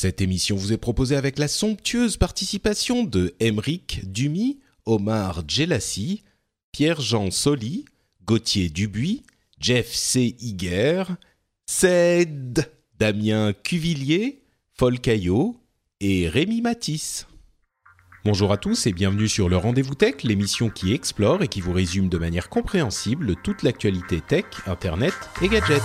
Cette émission vous est proposée avec la somptueuse participation de Emeric Dumy, Omar Djelassi, Pierre-Jean Soli, Gauthier Dubuis, Jeff C. Higuer, Ced, Damien Cuvillier, Folcaillot et Rémi Matisse. Bonjour à tous et bienvenue sur le Rendez-vous Tech, l'émission qui explore et qui vous résume de manière compréhensible toute l'actualité tech, internet et gadgets.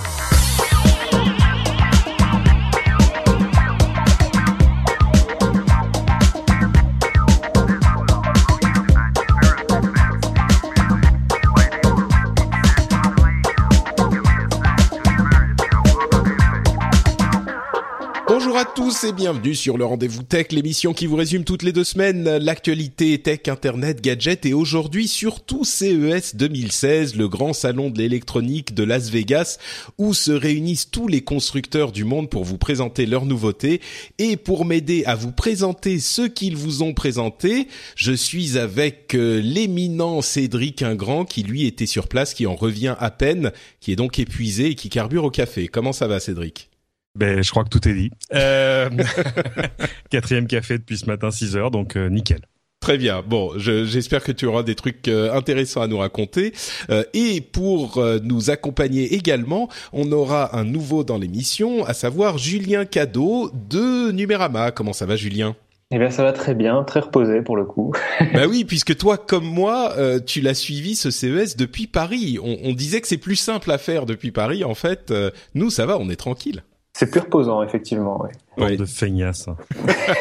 Bonjour à tous et bienvenue sur le Rendez-vous Tech, l'émission qui vous résume toutes les deux semaines l'actualité tech, internet, gadgets et aujourd'hui surtout CES 2016, le grand salon de l'électronique de Las Vegas où se réunissent tous les constructeurs du monde pour vous présenter leurs nouveautés et pour m'aider à vous présenter ce qu'ils vous ont présenté, je suis avec euh, l'éminent Cédric Ingrand qui lui était sur place, qui en revient à peine, qui est donc épuisé et qui carbure au café. Comment ça va Cédric? Ben, je crois que tout est dit. Euh, quatrième café depuis ce matin 6 heures, donc euh, nickel. Très bien. Bon, j'espère que tu auras des trucs euh, intéressants à nous raconter. Euh, et pour euh, nous accompagner également, on aura un nouveau dans l'émission, à savoir Julien Cadeau de Numérama. Comment ça va, Julien? Eh bien, ça va très bien, très reposé pour le coup. bah oui, puisque toi, comme moi, tu l'as suivi ce CES depuis Paris. On, on disait que c'est plus simple à faire depuis Paris. En fait, nous, ça va, on est tranquille. C'est plus reposant, effectivement. Ouais. de feignasse.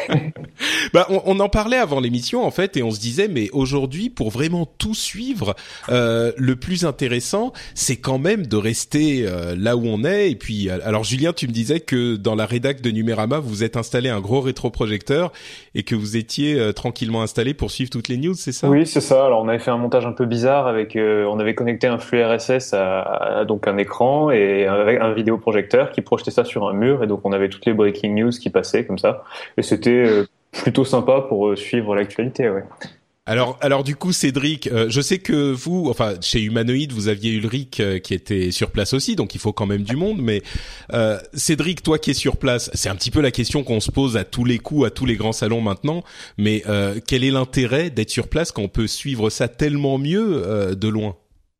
bah, on, on, en parlait avant l'émission en fait, et on se disait, mais aujourd'hui, pour vraiment tout suivre, euh, le plus intéressant, c'est quand même de rester euh, là où on est. Et puis, alors Julien, tu me disais que dans la rédac de Numérama, vous êtes installé un gros rétroprojecteur et que vous étiez euh, tranquillement installé pour suivre toutes les news, c'est ça? Oui, c'est ça. Alors on avait fait un montage un peu bizarre avec, euh, on avait connecté un flux RSS à, à, donc un écran et avec un vidéoprojecteur qui projetait ça sur un mur, et donc on avait toutes les breaking news qui passaient comme ça. Et c'était euh, plutôt sympa pour euh, suivre l'actualité, ouais. Alors, alors du coup, Cédric, euh, je sais que vous, enfin, chez Humanoid, vous aviez Ulrich qui était sur place aussi, donc il faut quand même du monde. Mais Cédric, toi qui es sur place, c'est un petit peu la question qu'on se pose à tous les coups, à tous les grands salons maintenant. Mais quel est l'intérêt d'être sur place quand on peut suivre ça tellement mieux de loin?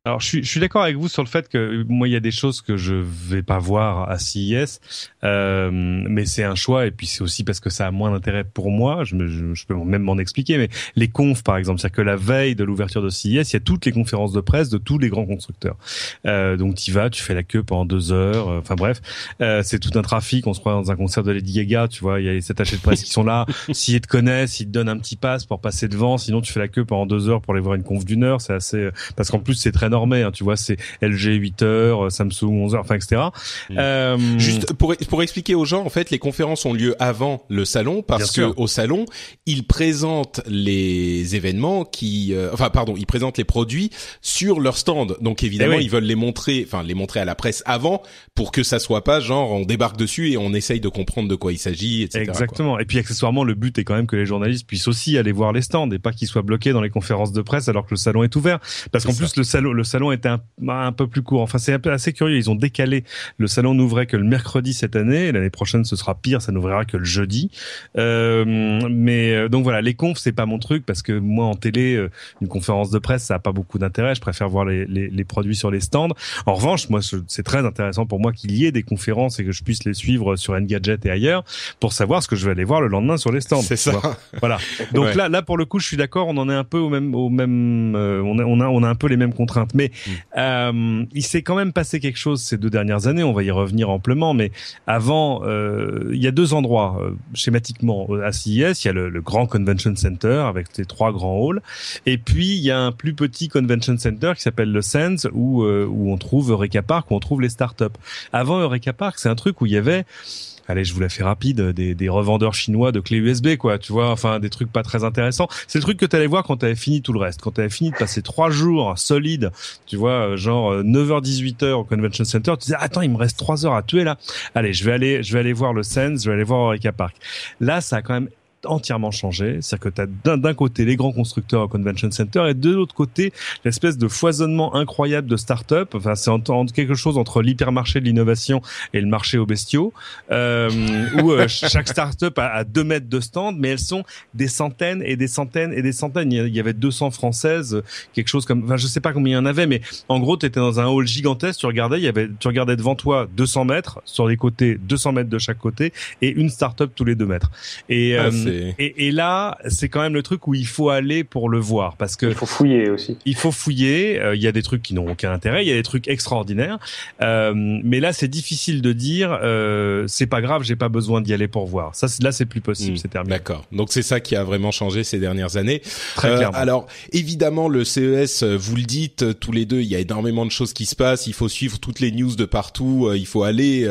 Alors, je suis, je suis d'accord avec vous sur le fait que moi, il y a des choses que je vais pas voir à CIS, euh, mais c'est un choix et puis c'est aussi parce que ça a moins d'intérêt pour moi. Je, me, je, je peux même m'en expliquer, mais les confs, par exemple, c'est-à-dire que la veille de l'ouverture de CIS, il y a toutes les conférences de presse de tous les grands constructeurs. Euh, donc, tu vas, tu fais la queue pendant deux heures. Euh, enfin bref, euh, c'est tout un trafic. On se croit dans un concert de Lady Gaga, tu vois. Il y a les attachés de presse qui sont là. S'ils te connaissent, ils te donnent un petit pass pour passer devant. Sinon, tu fais la queue pendant deux heures pour aller voir une conf d'une heure. C'est assez parce qu'en plus, c'est très normé. Hein, tu vois, c'est LG 8 heures, Samsung 11 heures, enfin etc. Mmh. Euh, Juste pour pour expliquer aux gens, en fait, les conférences ont lieu avant le salon parce que au salon, ils présentent les événements qui, euh, enfin pardon, ils présentent les produits sur leur stand. Donc évidemment, Eh oui. ils veulent les montrer, enfin les montrer à la presse avant pour que ça soit pas genre on débarque dessus et on essaye de comprendre de quoi il s'agit, etc. quoi. Exactement. Et puis accessoirement, le but est quand même que les journalistes puissent aussi aller voir les stands et pas qu'ils soient bloqués dans les conférences de presse alors que le salon est ouvert. Parce qu'en plus, le salon, le salon était un, un peu plus court. Enfin, c'est assez curieux. Ils ont décalé. Le salon n'ouvrait que le mercredi cette année. L'année prochaine, ce sera pire. Ça n'ouvrira que le jeudi. Euh, mais euh, donc voilà, les confs, c'est pas mon truc parce que moi, en télé, euh, une conférence de presse, ça a pas beaucoup d'intérêt. Je préfère voir les, les, les produits sur les stands. En revanche, moi, ce- c'est très intéressant pour moi qu'il y ait des conférences et que je puisse les suivre sur Engadget et ailleurs pour savoir ce que je vais aller voir le lendemain sur les stands. C'est ça. Voilà. Donc Ouais. là, là pour le coup, je suis d'accord. On en est un peu au même, au même. euh, on, a, on a, on a un peu les mêmes contraintes. Mais mm. euh, il s'est quand même passé quelque chose ces deux dernières années. On va y revenir amplement. Mais avant, euh, il y a deux endroits euh, schématiquement à CIS. Il y a le, grand convention center avec ses trois grands halls, et puis il y a un plus petit convention center qui s'appelle le Sands où où on trouve Eureka Park, où on trouve les startups. Avant Eureka Park, c'est un truc où il y avait allez, je vous la fais rapide, des, des revendeurs chinois de clés USB, quoi, tu vois, enfin des trucs pas très intéressants. C'est le truc que tu allais voir quand tu avais fini tout le reste, quand tu avais fini de passer trois jours solides, tu vois, euh, genre 9h-18h euh, au Convention Center, tu disais, attends, il me reste trois heures à tuer là. Allez, je vais aller, je vais aller voir le Sense, je vais aller voir Eureka Park. Là, ça a quand même entièrement changé. C'est-à-dire que tu as d'un côté les grands constructeurs au Convention Center et de l'autre côté l'espèce de foisonnement incroyable de start-up. Enfin, c'est quelque chose entre l'hypermarché de l'innovation et le marché aux bestiaux, euh, où euh, chaque start-up a, a, deux mètres de stand, mais elles sont des centaines et des centaines et des centaines. Il y avait 200 françaises, quelque chose comme, enfin, je sais pas combien il y en avait, mais en gros, tu étais dans un hall gigantesque, tu regardais, il y avait, tu regardais devant toi 200 mètres, sur les côtés 200 mètres de chaque côté, et une start-up tous les deux mètres. Et, ah, euh, et, et, là, c'est quand même le truc où il faut aller pour le voir parce que il faut fouiller aussi. Il faut fouiller. Euh, il y a des trucs qui n'ont aucun intérêt. Il y a des trucs extraordinaires. Euh, mais là, c'est difficile de dire. Euh, c'est pas grave, j'ai pas besoin d'y aller pour voir. Ça, là, c'est plus possible. Hmm. c'est terminé. D'accord. Donc c'est ça qui a vraiment changé ces dernières années. Très euh, clairement. Alors évidemment, le CES, euh, vous le dites tous les deux, il y a énormément de choses qui se passent. Il faut suivre toutes les news de partout. il faut aller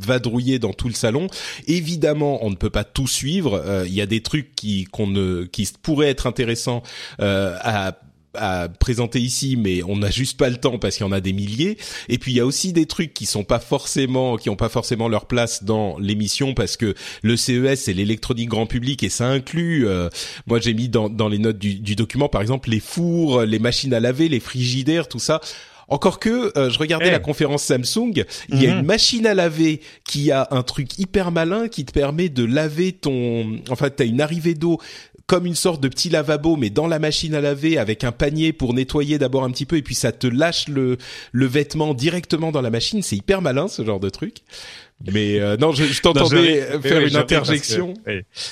vadrouiller dans tout le salon. Évidemment, on ne peut pas tout suivre. Il y a des trucs qui qu'on ne qui pourrait être intéressant euh, à à présenter ici, mais on n'a juste pas le temps parce qu'il y en a des milliers. Et puis il y a aussi des trucs qui sont pas forcément, qui ont pas forcément leur place dans l'émission parce que le CES c'est l'électronique grand public et ça inclut. Euh, moi j'ai mis dans dans les notes du, du document par exemple les fours, les machines à laver, les frigidaires, tout ça. Encore que, euh, je regardais la conférence Samsung, il y a mhm. une machine à laver qui a un truc hyper malin qui te permet de laver ton... En fait, t'as une arrivée d'eau comme une sorte de petit lavabo, mais dans la machine à laver avec un panier pour nettoyer d'abord un petit peu et puis ça te lâche le, le vêtement directement dans la machine. C'est hyper malin ce genre de truc. Mais euh, non, je, je t'entendais faire une interjection.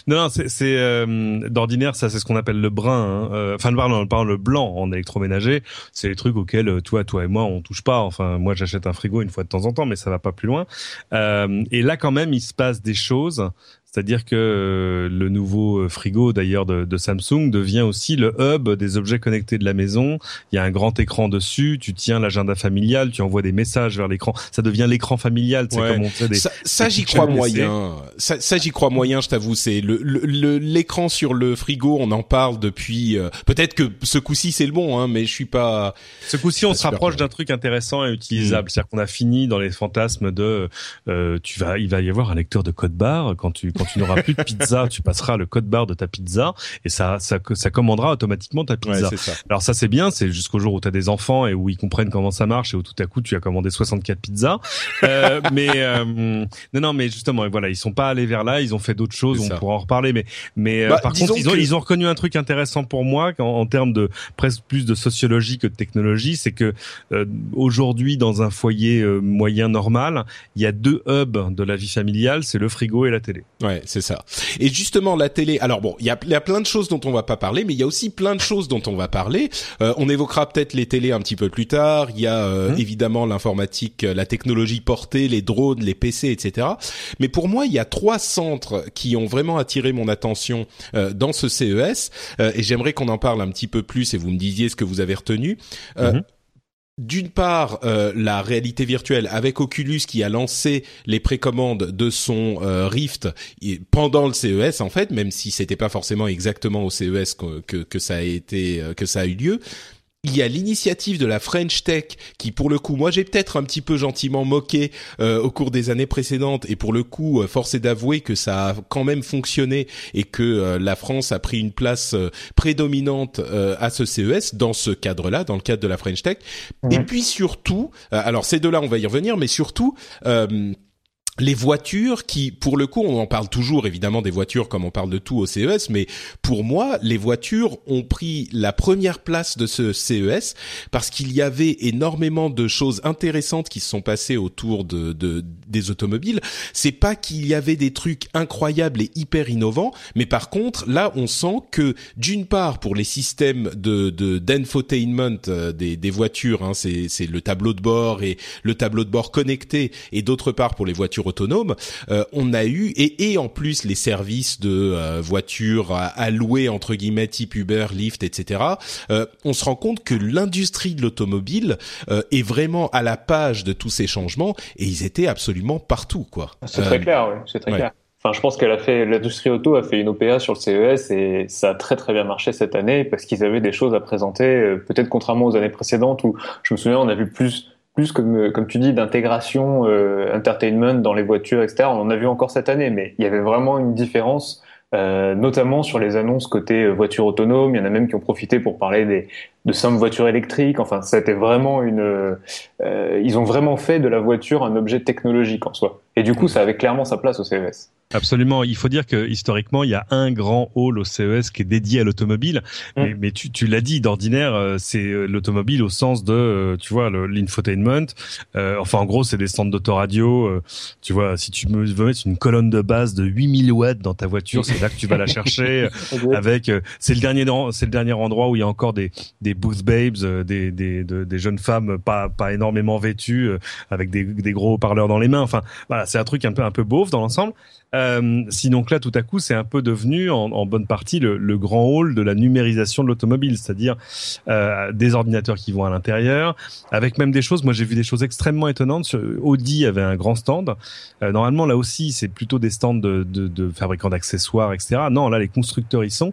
Non, non, c'est euh, d'ordinaire, ça c'est ce qu'on appelle le brun. Hein. Euh, enfin, le brun, le blanc en électroménager, c'est les trucs auxquels euh, toi, toi et moi, on touche pas. Enfin, moi, j'achète un frigo une fois de temps en temps, mais ça va pas plus loin. et là, quand même, il se passe des choses c'est-à-dire que euh, le nouveau euh, frigo d'ailleurs de, de, Samsung devient aussi le hub des objets connectés de la maison. Il y a un grand écran dessus, tu tiens l'agenda familial, tu envoies des messages vers l'écran. Ça devient l'écran familial. C'est comme on fait des, ça, j'y crois moyen. Ça, ça j'y crois moyen, je t'avoue. C'est le l'écran sur le frigo, on en parle depuis. Euh, peut-être que ce coup-ci c'est le bon, hein, mais je suis pas. Ce coup-ci, on se rapproche d'un truc intéressant et utilisable. Mm. C'est-à-dire qu'on a fini dans les fantasmes de. tu vas, il va y avoir un lecteur de code barre quand tu tu n'auras plus de pizza, tu passeras le code barre de ta pizza et ça, ça, ça commandera automatiquement ta pizza. Alors ça c'est bien, c'est jusqu'au jour où tu as des enfants et où ils comprennent comment ça marche et où tout à coup tu as commandé 64 pizzas. euh, mais euh, non non mais justement voilà ils sont pas allés vers là, ils ont fait d'autres choses, on pourra en reparler. Mais mais euh, bah, par contre ils ont, ils ont reconnu un truc intéressant pour moi en, en, termes de presque plus de sociologie que de technologie, c'est que euh, aujourd'hui dans un foyer moyen normal, il y a deux hubs de la vie familiale, c'est le frigo et la télé. Ouais c'est ça. Et justement, la télé. Alors bon, il y a, y a, plein de choses dont on va pas parler, mais il y a aussi plein de choses dont on va parler. Euh, on évoquera peut-être les télés un petit peu plus tard. Il y a euh, mmh. évidemment l'informatique, euh, la technologie portée, les drones, les PC, etc. Mais pour moi, il y a trois centres qui ont vraiment attiré mon attention dans ce CES, et j'aimerais qu'on en parle un petit peu plus. Et vous me disiez ce que vous avez retenu. Mmh d'une part euh, la réalité virtuelle avec Oculus qui a lancé les précommandes de son euh, Rift pendant le CES en fait même si c'était pas forcément exactement au CES que, que ça a été euh, que ça a eu lieu il y a l'initiative de la French Tech qui, pour le coup, moi j'ai peut-être un petit peu gentiment moqué euh, au cours des années précédentes et pour le coup, euh, force est d'avouer que ça a quand même fonctionné et que euh, la France a pris une place prédominante à ce CES dans ce cadre-là, dans le cadre de la French Tech. Et puis surtout, alors ces deux-là, on va y revenir, mais surtout les voitures qui, pour le coup, on en parle toujours évidemment des voitures comme on parle de tout au CES, mais pour moi, les voitures ont pris la première place de ce CES parce qu'il y avait énormément de choses intéressantes qui se sont passées autour de, de des automobiles. C'est pas qu'il y avait des trucs incroyables et hyper innovants, mais par contre, là, on sent que d'une part, pour les systèmes de d'infotainment euh, des, des voitures, hein, c'est le tableau de bord et le tableau de bord connecté, et d'autre part pour les voitures autonome, euh, on a eu et, et en plus les services de euh, voitures à, louer entre guillemets type Uber, Lyft, etc. Euh, on se rend compte que l'industrie de l'automobile est vraiment à la page de tous ces changements et ils étaient absolument partout quoi. C'est très clair, oui, c'est très clair. Enfin, je pense qu'elle a fait l'industrie auto a fait une OPA sur le CES et ça a très très bien marché cette année parce qu'ils avaient des choses à présenter, peut-être contrairement aux années précédentes où je me souviens on a vu plus plus comme euh, comme tu dis d'intégration euh, entertainment dans les voitures etc on en a vu encore cette année mais il y avait vraiment une différence euh, notamment sur les annonces côté voiture autonome il y en a même qui ont profité pour parler des de simple voitures électriques. Enfin ça a été vraiment une ils ont vraiment fait de la voiture un objet technologique en soi. Et du coup ça avait clairement sa place au CES Absolument. Il faut dire que historiquement, il y a un grand hall au CES qui est dédié à l'automobile. Mm. Mais, mais, tu, tu l'as dit, d'ordinaire, euh, c'est euh, l'automobile au sens de, euh, tu vois, l'infotainment. Euh, enfin, en gros, c'est des stands d'autoradio. tu vois, si tu veux mettre une colonne de base de 8000 watts dans ta voiture, c'est là que tu vas la chercher. avec, c'est le dernier, c'est le dernier endroit où il y a encore des des booth babes, des des des jeunes femmes pas pas énormément vêtues, avec des des gros parleurs dans les mains. Enfin, voilà, c'est un truc un peu un peu beauf dans l'ensemble. Euh, sinon que là, tout à coup, c'est un peu devenu en, en bonne partie le, le, grand hall de la numérisation de l'automobile, c'est-à-dire euh, des ordinateurs qui vont à l'intérieur, avec même des choses. Moi, j'ai vu des choses extrêmement étonnantes. Audi avait un grand stand. Euh, normalement, là aussi, c'est plutôt des stands de, de, de fabricants d'accessoires, etc. Non, là, les constructeurs y sont.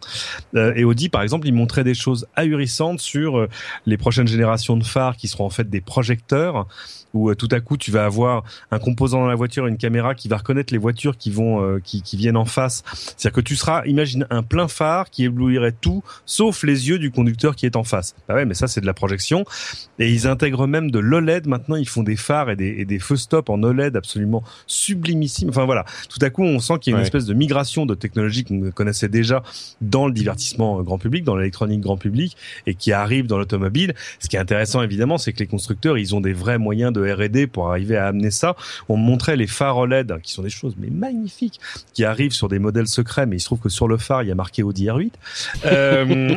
Euh, et Audi, par exemple, ils montraient des choses ahurissantes sur euh, les prochaines générations de phares qui seront en fait des projecteurs où euh, tout à coup tu vas avoir un composant dans la voiture, une caméra qui va reconnaître les voitures qui vont euh, qui, qui, viennent en face. C'est-à-dire que tu seras, imagine un plein phare qui éblouirait tout, sauf les yeux du conducteur qui est en face. Bah ouais, mais ça c'est de la projection. Et ils intègrent même de l'OLED. Maintenant, ils font des phares et des, et des feux stop en OLED absolument sublimissimes. Enfin voilà, tout à coup on sent qu'il y a une espèce de migration de technologie qu'on connaissait déjà dans le divertissement euh, grand public, dans l'électronique grand public, et qui arrive dans l'automobile. Ce qui est intéressant évidemment, c'est que les constructeurs, ils ont des vrais moyens de R&D pour arriver à amener ça. On montrait les phares OLED, qui sont des choses mais magnifiques, qui arrivent sur des modèles secrets, mais il se trouve que sur le phare, il y a marqué Audi R8. Euh...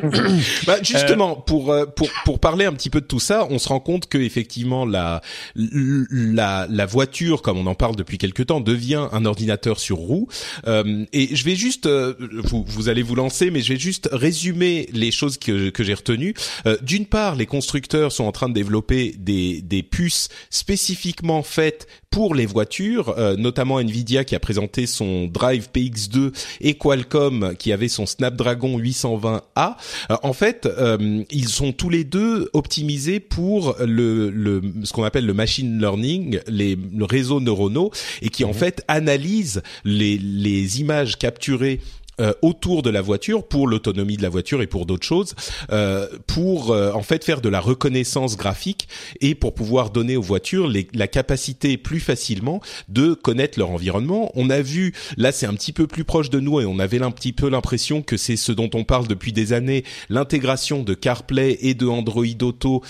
bah, justement, pour euh, pour pour parler un petit peu de tout ça, on se rend compte que effectivement la la la voiture, comme on en parle depuis quelques temps, devient un ordinateur sur roue. Euh, et je vais juste, euh, vous vous allez vous lancer, mais je vais juste résumer les choses que que j'ai retenues. Euh, d'une part, les constructeurs sont en train de développer des des puces spécifiquement faite pour les voitures, euh, notamment Nvidia qui a présenté son Drive PX2 et Qualcomm qui avait son Snapdragon 820A. Euh, en fait, euh, ils sont tous les deux optimisés pour le, le ce qu'on appelle le machine learning, les le réseau neuronaux et qui en mhm. fait analyse les les images capturées euh, autour de la voiture pour l'autonomie de la voiture et pour d'autres choses, euh, pour euh, en fait faire de la reconnaissance graphique et pour pouvoir donner aux voitures les, la capacité plus facilement de connaître leur environnement. On a vu, là c'est un petit peu plus proche de nous et on avait un petit peu l'impression que c'est ce dont on parle depuis des années, l'intégration de CarPlay et de Android Auto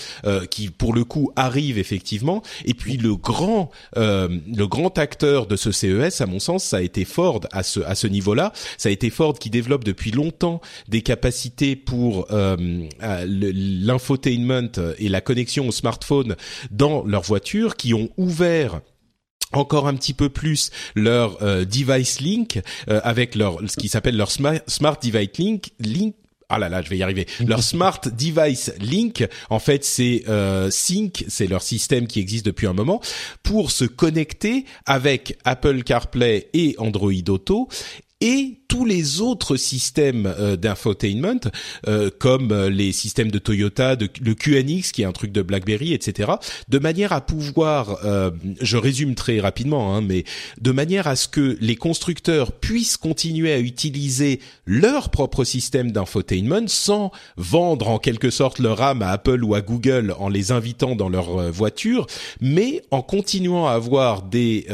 qui pour le coup arrive effectivement. Et puis le grand le grand acteur de ce CES, à mon sens, ça a été Ford à ce à ce niveau-là. Ça a été Ford qui développe depuis longtemps des capacités pour euh, l'infotainment et la connexion au smartphone dans leur voiture, qui ont ouvert encore un petit peu plus leur euh, device link euh, avec leur ce qui s'appelle leur smart, device link link ah là là, je vais y arriver. Leur Smart Device Link, en fait, c'est euh, Sync, c'est leur système qui existe depuis un moment, pour se connecter avec Apple CarPlay et Android Auto et tous les autres systèmes euh, d'infotainment, euh, comme euh, les systèmes de Toyota, de, le QNX qui est un truc de BlackBerry, etc., de manière à pouvoir, je résume très rapidement, hein, mais de manière à ce que les constructeurs puissent continuer à utiliser leur propre système d'infotainment sans vendre en quelque sorte leur âme à Apple ou à Google en les invitant dans leur voiture, mais en continuant à avoir des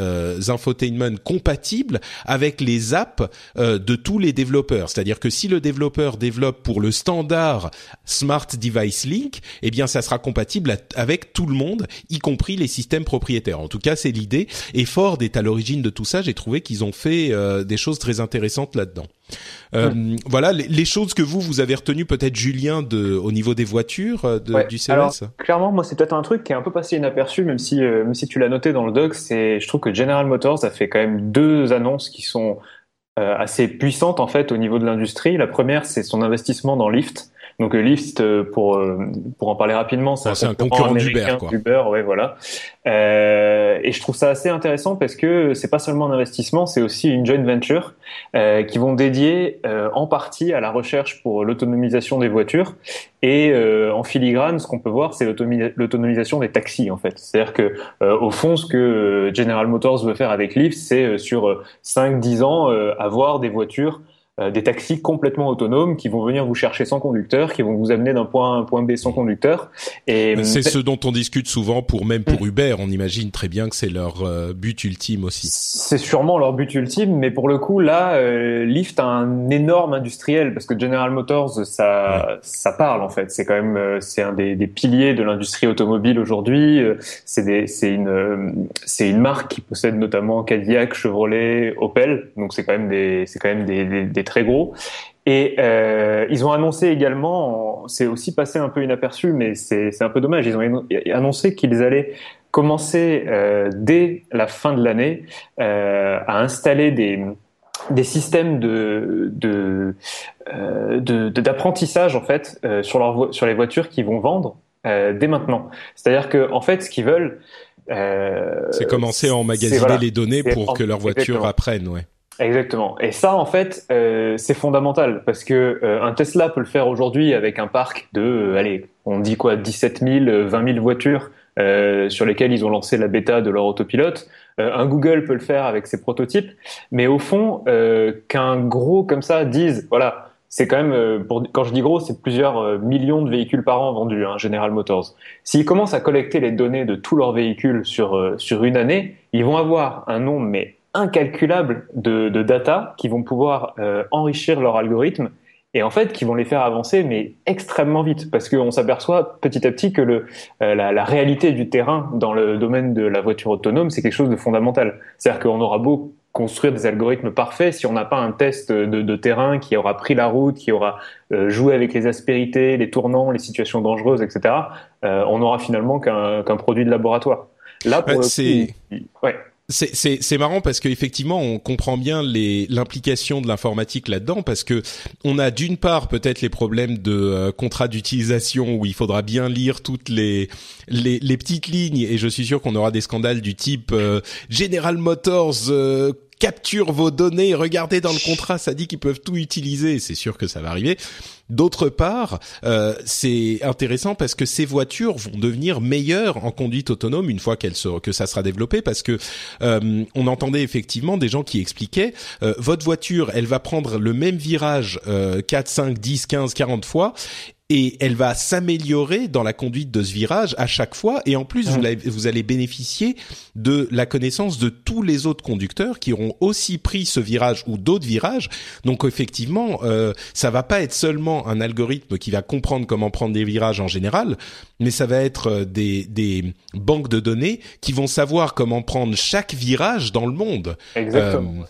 infotainment compatibles avec les apps de de tous les développeurs. C'est-à-dire que si le développeur développe pour le standard Smart Device Link, eh bien ça sera compatible avec tout le monde, y compris les systèmes propriétaires. En tout cas, c'est l'idée. Et Ford est à l'origine de tout ça. J'ai trouvé qu'ils ont fait euh, des choses très intéressantes là-dedans. Euh, Voilà les, choses que vous vous avez retenues peut-être Julien de au niveau des voitures euh, du CES. Alors, clairement, moi c'est peut-être un truc qui est un peu passé inaperçu, même si euh, même si tu l'as noté dans le doc. C'est je trouve que General Motors a fait quand même deux annonces qui sont assez puissante en fait au niveau de l'industrie. La première, c'est son investissement dans Lyft. Donc euh, Lyft, euh, pour pour en parler rapidement, c'est un, concurrent d'Uber, quoi. Uber, ouais, voilà. Euh, et je trouve ça assez intéressant parce que c'est pas seulement un investissement, c'est aussi une joint venture euh, qui vont dédier euh, en partie à la recherche pour l'autonomisation des voitures et en filigrane, ce qu'on peut voir, c'est l'autonomisation des taxis en fait. C'est-à-dire que au fond, ce que General Motors veut faire avec Lyft, c'est sur 5-10 ans avoir des voitures euh, des taxis complètement autonomes qui vont venir vous chercher sans conducteur, qui vont vous amener d'un point A à un point B sans conducteur. Et c'est ce dont on discute souvent pour même pour mm. Uber. On imagine très bien que c'est leur euh, but ultime aussi. C'est sûrement leur but ultime, mais pour le coup là, euh, Lyft a un énorme industriel parce que General Motors, ça, ça parle en fait. C'est quand même c'est un des, des, piliers de l'industrie automobile aujourd'hui. C'est c'est une c'est une marque qui possède notamment Cadillac, Chevrolet, Opel. Donc c'est quand même des c'est quand même des, des très gros. Et euh, ils ont annoncé également, c'est aussi passé un peu inaperçu, mais c'est un peu dommage, ils ont annoncé qu'ils allaient commencer euh, dès la fin de l'année euh, à installer des, des systèmes de d'apprentissage en fait sur leur sur les voitures qu'ils vont vendre dès maintenant. C'est-à-dire que en fait, ce qu'ils veulent, c'est commencer à emmagasiner les données pour que leur voiture apprenne, ouais. Exactement. Et ça, en fait, euh, c'est fondamental parce que euh, un Tesla peut le faire aujourd'hui avec un parc de, euh, allez, on dit quoi, 17 000, 20 000 voitures sur lesquelles ils ont lancé la bêta de leur autopilote. un Google peut le faire avec ses prototypes, mais au fond, qu'un gros comme ça dise, voilà, c'est quand même, pour, quand je dis gros, c'est plusieurs millions de véhicules par an vendus, hein, General Motors. S'ils commencent à collecter les données de tous leurs véhicules sur sur une année, ils vont avoir un nombre mais incalculables de, de data qui vont pouvoir euh, enrichir leur algorithme et en fait qui vont les faire avancer mais extrêmement vite. Parce qu'on s'aperçoit petit à petit que le, euh, la, la, réalité du terrain dans le domaine de la voiture autonome c'est quelque chose de fondamental. C'est-à-dire qu'on aura beau construire des algorithmes parfaits si on n'a pas un test de, de, terrain qui aura pris la route qui aura euh, joué avec les aspérités les tournants les situations dangereuses etc on aura finalement qu'un qu'un produit de laboratoire. Là pour le ouais c'est marrant parce qu'effectivement on comprend bien l'implication de l'informatique là-dedans parce que on a d'une part peut-être les problèmes de euh, contrat d'utilisation où il faudra bien lire toutes les, petites lignes et je suis sûr qu'on aura des scandales du type euh, General Motors euh, capture vos données, regardez dans le contrat, ça dit qu'ils peuvent tout utiliser, c'est sûr que ça va arriver. D'autre part, euh, c'est intéressant parce que ces voitures vont devenir meilleures en conduite autonome une fois qu'elles que ça sera développé parce que euh, on entendait effectivement des gens qui expliquaient euh, votre voiture, elle va prendre le même virage 4, 5, 10, 15, 40 fois et elle va s'améliorer dans la conduite de ce virage à chaque fois. Et en plus vous, vous, allez bénéficier de la connaissance de tous les autres conducteurs qui auront aussi pris ce virage ou d'autres virages. Donc effectivement euh, ça va pas être seulement un algorithme qui va comprendre comment prendre des virages en général mais ça va être euh, des, des banques de données qui vont savoir comment prendre chaque virage dans le monde. Exactement. Euh,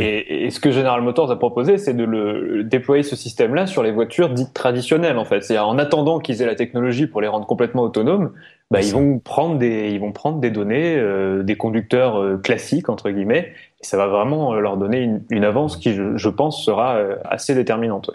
et, ce que General Motors a proposé, c'est de le, déployer ce système-là sur les voitures dites traditionnelles, en fait. C'est-à-dire en attendant qu'ils aient la technologie pour les rendre complètement autonomes, bah, ils vont prendre des, ils vont prendre des données euh, des conducteurs euh, classiques entre guillemets, et ça va vraiment euh, leur donner une, avance qui, je, pense, sera assez déterminante.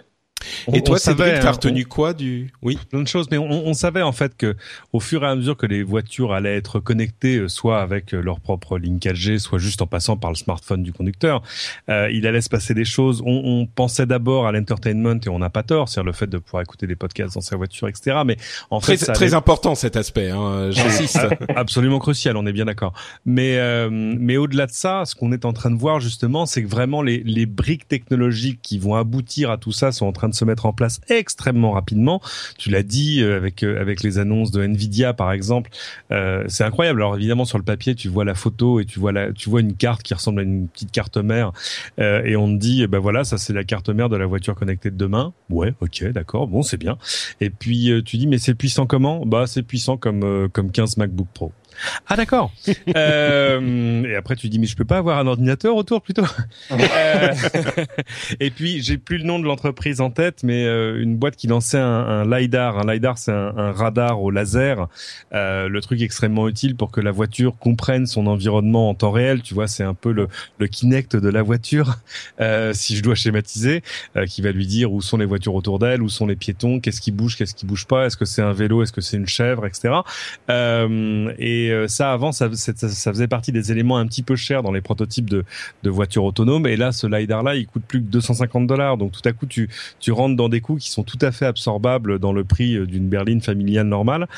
Et toi, Cédric, t'as hein, retenu quoi du Oui, plein de choses, mais on, on, savait en fait que au fur et à mesure que les voitures allaient être connectées, euh, soit avec euh, leur propre ligne 4G, soit juste en passant par le smartphone du conducteur, euh, il allait se passer des choses. On, on pensait d'abord à l'entertainment et on n'a pas tort, c'est-à-dire le fait de pouvoir écouter des podcasts dans sa voiture, etc. Mais en très, fait, c'est très important cet aspect. Hein, J'insiste. Absolument crucial, on est bien d'accord. Mais euh, mais au-delà de ça, ce qu'on est en train de voir justement, c'est que vraiment les, les briques technologiques qui vont aboutir à tout ça sont en train de se mettre en place extrêmement rapidement. Tu l'as dit euh, avec euh, avec les annonces de Nvidia par exemple, euh, c'est incroyable. Alors évidemment sur le papier, tu vois la photo et tu vois la tu vois une carte qui ressemble à une petite carte mère et on te dit ben voilà, ça c'est la carte mère de la voiture connectée de demain. Ouais, OK, d'accord. Bon, c'est bien. Et puis tu dis mais c'est puissant comment? Bah c'est puissant comme comme 15 MacBook Pro. Ah d'accord. euh, et après tu dis mais je peux pas avoir un ordinateur autour plutôt. euh, et puis j'ai plus le nom de l'entreprise en tête, mais euh, une boîte qui lançait un, lidar. Un lidar c'est un, radar au laser. Euh, le truc extrêmement utile pour que la voiture comprenne son environnement en temps réel. Tu vois, c'est un peu le, le Kinect de la voiture, si je dois schématiser, qui va lui dire où sont les voitures autour d'elle, où sont les piétons, qu'est-ce qui bouge, qu'est-ce qui bouge pas, est-ce que c'est un vélo, est-ce que c'est une chèvre, etc. et et euh, ça, avant, ça, ça, faisait partie des éléments un petit peu chers dans les prototypes de, de voitures autonomes. Et là, ce lidar-là, il coûte plus que 250 dollars. Donc tout à coup, tu, tu rentres dans des coûts qui sont tout à fait absorbables dans le prix euh, d'une berline familiale normale.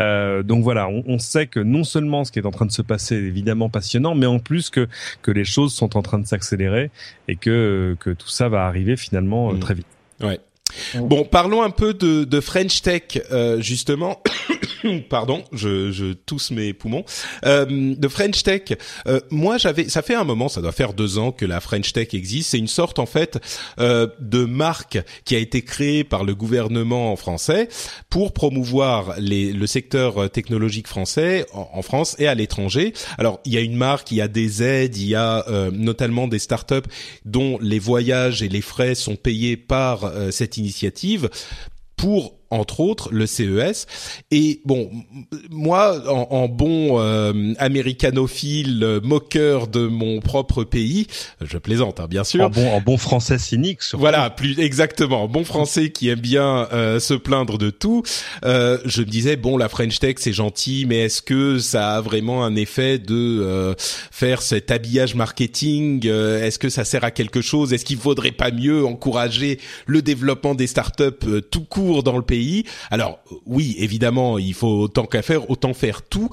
Euh, donc voilà, on, on, sait que non seulement ce qui est en train de se passer est évidemment passionnant, mais en plus que, que les choses sont en train de s'accélérer et que, que tout ça va arriver finalement mmh. très vite. Ouais. Bon, parlons un peu de, de French Tech euh, justement. Pardon, je, je tousse mes poumons. Euh, de French Tech. Euh, moi, j'avais, ça fait un moment, ça doit faire deux ans que la French Tech existe. C'est une sorte en fait euh, de marque qui a été créée par le gouvernement français pour promouvoir les, le secteur technologique français en, en France et à l'étranger. Alors, il y a une marque, il y a des aides, il y a euh, notamment des startups dont les voyages et les frais sont payés par euh, cette initiative pour entre autres le CES. Et bon, moi, en, en bon euh, américanophile, euh, moqueur de mon propre pays, je plaisante, hein, bien sûr. En bon, en bon français cynique. Surtout. Voilà, plus exactement, bon français qui aime bien euh, se plaindre de tout. Euh, je me disais bon, la French Tech c'est gentil, mais est-ce que ça a vraiment un effet de euh, faire cet habillage marketing Est-ce que ça sert à quelque chose? Est-ce qu'il faudrait pas mieux encourager le développement des startups tout court dans le pays? Alors oui, évidemment, il faut autant qu'à faire, autant faire tout.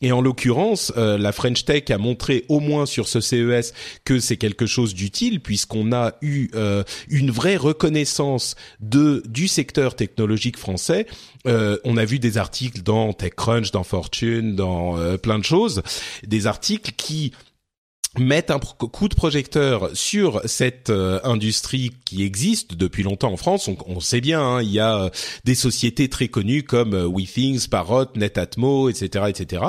Et en l'occurrence, euh, la French Tech a montré au moins sur ce CES que c'est quelque chose d'utile puisqu'on a eu euh, une vraie reconnaissance du secteur technologique français. Euh, on a vu des articles dans TechCrunch, dans Fortune, dans plein de choses, des articles qui mettre un coup de projecteur sur cette euh, industrie qui existe depuis longtemps en France. On, on sait bien, hein, il y a euh, des sociétés très connues comme euh, WeThings, Parrot, Netatmo, etc., etc.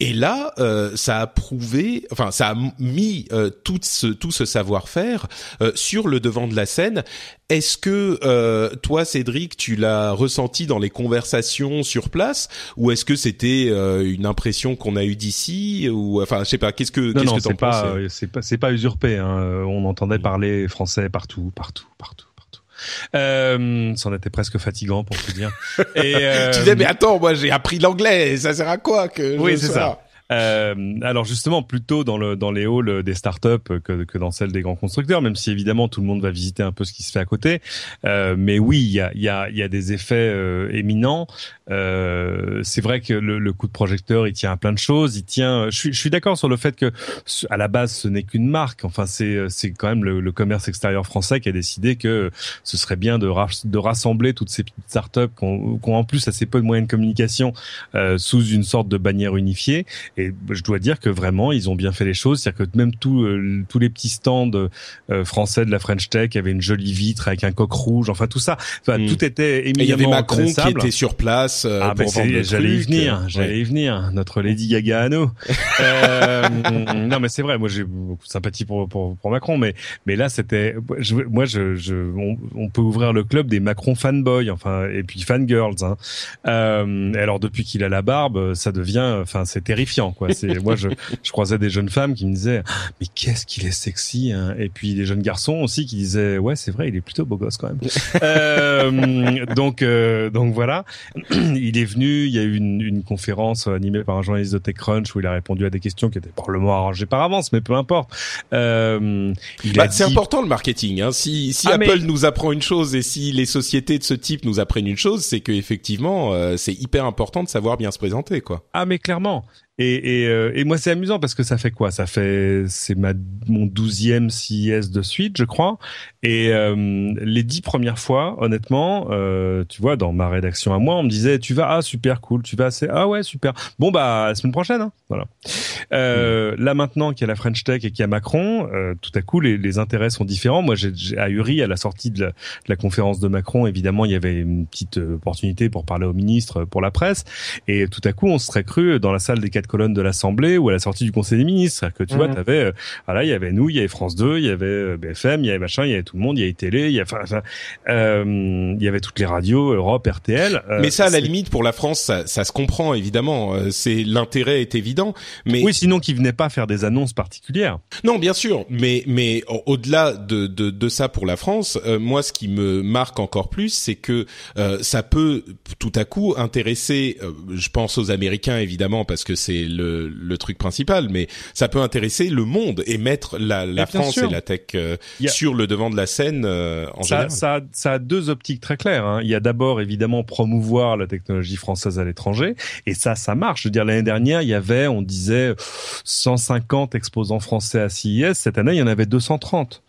Et là, euh, ça a prouvé, enfin, ça a mis euh, tout ce tout ce savoir-faire euh, sur le devant de la scène. Est-ce que euh, toi, Cédric, tu l'as ressenti dans les conversations sur place, ou est-ce que c'était euh, une impression qu'on a eue d'ici, ou enfin, je sais pas. Qu'est-ce que qu'est-ce que c'est pas, c'est pas c'est pas usurpé. Hein. On entendait parler français partout, partout, partout. Euh, ça en était presque fatigant pour te dire. Et euh, tu disais mais attends, moi j'ai appris l'anglais, ça sert à quoi que Oui, c'est ça. Euh, alors justement, plutôt dans le dans les halls des startups que que dans celles des grands constructeurs, même si évidemment tout le monde va visiter un peu ce qui se fait à côté. Euh, mais oui, il y a y a y a des effets euh, éminents. Euh, c'est vrai que le, le, coup de projecteur, il tient à plein de choses. Il tient. Je suis je suis d'accord sur le fait que à la base, ce n'est qu'une marque. Enfin, c'est c'est quand même le, le, commerce extérieur français qui a décidé que ce serait bien de rassembler toutes ces petites startups qui ont, ont en plus assez peu de moyens de communication euh, sous une sorte de bannière unifiée et je dois dire que vraiment, ils ont bien fait les choses. C'est-à-dire que même tout, euh, tous les petits stands euh, français de la French Tech avaient une jolie vitre avec un coq rouge. Enfin, tout ça, enfin, mm. tout était éminemment Il y avait Macron qui était sur place euh, ah, ben J'allais y venir, j'allais y venir. Notre Lady Gaga à nous. non, mais c'est vrai. Moi, j'ai beaucoup de sympathie pour, pour, pour Macron, mais mais là, c'était. Moi, je, je on, on, peut ouvrir le club des Macron fanboys, enfin, et puis fangirls. Hein. alors, depuis qu'il a la barbe, ça devient, enfin, c'est terrifiant quoi. C'est moi je, je croisais des jeunes femmes qui me disaient mais qu'est-ce qu'il est sexy hein? et puis des jeunes garçons aussi qui disaient ouais c'est vrai il est plutôt beau gosse quand même. euh, donc euh, donc voilà il est venu il y a eu une, une, conférence animée par un journaliste de TechCrunch où il a répondu à des questions qui étaient probablement arrangées par avance mais peu importe. Euh, bah, c'est important le marketing. Hein. Si si ah, Apple nous apprend une chose et si les sociétés de ce type nous apprennent une chose c'est que effectivement euh, c'est hyper important de savoir bien se présenter quoi. Ah mais clairement. Et, et, euh, et moi, c'est amusant parce que ça fait quoi? Ça fait c'est ma mon douzième CIS de suite, je crois. Et euh, les dix premières fois, honnêtement, euh, tu vois, dans ma rédaction à moi, on me disait tu vas ah super cool, tu vas assez ah ouais super. Bon bah la semaine prochaine, hein, voilà. Euh, Là maintenant qu'il y a la French Tech et qu'il y a Macron, euh, tout à coup les, les, intérêts sont différents. Moi, j'ai à Uri à la sortie de la, de la, conférence de Macron, évidemment, il y avait une petite opportunité pour parler au ministre, pour la presse, et tout à coup, on serait cru dans la salle des quatre colonne de l'Assemblée ou à la sortie du Conseil des ministres. Que tu vois, mhm. tu avais, euh, voilà, il y avait nous, il y avait France 2, il y avait euh, BFM, il y avait machin, il y avait tout le monde, il y avait télé, il y avait, enfin, euh, il y avait toutes les radios, Europe, RTL. mais ça, à la limite, pour la France, ça, ça se comprend évidemment. C'est l'intérêt est évident. Mais oui, sinon qu'ils venaient pas faire des annonces particulières. Non, bien sûr, mais mais au-delà de, de, de ça pour la France, moi, ce qui me marque encore plus, c'est que ça peut tout à coup intéresser. je pense aux Américains évidemment parce que c'est le, le, truc principal, mais ça peut intéresser le monde et mettre la, la France et la tech euh, sur le devant de la scène euh, en ça, général. Ça, ça a deux optiques très claires. Hein. Il y a d'abord évidemment promouvoir la technologie française à l'étranger, et ça, ça marche. Je veux dire, l'année dernière, il y avait, on disait, 150 exposants français à CIS. Cette année, il y en avait 230.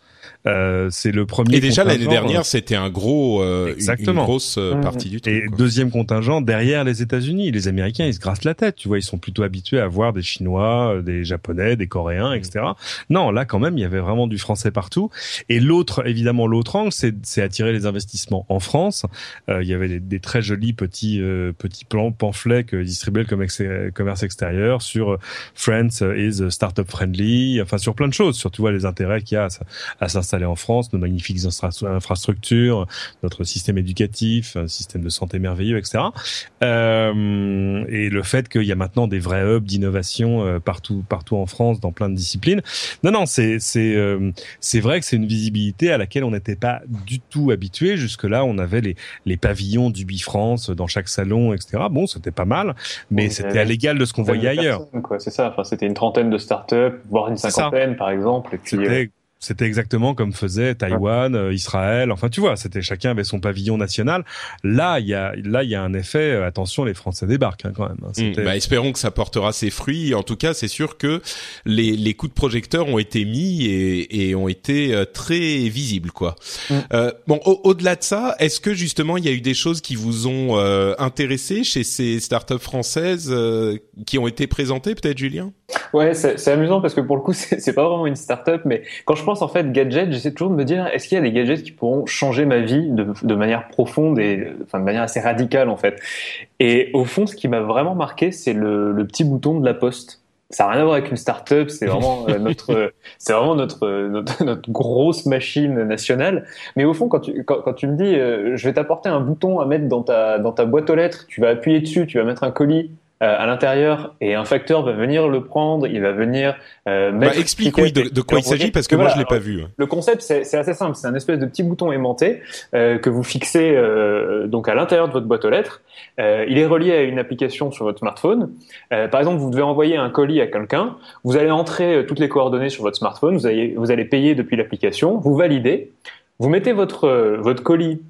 Euh, c'est le premier. Et déjà l'année dernière, c'était un gros, euh, Exactement. une grosse euh, partie du truc. Et deuxième contingent derrière les États-Unis. Les Américains, ils se grassent la tête. Tu vois, ils sont plutôt habitués à voir des Chinois, euh, des Japonais, des Coréens, etc. Non, là quand même, il y avait vraiment du français partout. Et l'autre, évidemment, l'autre angle, c'est, c'est attirer les investissements en France. il y avait des, des, très jolis petits petits plans pamphlets que distribuait le commerce extérieur sur France is startup friendly. Enfin, sur plein de choses. Sur tu vois les intérêts qu'il y a à, à s'installer en France, nos magnifiques infrastructures, notre système éducatif, un système de santé merveilleux, etc. Euh, et le fait qu'il y a maintenant des vrais hubs d'innovation euh, partout, partout en France, dans plein de disciplines. Non, non, c'est c'est euh, c'est vrai que c'est une visibilité à laquelle on n'était pas du tout habitué. Jusque là, on avait les les pavillons du Bifrance dans chaque salon, etc. Bon, c'était pas mal, mais c'était à l'égal de ce qu'on voyait ailleurs. C'est ça. Enfin, c'était une trentaine de startups, voire une cinquantaine, par exemple. Et puis, c'était exactement comme faisait Taïwan, euh, Israël. Enfin, tu vois, c'était chacun avait son pavillon national. Là, il y a là il y a un effet. Euh, attention, les Français débarquent hein, quand même. Hein. Mmh, bah, espérons que ça portera ses fruits. En tout cas, c'est sûr que les, les coups de projecteur ont été mis et, et ont été euh, très visibles, quoi. Mmh. Euh, bon, au-delà de ça, est-ce que justement il y a eu des choses qui vous ont euh, intéressé chez ces startups françaises qui ont été présentées, peut-être, Julien? Ouais, c'est amusant parce que pour le coup, c'est pas vraiment une startup, mais quand je pense en fait gadget, j'essaie toujours de me dire est-ce qu'il y a des gadgets qui pourront changer ma vie de, de, manière profonde et enfin de manière assez radicale en fait? Et au fond, ce qui m'a vraiment marqué, c'est le, le, petit bouton de la poste. Ça n'a rien à voir avec une startup, c'est vraiment euh, notre, c'est vraiment notre, notre, notre grosse machine nationale. Mais au fond, quand tu quand, quand tu me dis, euh, je vais t'apporter un bouton à mettre dans ta dans ta boîte aux lettres, tu vas appuyer dessus, tu vas mettre un colis, euh, à l'intérieur et un facteur va venir le prendre, il va venir euh, mettre. Bah, explique oui de, de, quoi il s'agit parce que, moi je l'ai pas vu. Le concept c'est assez simple, c'est un espèce de petit bouton aimanté euh, que vous fixez euh, donc à l'intérieur de votre boîte aux lettres. Euh, il est relié à une application sur votre smartphone. par exemple, vous devez envoyer un colis à quelqu'un, vous allez entrer toutes les coordonnées sur votre smartphone, vous allez vous allez payer depuis l'application, vous validez, vous mettez votre votre colis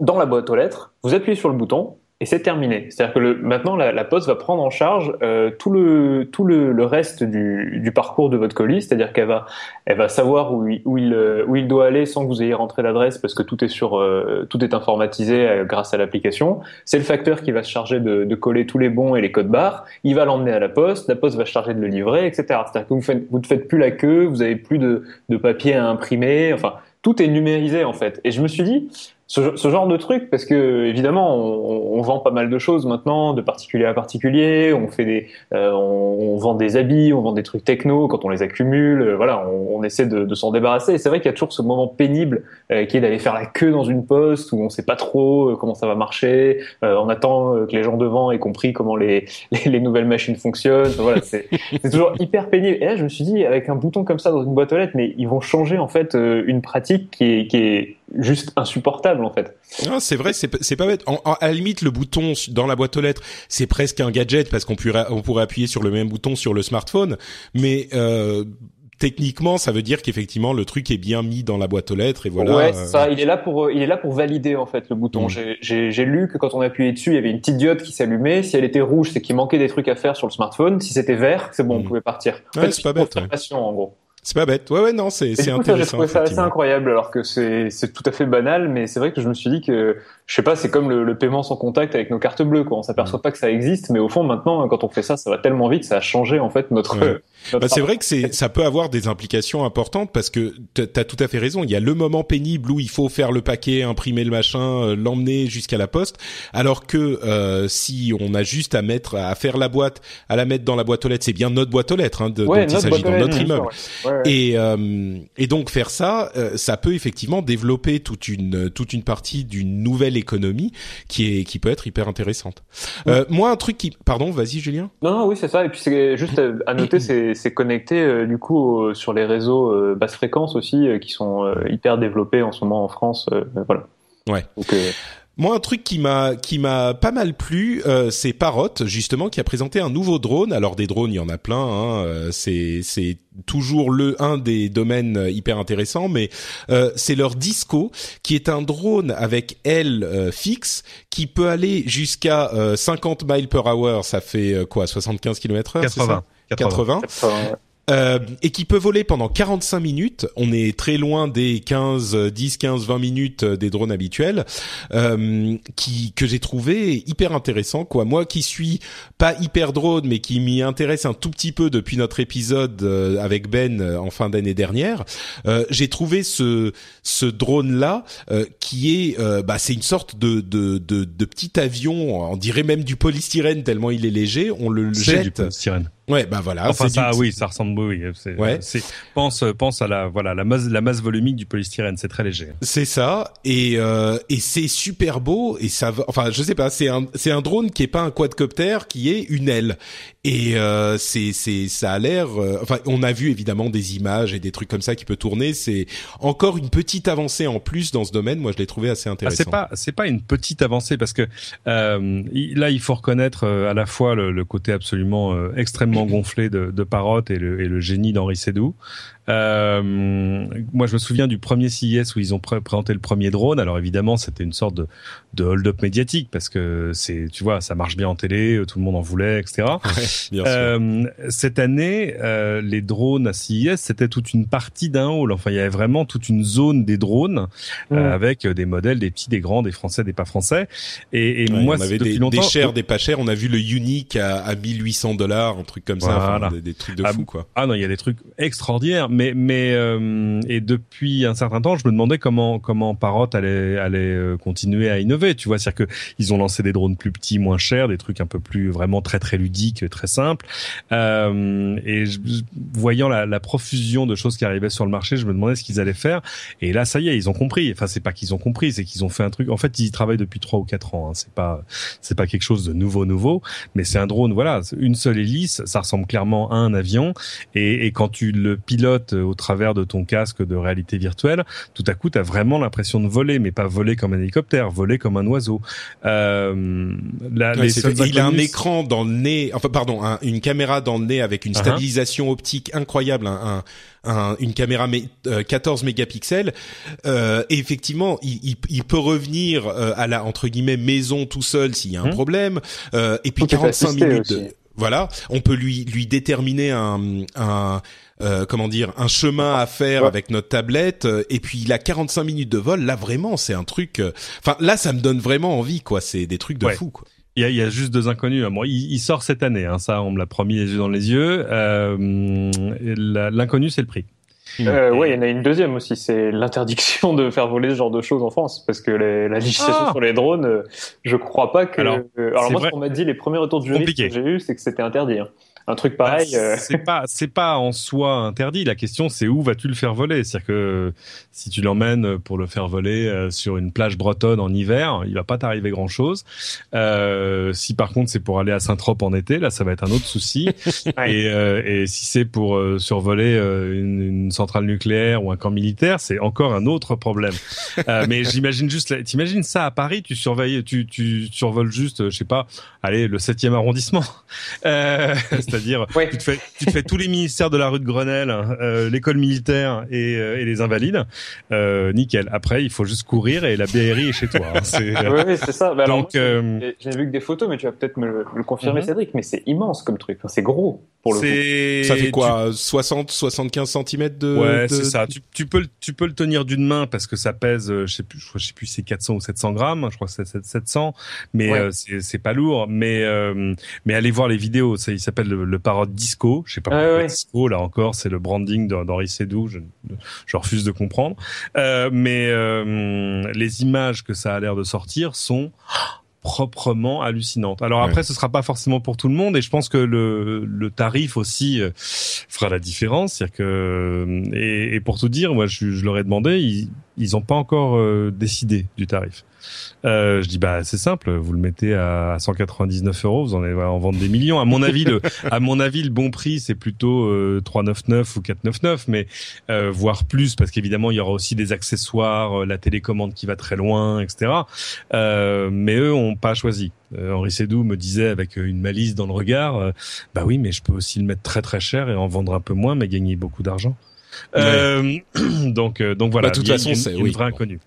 dans la boîte aux lettres, vous appuyez sur le bouton et c'est terminé. C'est-à-dire que le, maintenant, la, la, Poste va prendre en charge euh, tout le tout le, le reste du, du, parcours de votre colis, c'est-à-dire qu'elle va elle va savoir où il, où il où il doit aller sans que vous ayez rentré l'adresse parce que tout est sur euh, tout est informatisé euh, grâce à l'application. C'est le facteur qui va se charger de, de, coller tous les bons et les codes barres. Il va l'emmener à la Poste, la Poste va se charger de le livrer, etc. C'est-à-dire que vous faites vous ne faites plus la queue, vous avez plus de, de papier à imprimer, enfin tout est numérisé en fait. Et je me suis dit ce, ce, genre de truc parce que évidemment on, on, vend pas mal de choses maintenant de particulier à particulier on fait des euh, on, on, vend des habits on vend des trucs techno quand on les accumule. Euh, voilà on, on, essaie de, de s'en débarrasser. Et c'est vrai qu'il y a toujours ce moment pénible euh, qui est d'aller faire la queue dans une poste où on sait pas trop comment ça va marcher on attend que les gens devant aient compris comment les, les, les nouvelles machines fonctionnent. Voilà c'est toujours hyper pénible. Et là je me suis dit avec un bouton comme ça dans une boîte aux lettres mais ils vont changer en fait une pratique qui est, qui est juste insupportable en fait. Non, c'est vrai, c'est pas bête. En, à la limite, le bouton dans la boîte aux lettres, c'est presque un gadget parce qu'on pourrait on pourrait appuyer sur le même bouton sur le smartphone, mais euh, techniquement, ça veut dire qu'effectivement le truc est bien mis dans la boîte aux lettres et voilà. Ouais, ça. Il est là pour il est là pour valider en fait le bouton. Mm. J'ai lu que quand on appuyait dessus, il y avait une petite diode qui s'allumait. Si elle était rouge, c'est qu'il manquait des trucs à faire sur le smartphone. Si c'était vert, c'est bon, mm. on pouvait partir. En ouais, c'est pas bête. Ouais. en gros. C'est pas bête. Ouais, ouais, non, c'est c'est intéressant. J'ai trouvé ça assez incroyable, alors que c'est c'est tout à fait banal, mais c'est vrai que je me suis dit que je sais pas, c'est comme le, le, paiement sans contact avec nos cartes bleues, quoi. On s'aperçoit mm. pas que ça existe, mais au fond, maintenant, quand on fait ça, ça va tellement vite, ça a changé en fait notre. Ouais. Bah, c'est vrai que c'est ça peut avoir des implications importantes parce que t'as tout à fait raison. Il y a le moment pénible où il faut faire le paquet, imprimer le machin, euh, l'emmener jusqu'à la poste, alors que euh, si on a juste à mettre, à faire la boîte, à la mettre dans la boîte aux lettres, c'est bien notre boîte aux lettres hein, de, ouais, dont il s'agit dans notre immeuble. Ouais. Et euh, et donc faire ça, euh, ça peut effectivement développer toute une toute une partie d'une nouvelle économie qui est qui peut être hyper intéressante. Euh, moi, un truc qui, pardon, vas-y, Julien. Non, non, oui, c'est ça. Et puis c'est juste à noter, c'est c'est connecté euh, du coup sur les réseaux euh, basse fréquence aussi, qui sont hyper développés en ce moment en France. voilà. Ouais. Donc, moi, un truc qui m'a qui m'a pas mal plu, euh, c'est Parrot justement qui a présenté un nouveau drone. Alors des drones, il y en a plein. Hein, euh, c'est c'est toujours le un des domaines hyper intéressants, mais euh, c'est leur Disco qui est un drone avec aile euh, fixe qui peut aller jusqu'à 50 miles per hour. Ça fait quoi 75 km heure 80. 80. 80. Euh, et qui peut voler pendant 45 minutes. On est très loin des 15, 10, 15, 20 minutes des drones habituels, euh, qui que j'ai trouvé hyper intéressant. Quoi, moi qui suis pas hyper drone, mais qui m'y intéresse un tout petit peu depuis notre épisode euh, avec Ben euh, en fin d'année dernière, euh, j'ai trouvé ce ce drone là qui est, bah, c'est une sorte de, de de de petit avion, on dirait même du polystyrène tellement il est léger. On le jette. Du polystyrène. Ouais, bah voilà. Enfin ça, oui, ça ressemble, oui. Ouais. pense, pense à la, voilà, la masse, la masse volumique du polystyrène, c'est très léger. C'est ça, et euh, et c'est super beau, et ça, va, enfin, je sais pas, c'est un, c'est un drone qui est pas un quadcopter, qui est une aile, et euh, c'est, c'est, ça a l'air, euh, enfin, on a vu évidemment des images et des trucs comme ça qui peut tourner. C'est encore une petite avancée en plus dans ce domaine. Moi, je l'ai trouvé assez intéressant. Ah, c'est pas, c'est pas une petite avancée parce que euh, là, il faut reconnaître euh, à la fois le, le côté absolument euh, extrêmement gonflé de, de Parotte et le, et le génie d'Henri Sédou. Euh, moi, je me souviens du premier CIS où ils ont pr présenté le premier drone. Alors évidemment, c'était une sorte de, de hold-up médiatique parce que c'est, tu vois, ça marche bien en télé, tout le monde en voulait, etc. Ouais, bien euh, cette année, euh, les drones à CIS, c'était toute une partie d'un hall. Enfin, il y avait vraiment toute une zone des drones mmh. euh, avec des modèles, des petits, des grands, des français, des pas français. Et, et ouais, moi, on avait depuis des, longtemps, des chers, des pas chers. On a vu le Unique à, à 1800 dollars, un truc comme ça, Voilà. enfin, des, des trucs de Ah, fou quoi. Ah non, il y a des trucs extraordinaires, mais mais euh, et depuis un certain temps, je me demandais comment comment Parrot allait allait euh, continuer à innover. Tu vois, c'est-à-dire que ils ont lancé des drones plus petits, moins chers, des trucs un peu plus vraiment très très ludiques, très simples. Euh, et je, voyant la, la profusion de choses qui arrivaient sur le marché, je me demandais ce qu'ils allaient faire. Et là, ça y est, ils ont compris. Enfin, c'est pas qu'ils ont compris, c'est qu'ils ont fait un truc. En fait, ils y travaillent depuis trois ou quatre ans. Hein. C'est pas c'est pas quelque chose de nouveau nouveau, mais c'est un drone. Voilà, une seule hélice, ça ressemble clairement à un avion. Et, et quand tu le pilotes au travers de ton casque de réalité virtuelle, tout à coup, tu as vraiment l'impression de voler, mais pas voler comme un hélicoptère, voler comme un oiseau. Euh, la, Ouais, les fait. il a un écran dans le nez, enfin pardon, un- une caméra dans le nez avec une Uh-huh. stabilisation optique incroyable, un, un- un- une caméra mé- euh, 14 mégapixels. Euh, et effectivement, il, il- il peut revenir euh, à la entre guillemets maison tout seul s'il y a un Mhm. problème. Euh, et puis Tout est 45 assisté minutes. aussi. Voilà, on peut lui lui déterminer un, un euh, comment dire un chemin à faire Ouais. avec notre tablette euh, et puis il a 45 minutes de vol là vraiment c'est un truc euh, enfin là ça me donne vraiment envie quoi c'est des trucs de Ouais. fou quoi Il y a, il y a juste deux inconnus. Bon, il, il sort cette année, hein, ça, on me l'a promis les yeux dans les yeux. Euh, L'inconnu, c'est le prix. Euh, ouais, il y en a une deuxième aussi, c'est l'interdiction de faire voler ce genre de choses en France, parce que les, la législation Ah sur les drones, euh, je crois pas que. Alors, euh, alors moi, vrai. ce qu'on m'a dit, les premiers retours juristes Compliqué. que j'ai eu, c'est que c'était interdit. hein. Un truc pareil. Bah, euh, C'est pas, c'est pas en soi interdit. La question, c'est où vas-tu le faire voler? C'est-à-dire que si tu l'emmènes pour le faire voler euh, sur une plage bretonne en hiver, il va pas t'arriver grand-chose. Euh, si par contre c'est pour aller à Saint-Trope en été, là, ça va être un autre souci. Et, euh, et si c'est pour euh, survoler une, une centrale nucléaire ou un camp militaire, c'est encore un autre problème. Mais j'imagine juste, t'imagines ça à Paris, tu surveilles, tu, tu survoles juste, je sais pas, allez, le septième arrondissement. Euh, C'est-à-dire, Ouais. tu te fais, tu te fais tous les ministères de la rue de Grenelle, euh, l'école militaire et, euh, et les invalides. Euh, nickel. Après, il faut juste courir et la BRI est chez toi. hein. C'est- Ouais, ouais, c'est ça. Bah, alors, Donc, euh, j'ai- vu que des photos, mais tu vas peut-être me, le- me le confirmer, Mhm. Cédric. Mais c'est immense comme truc. Enfin, c'est gros pour le coup. c'est Ça fait quoi 60, 75 cm de Ouais, de- c'est ça. Tu, tu peux, le- tu peux le tenir d'une main parce que ça pèse, je sais plus, je crois- je sais plus, c'est 400 ou 700 grammes. Je crois que c'est c'est 700, mais Ouais. euh, c'est c'est pas lourd. Mais euh, mais allez voir les vidéos. Ça, il s'appelle le, le Parrot Disco. Je sais pas Ouais, pourquoi ouais. Disco. Là encore, c'est le branding d'Hen- d'Henri Sédou. Je, je refuse de comprendre. Euh, mais euh, les images que ça a l'air de sortir sont proprement hallucinantes. Alors après, ce sera pas forcément pour tout le monde, et je pense que le, le tarif aussi euh, fera la différence. C'est-à-dire que et, et pour tout dire, moi, je, je leur ai demandé, ils ils ont pas encore euh, décidé du tarif. Euh, je dis bah c'est simple, vous le mettez à 199 euros, vous en allez en vendre des millions. À mon avis, le à mon avis le bon prix c'est plutôt euh, 399 ou 499, mais euh, voire plus parce qu'évidemment il y aura aussi des accessoires, euh, la télécommande qui va très loin, etc. Euh, mais eux ont pas choisi. Euh, Henri Sédou me disait avec une malice dans le regard, bah oui, mais je peux aussi le mettre très très cher et en vendre un peu moins, mais gagner beaucoup d'argent. Euh, donc donc voilà. Bah, toute façon, une- c'est- une oui. vraie inconnue.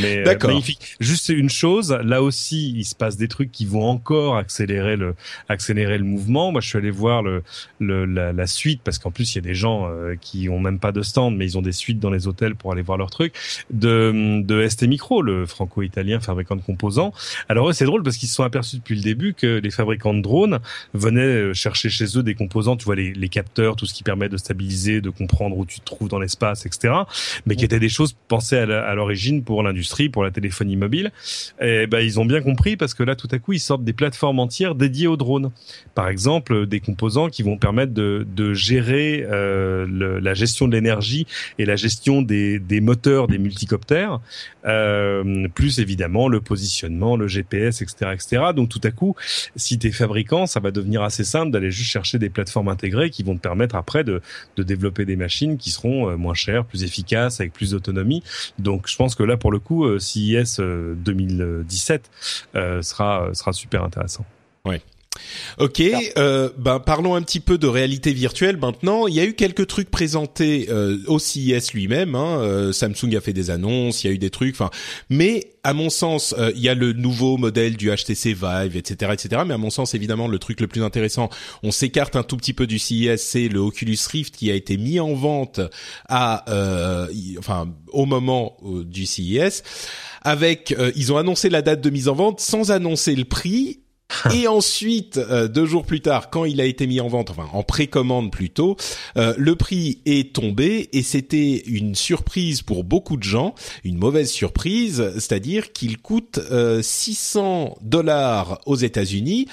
Mais euh, D'accord. magnifique. Juste une chose, là aussi, il se passe des trucs qui vont encore accélérer le accélérer le mouvement. Moi, je suis allé voir le, le la, la suite parce qu'en plus il y a des gens euh, qui ont même pas de stand, mais ils ont des suites dans les hôtels pour aller voir leurs trucs de de ST Micro, le franco-italien fabricant de composants. Alors eux, c'est drôle parce qu'ils se sont aperçus depuis le début que les fabricants de drones venaient euh, chercher chez eux des composants, tu vois les, les capteurs, tout ce qui permet de stabiliser, de comprendre où tu te trouves dans l'espace, etc. Mais qui étaient des choses pensées à la- à l'origine pour l'industrie, pour la téléphonie mobile. Et ben ils ont bien compris parce que là tout à coup ils sortent des plateformes entières dédiées aux drones. Par exemple des composants qui vont permettre de, de gérer euh, le- la gestion de l'énergie et la gestion des, des moteurs des multicoptères, euh, plus évidemment le positionnement, le GPS, etc., etc. Donc tout à coup, si tu es fabricant, ça va devenir assez simple d'aller juste chercher des plateformes intégrées qui vont te permettre après de, de développer des machines qui seront euh, moins chères, plus efficaces, avec plus d'autonomie. Donc je pense que là pour le coup, euh, CIS euh, 2017 euh, sera sera super intéressant. Ok, euh, ben parlons un petit peu de réalité virtuelle maintenant. Il y a eu quelques trucs présentés euh, au CIS lui-même. Hein. Euh, Samsung a fait des annonces, il y a eu des trucs. Enfin, mais à mon sens, euh, il y a le nouveau modèle du HTC Vive, etc., etc. Mais à mon sens, évidemment, le truc le plus intéressant, on s'écarte un tout petit peu du CIS, c'est le Oculus Rift qui a été mis en vente à, euh, y- enfin, au moment euh, du CIS. Avec, euh, ils ont annoncé la date de mise en vente sans annoncer le prix et ensuite, euh, deux jours plus tard, quand il a été mis en vente, enfin en précommande plutôt, euh, le prix est tombé et c'était une surprise pour beaucoup de gens, une mauvaise surprise, c'est-à-dire qu'il coûte euh, 600 dollars aux États-Unis,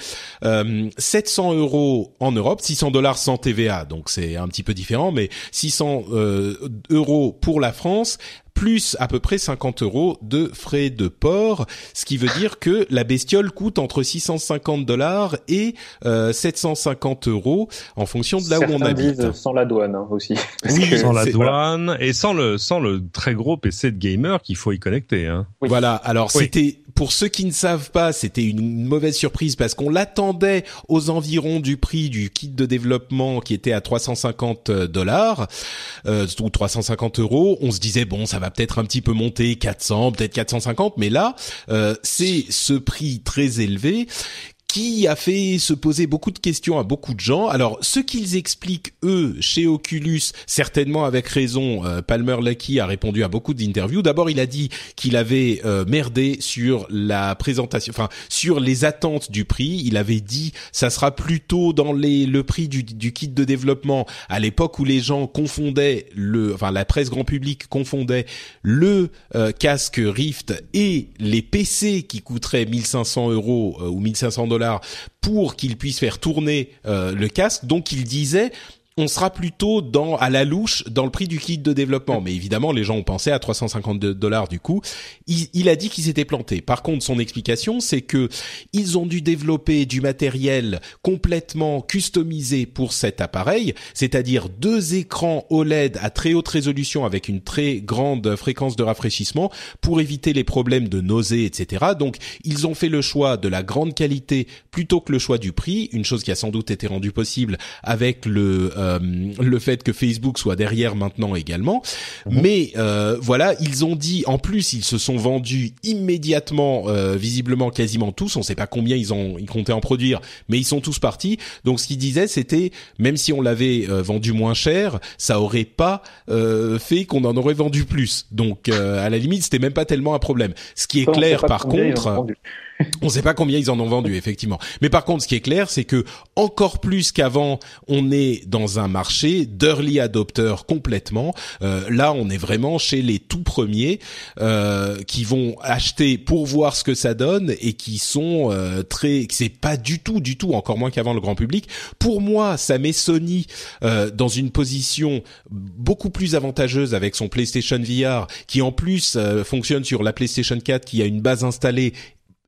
euh, 700 euros en Europe, 600 dollars sans TVA, donc c'est un petit peu différent, mais 600 euh, euros pour la France plus à peu près 50 euros de frais de port, ce qui veut dire que la bestiole coûte entre 650 dollars et euh, 750 euros en fonction de là où on habite. disent sans la douane hein, aussi. Oui, que- Sans la douane et sans le sans le très gros PC de gamer qu'il faut y connecter. Hein. Oui. Voilà. Alors Oui. c'était pour ceux qui ne savent pas, c'était une mauvaise surprise parce qu'on l'attendait aux environs du prix du kit de développement qui était à 350 dollars euh, ou 350 euros. On se disait bon, ça va peut-être un petit peu monter 400, peut-être 450, mais là euh, c'est ce prix très élevé qui a fait se poser beaucoup de questions à beaucoup de gens. Alors, ce qu'ils expliquent eux chez Oculus, certainement avec raison, euh, Palmer Lucky a répondu à beaucoup d'interviews. D'abord, il a dit qu'il avait euh, merdé sur la présentation, enfin sur les attentes du prix. Il avait dit ça sera plutôt dans les le prix du, du kit de développement à l'époque où les gens confondaient le, enfin la presse grand public confondait le euh, casque Rift et les PC qui coûteraient 1500 euros ou 1500 dollars pour qu'il puisse faire tourner euh, le casque. Donc il disait on sera plutôt à la louche dans le prix du kit de développement. Mais évidemment, les gens ont pensé à 350 dollars du coup. Il, a dit qu'il s'était planté. Par contre, son explication, c'est que ils ont dû développer du matériel complètement customisé pour cet appareil, c'est-à-dire deux écrans OLED à très haute résolution avec une très grande fréquence de rafraîchissement pour éviter les problèmes de nausée, etc. Donc, ils ont fait le choix de la grande qualité plutôt que le choix du prix, une chose qui a sans doute été rendue possible avec le euh, le fait que Facebook soit derrière maintenant également. Mhm. Mais euh, voilà, ils ont dit en plus ils se sont vendus immédiatement, euh, visiblement quasiment tous. On ne sait pas combien ils ont ils comptaient en produire, mais ils sont tous partis. Donc ce qu'ils disaient c'était même si on l'avait vendu moins cher, ça aurait pas fait qu'on en aurait vendu plus. Donc à la limite c'était même pas tellement un problème. Ce qui est clair par contre. On ne sait pas combien ils en ont vendu, effectivement. Mais par contre, ce qui est clair, c'est que encore plus qu'avant, on est dans un marché d'early adopteurs complètement. Euh, là, on est vraiment chez les tout premiers euh, qui vont acheter pour voir ce que ça donne et qui sont euh, très. C'est pas du tout, du tout, encore moins qu'avant le grand public. Pour moi, ça met Sony euh, dans une position beaucoup plus avantageuse avec son PlayStation VR, qui en plus euh, fonctionne sur la PlayStation 4, qui a une base installée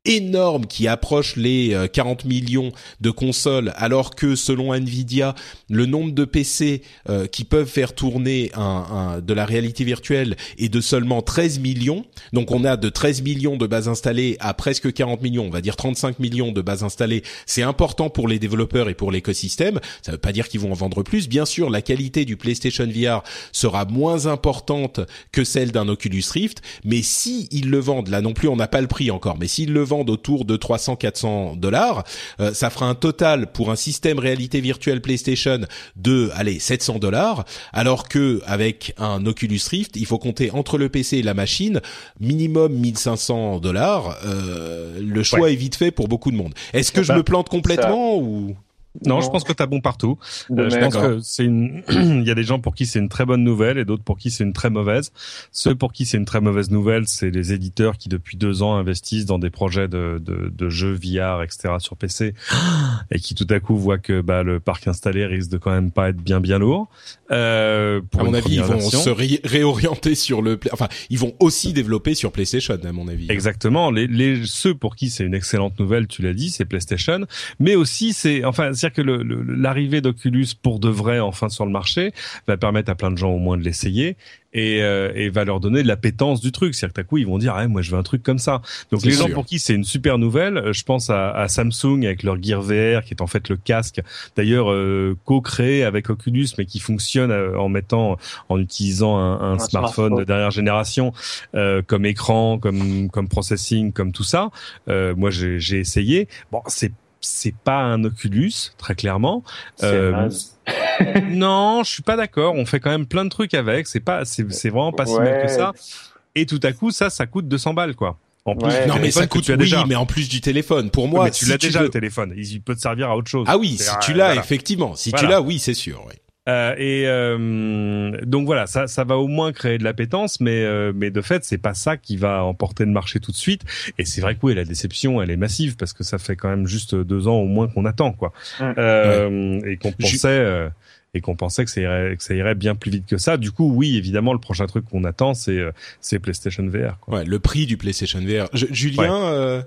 énorme qui approche les 40 euh, millions de consoles, alors que selon Nvidia, le nombre de PC euh, qui peuvent faire tourner un, de la réalité virtuelle est de seulement 13 millions. Donc on a de 13 millions de bases installées à presque 40 millions, on va dire 35 millions de bases installées. C'est important pour les développeurs et pour l'écosystème. Ça ne veut pas dire qu'ils vont en vendre plus. Bien sûr, la qualité du PlayStation VR sera moins importante que celle d'un Oculus Rift, mais si le vendent, là non plus on n'a pas le prix encore, mais s'ils le vendent autour de 300-400 dollars. Euh, ça fera un total pour un système réalité virtuelle PlayStation de, allez, 700 dollars, alors que avec un Oculus Rift, il faut compter entre le PC et la machine minimum 1500 dollars. Euh, le choix est vite fait pour beaucoup de monde. Est-ce que je me plante complètement ou non, je pense que t'as bon partout. Euh, je pense que c'est une. Il y a des gens pour qui c'est une très bonne nouvelle et d'autres pour qui c'est une très mauvaise. Ceux pour qui c'est une très mauvaise nouvelle, c'est les éditeurs qui depuis deux ans investissent dans des projets de, de, de jeux VR, etc. sur PC et qui tout à coup voient que bah, le parc installé risque de quand même pas être bien bien lourd. Euh, pour à mon avis, ils vont se réorienter sur le. Enfin, ils vont aussi développer sur PlayStation, à mon avis. Exactement. Les, les ceux pour qui c'est une excellente nouvelle, tu l'as dit, c'est PlayStation, mais aussi c'est enfin c'est-à-dire que l'arrivée d'Oculus pour de vrai enfin sur le marché va permettre à plein de gens au moins de l'essayer et, euh, et va leur donner de la pétence du truc. C'est-à-dire que coup ils vont dire ah, moi je veux un truc comme ça. Donc les gens pour qui c'est une super nouvelle, euh, je pense à, à, Samsung avec leur Gear VR qui est en fait le casque d'ailleurs euh, co-créé avec Oculus mais qui fonctionne euh, en mettant en utilisant un, un, smartphone, de dernière génération comme écran, comme comme processing, comme tout ça. moi j'ai essayé. Bon c'est c'est pas un Oculus très clairement. Euh, non, je suis pas d'accord. On fait quand même plein de trucs avec. C'est pas, c'est, vraiment pas si mal que ça. Et tout à coup, ça, ça coûte 200 balles, quoi. En plus, non mais ça coûte oui, déjà. mais en plus du téléphone. Pour moi, tu l'as déjà le téléphone. Il peut te servir à autre chose. Ah oui, si tu l'as, effectivement. Si tu l'as, oui, c'est sûr. Oui. Euh, et euh, donc voilà, ça, ça va au moins créer de l'appétence, mais euh, mais de fait, c'est pas ça qui va emporter le marché tout de suite. Et c'est vrai que oui, la déception, elle est massive parce que ça fait quand même juste deux ans au moins qu'on attend quoi, euh, et qu'on pensait et qu'on pensait que ça, irait, que ça irait bien plus vite que ça. Du coup, oui, évidemment, le prochain truc qu'on attend, c'est euh, c'est PlayStation VR. Quoi. Ouais, le prix du PlayStation VR. Julien, euh,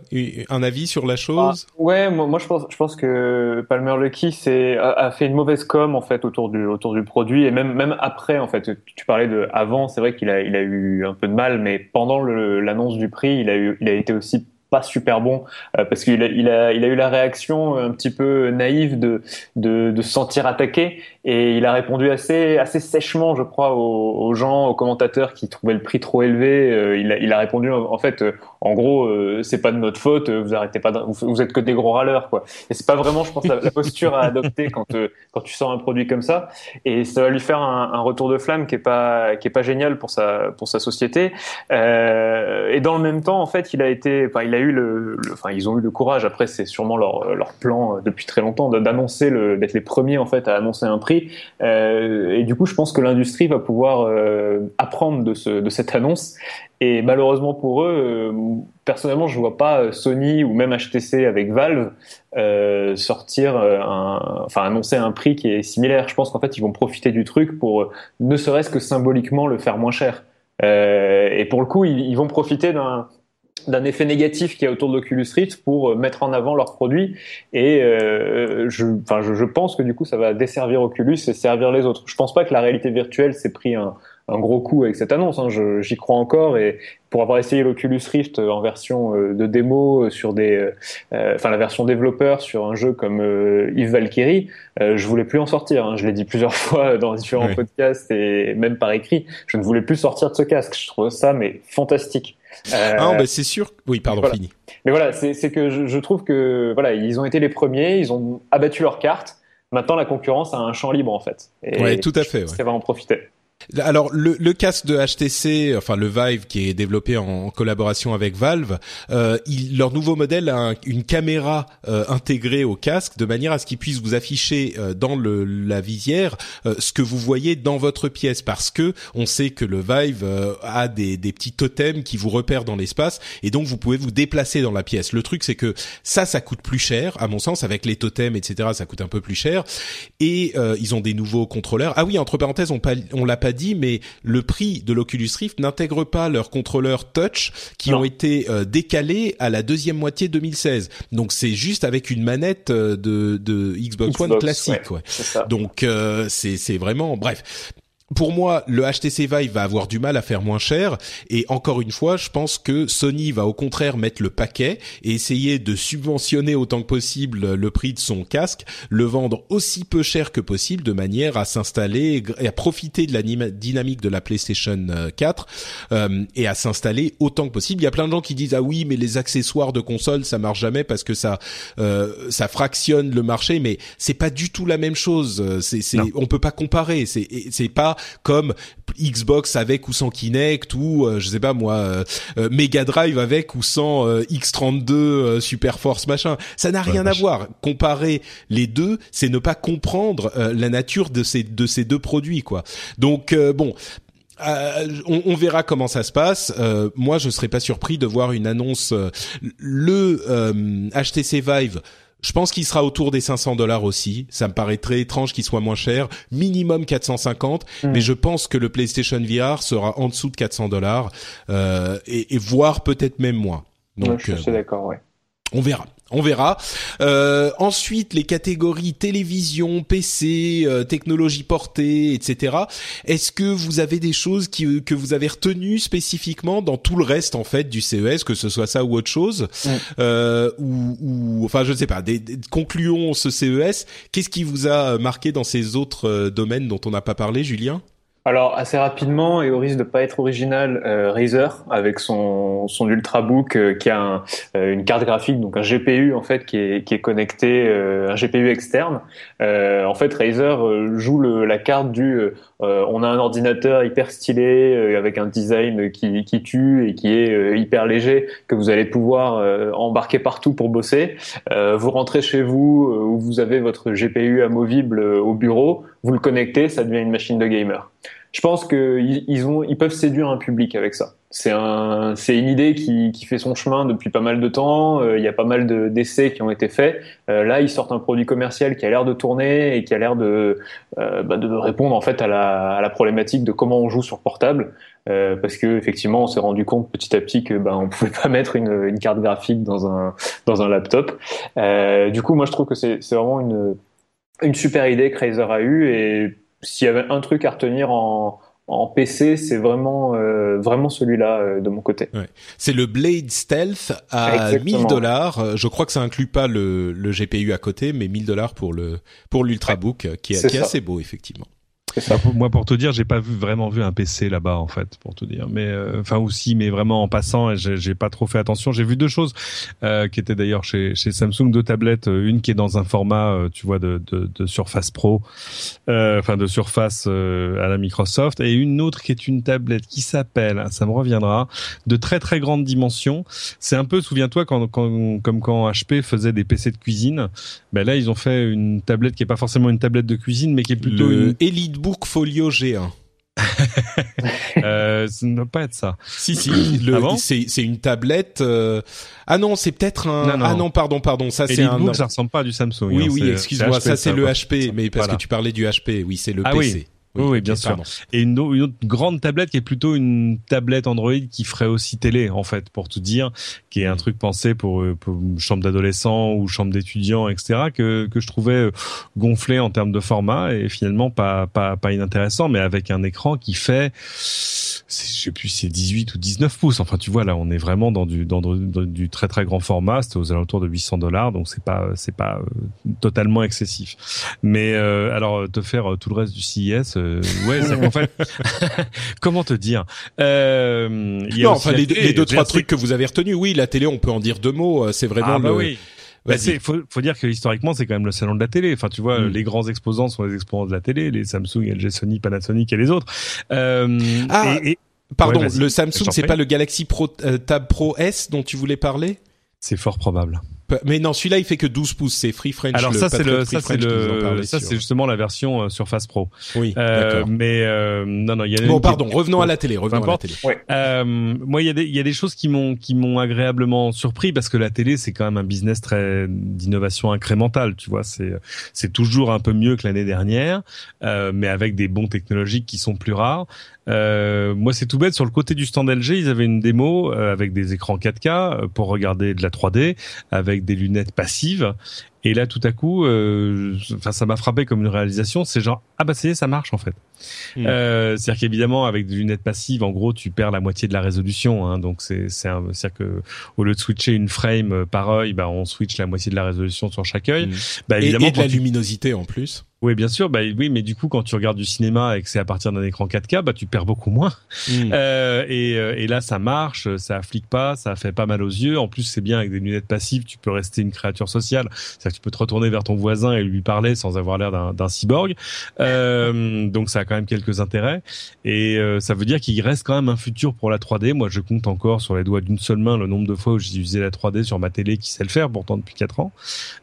un avis sur la chose? ah, Ouais, moi, moi, je pense je pense que Palmer Lucky c'est a, fait une mauvaise com en fait autour du autour du produit et même même après en fait. Tu parlais de avant, c'est vrai qu'il a il a eu un peu de mal, mais pendant l'annonce du prix, il a eu il a été aussi pas super bon euh, parce qu'il a, il a, il a eu la réaction un petit peu naïve de, de, de se sentir attaqué et il a répondu assez, assez sèchement, je crois, aux, gens, aux commentateurs qui trouvaient le prix trop élevé. Euh, il, a, il a répondu en fait, euh, en gros, c'est pas de notre faute, vous arrêtez pas, vous, êtes que des gros râleurs, quoi. Et c'est pas vraiment, je pense, la, posture à adopter quand quand tu sors un produit comme ça. Et ça va lui faire un, un retour de flamme qui est pas qui est pas génial pour sa pour sa société. et dans le même temps, en fait, il a été, enfin, il a eu le, enfin, ils ont eu le courage. Après, c'est sûrement leur, leur plan euh, depuis très longtemps d'annoncer le, d'être les premiers en fait à annoncer un prix. Euh, et du coup, je pense que l'industrie va pouvoir euh, apprendre de, ce, de cette annonce. Et malheureusement pour eux, euh, personnellement, je vois pas Sony ou même HTC avec Valve sortir un, enfin annoncer un prix qui est similaire. Je pense qu'en fait, ils vont profiter du truc pour ne serait-ce que symboliquement le faire moins cher. Et pour le coup, ils vont profiter d'un d'un effet négatif qui y a autour de l'Oculus Rift pour euh, mettre en avant leurs produits. Et euh, je, enfin, je, je, pense que du coup, ça va desservir Oculus et servir les autres. Je pense pas que la réalité virtuelle s'est pris un, un gros coup avec cette annonce. Hein. J'y crois encore et pour avoir essayé l'Oculus Rift en version euh, de démo sur des, euh, enfin la version développeur sur un jeu comme euh, Yves Valkyrie, je voulais plus en sortir. Hein. Je l'ai dit plusieurs fois dans différents podcasts et même par écrit. Je ne voulais plus sortir de ce casque. Je trouve ça mais fantastique. Euh, ah, bah c'est sûr. Oui, pardon, fini. Mais voilà, c'est que je, je, trouve que voilà, ils ont été les premiers, ils ont abattu leurs cartes. Maintenant, la concurrence a un champ libre en fait. Et ouais, tout à fait. Ouais. Ça va en profiter. Alors le, le, casque de HTC, enfin le Vive qui est développé en, collaboration avec Valve, euh, il, leur nouveau modèle a une caméra euh, intégrée au casque de manière à ce qu'il puisse vous afficher euh, dans le, la visière euh, ce que vous voyez dans votre pièce parce que on sait que le Vive euh, a des, des, petits totems qui vous repèrent dans l'espace et donc vous pouvez vous déplacer dans la pièce. Le truc c'est que ça, ça coûte plus cher à mon sens avec les totems etc. Ça coûte un peu plus cher et ils ont des nouveaux contrôleurs. Ah oui entre parenthèses on, on l'a pas dit, mais le prix de l'Oculus Rift n'intègre pas leurs contrôleurs touch qui ont été euh, décalés à la deuxième moitié 2016. Donc c'est juste avec une manette euh, de, de Xbox, One classique. Ouais, Donc euh, c'est vraiment bref pour moi, le HTC Vive va avoir du mal à faire moins cher. Et encore une fois, je pense que Sony va au contraire mettre le paquet et essayer de subventionner autant que possible le prix de son casque, le vendre aussi peu cher que possible de manière à s'installer et à profiter de la dynamique de la PlayStation 4 euh, et à s'installer autant que possible. Il y a plein de gens qui disent ah oui, mais les accessoires de console ça marche jamais parce que ça euh, ça fractionne le marché, mais c'est pas du tout la même chose. C'est, c'est on peut pas comparer. C'est c'est pas comme Xbox avec ou sans Kinect ou euh, je sais pas moi euh, euh, Mega Drive avec ou sans X32 Super Force machin. Ça n'a rien à voir. Comparer les deux, c'est ne pas comprendre la nature de ces de ces deux produits quoi. Donc bon, on, on, verra comment ça se passe. moi, je serais pas surpris de voir une annonce. le HTC Vive je pense qu'il sera autour des 500 dollars aussi. Ça me paraît très étrange qu'il soit moins cher. Minimum 450, mm. mais je pense que le PlayStation VR sera en dessous de 400 dollars euh, et, et voire peut-être même moins. Donc, je suis euh, d'accord, ouais. On verra. On verra. Euh, ensuite, les catégories télévision, PC, euh, technologie portée, etc. Est-ce que vous avez des choses qui, que vous avez retenues spécifiquement dans tout le reste en fait du CES, que ce soit ça ou autre chose, euh, ou, ou, enfin je ne sais pas. Des, concluons ce CES. Qu'est-ce qui vous a marqué dans ces autres euh, domaines dont on n'a pas parlé, Julien? Alors assez rapidement et au risque de pas être original, euh, Razer avec son son ultrabook euh, qui a un, euh, une carte graphique donc un GPU en fait qui est qui est connecté un GPU externe. en fait Razer joue le, la carte du on a un ordinateur hyper stylé avec un design qui qui tue et qui est hyper léger que vous allez pouvoir embarquer partout pour bosser. vous rentrez chez vous où vous avez votre GPU amovible au bureau, vous le connectez, ça devient une machine de gamer je pense qu'ils ils ont, ils peuvent séduire un public avec ça. C'est un, c'est une idée qui, qui fait son chemin depuis pas mal de temps. Euh, il y a pas mal de, d'essais qui ont été faits. Euh, là, ils sortent un produit commercial qui a l'air de tourner et qui a l'air de, euh, bah, de répondre en fait à la, à la problématique de comment on joue sur portable. parce que effectivement, on s'est rendu compte petit à petit que ben on pouvait pas mettre une, une carte graphique dans un dans un laptop. du coup, moi, je trouve que c'est, c'est vraiment une une super idée que Razer a eue et s'il y avait un truc à retenir en, en PC, c'est vraiment euh, vraiment celui-là euh, de mon côté. Ouais. C'est le Blade Stealth à Exactement. 1000 dollars. Euh, je crois que ça inclut pas le, le GPU à côté, mais 1000 dollars pour le pour l'ultrabook ouais. qui, est, qui est assez beau effectivement. Ça. Moi, pour te dire, j'ai pas vu vraiment vu un PC là-bas en fait, pour te dire. Mais euh, enfin aussi, mais vraiment en passant, j'ai pas trop fait attention. J'ai vu deux choses euh, qui étaient d'ailleurs chez, chez Samsung, deux tablettes, euh, une qui est dans un format, euh, tu vois, de, de, de Surface Pro, euh, enfin de Surface à la Microsoft, et une autre qui est une tablette qui s'appelle, ça me reviendra, de très très grande dimension. C'est un peu, souviens-toi, quand, quand, comme quand HP faisait des PC de cuisine, ben là ils ont fait une tablette qui est pas forcément une tablette de cuisine, mais qui est plutôt le une Elite Book Folio G1. euh, ça ne doit pas être ça. Si si, ah bon? c'est c'est une tablette. Euh... Ah non, c'est peut-être un. Non, non. Ah non, pardon, pardon. Ça c'est un. ça ressemble pas à du Samsung. Oui hein, oui, excuse-moi. Ça c'est le HP, mais parce voilà. que tu parlais du HP. Oui, c'est le ah, PC. Oui. Oui, oui, bien sûr. Et une, une, autre grande tablette qui est plutôt une tablette Android qui ferait aussi télé, en fait, pour tout dire, qui est un truc pensé pour, pour chambre d'adolescents ou chambre d'étudiants, etc., que, que je trouvais gonflé en termes de format et finalement pas, pas, pas inintéressant, mais avec un écran qui fait, je sais plus c'est 18 ou 19 pouces. Enfin, tu vois, là, on est vraiment dans du, dans, dans du très très grand format. C'était aux alentours de 800 dollars, donc c'est pas, c'est pas euh, totalement excessif. Mais euh, alors, te faire tout le reste du CIS, euh, ouais, c'est en fait, comment te dire euh, il y a Non, enfin les, deux trois trucs que vous avez retenus, oui, la télé, on peut en dire deux mots. C'est vraiment ah, bah le. Oui. Bah c'est, faut, faut dire que historiquement, c'est quand même le salon de la télé. Enfin, tu vois, mm. les grands exposants sont les exposants de la télé, les Samsung, LG, Sony, Panasonic et les autres. Euh, ah, et, et... pardon, ouais, le Samsung, c'est pas le Galaxy Pro euh, Tab Pro S dont tu voulais parler? C'est fort probable. Mais non, celui-là il fait que 12 pouces, c'est Free French. Alors le ça c'est le ça c'est le ça c'est justement la version euh, Surface Pro. Oui. Euh, mais euh, non non, il y a Bon pardon, revenons à la télé, revenons à la télé. Ouais. Euh, moi il y a des il y a des choses qui m'ont qui m'ont agréablement surpris parce que la télé c'est quand même un business très d'innovation incrémentale, tu vois, c'est c'est toujours un peu mieux que l'année dernière, euh, mais avec des bons technologiques qui sont plus rares. Euh, moi, c'est tout bête. Sur le côté du stand LG, ils avaient une démo euh, avec des écrans 4K pour regarder de la 3D, avec des lunettes passives. Et là, tout à coup, euh, enfin, ça m'a frappé comme une réalisation. C'est genre, ah bah c'est ça marche en fait. Mmh. Euh, c'est-à-dire qu'évidemment, avec des lunettes passives, en gros, tu perds la moitié de la résolution. Hein, donc c'est c'est c'est-à-dire que au lieu de switcher une frame par œil, bah on switch la moitié de la résolution sur chaque œil. Mmh. Bah évidemment, et, et de la tu... luminosité en plus. Oui, bien sûr. Bah oui, mais du coup, quand tu regardes du cinéma et que c'est à partir d'un écran 4K, bah tu perds beaucoup moins. Mmh. Euh, et, et là, ça marche, ça afflique pas, ça fait pas mal aux yeux. En plus, c'est bien avec des lunettes passives, tu peux rester une créature sociale. C'est-à-dire que tu peux te retourner vers ton voisin et lui parler sans avoir l'air d'un cyborg. Euh, donc, ça a quand même quelques intérêts. Et euh, ça veut dire qu'il reste quand même un futur pour la 3D. Moi, je compte encore sur les doigts d'une seule main le nombre de fois où j'ai utilisé la 3D sur ma télé qui sait le faire pourtant depuis 4 ans.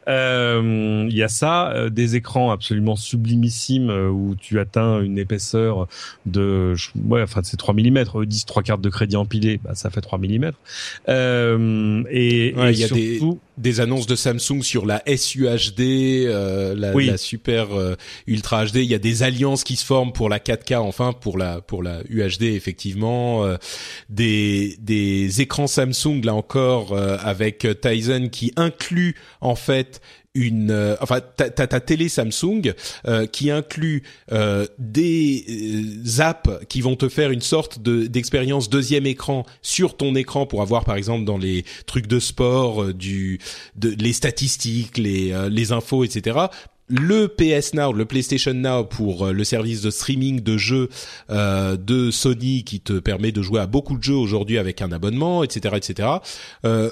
Euh, Il y a ça, des écrans absolument sublimissime où tu atteins une épaisseur de ouais enfin c'est 3 mm eux disent 3 cartes de crédit empilées bah ça fait 3 mm euh, et il ouais, y a surtout... des, des annonces de Samsung sur la SUHD euh, la, oui. la super euh, ultra HD il y a des alliances qui se forment pour la 4K enfin pour la pour la UHD effectivement euh, des des écrans Samsung là encore euh, avec Tizen qui inclut en fait une euh, enfin ta, ta, télé Samsung euh, qui inclut euh, des euh, apps qui vont te faire une sorte de d'expérience deuxième écran sur ton écran pour avoir par exemple dans les trucs de sport euh, du de, les statistiques les les infos etc le PS Now, le PlayStation Now pour le service de streaming de jeux euh, de Sony qui te permet de jouer à beaucoup de jeux aujourd'hui avec un abonnement, etc., etc. Il euh,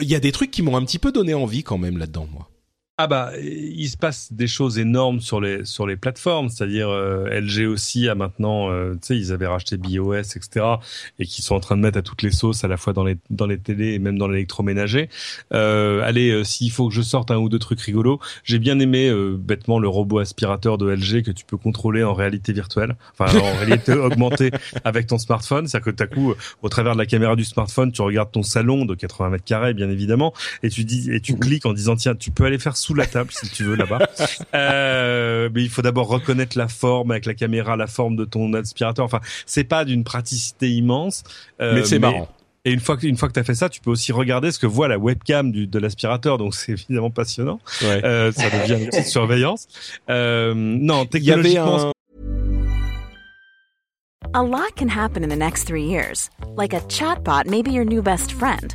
y a des trucs qui m'ont un petit peu donné envie quand même là-dedans, moi. Ah bah il se passe des choses énormes sur les sur les plateformes, c'est-à-dire euh, LG aussi a maintenant, euh, tu sais, ils avaient racheté BOS, etc. et qui sont en train de mettre à toutes les sauces à la fois dans les dans les télés et même dans l'électroménager. Euh, allez, euh, s'il faut que je sorte un ou deux trucs rigolos, j'ai bien aimé euh, bêtement le robot aspirateur de LG que tu peux contrôler en réalité virtuelle, enfin en réalité augmentée avec ton smartphone, c'est-à-dire que tout à coup, au travers de la caméra du smartphone, tu regardes ton salon de 80 mètres carrés, bien évidemment, et tu dis et tu cliques en disant tiens, tu peux aller faire sous la table si tu veux là-bas. euh, mais il faut d'abord reconnaître la forme avec la caméra, la forme de ton aspirateur. Enfin, c'est pas d'une praticité immense. Euh, mais c'est marrant. Et une fois que une fois que t'as fait ça, tu peux aussi regarder ce que voit la webcam du, de l'aspirateur. Donc c'est évidemment passionnant. Ouais. Euh, ça devient une petite surveillance. Euh, non, avait un A lot can happen in the next three years. Like a chatbot may be your new best friend.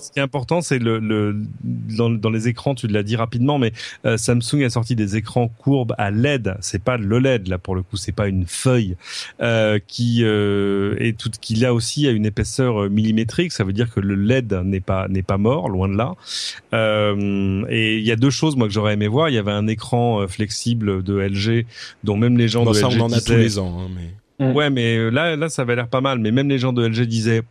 Ce qui est important, c'est le, le dans, dans, les écrans, tu l'as dit rapidement, mais euh, Samsung a sorti des écrans courbes à LED. C'est pas l'OLED là pour le coup, c'est pas une feuille euh, qui euh, est tout, qui là aussi a une épaisseur millimétrique. Ça veut dire que le LED n'est pas n'est pas mort, loin de là. Euh, et il y a deux choses moi que j'aurais aimé voir. Il y avait un écran euh, flexible de LG dont même les gens bon, de ça, LG on en a disaient, tous les ans. Hein, mais... Ouais, mais là là ça avait l'air pas mal. Mais même les gens de LG disaient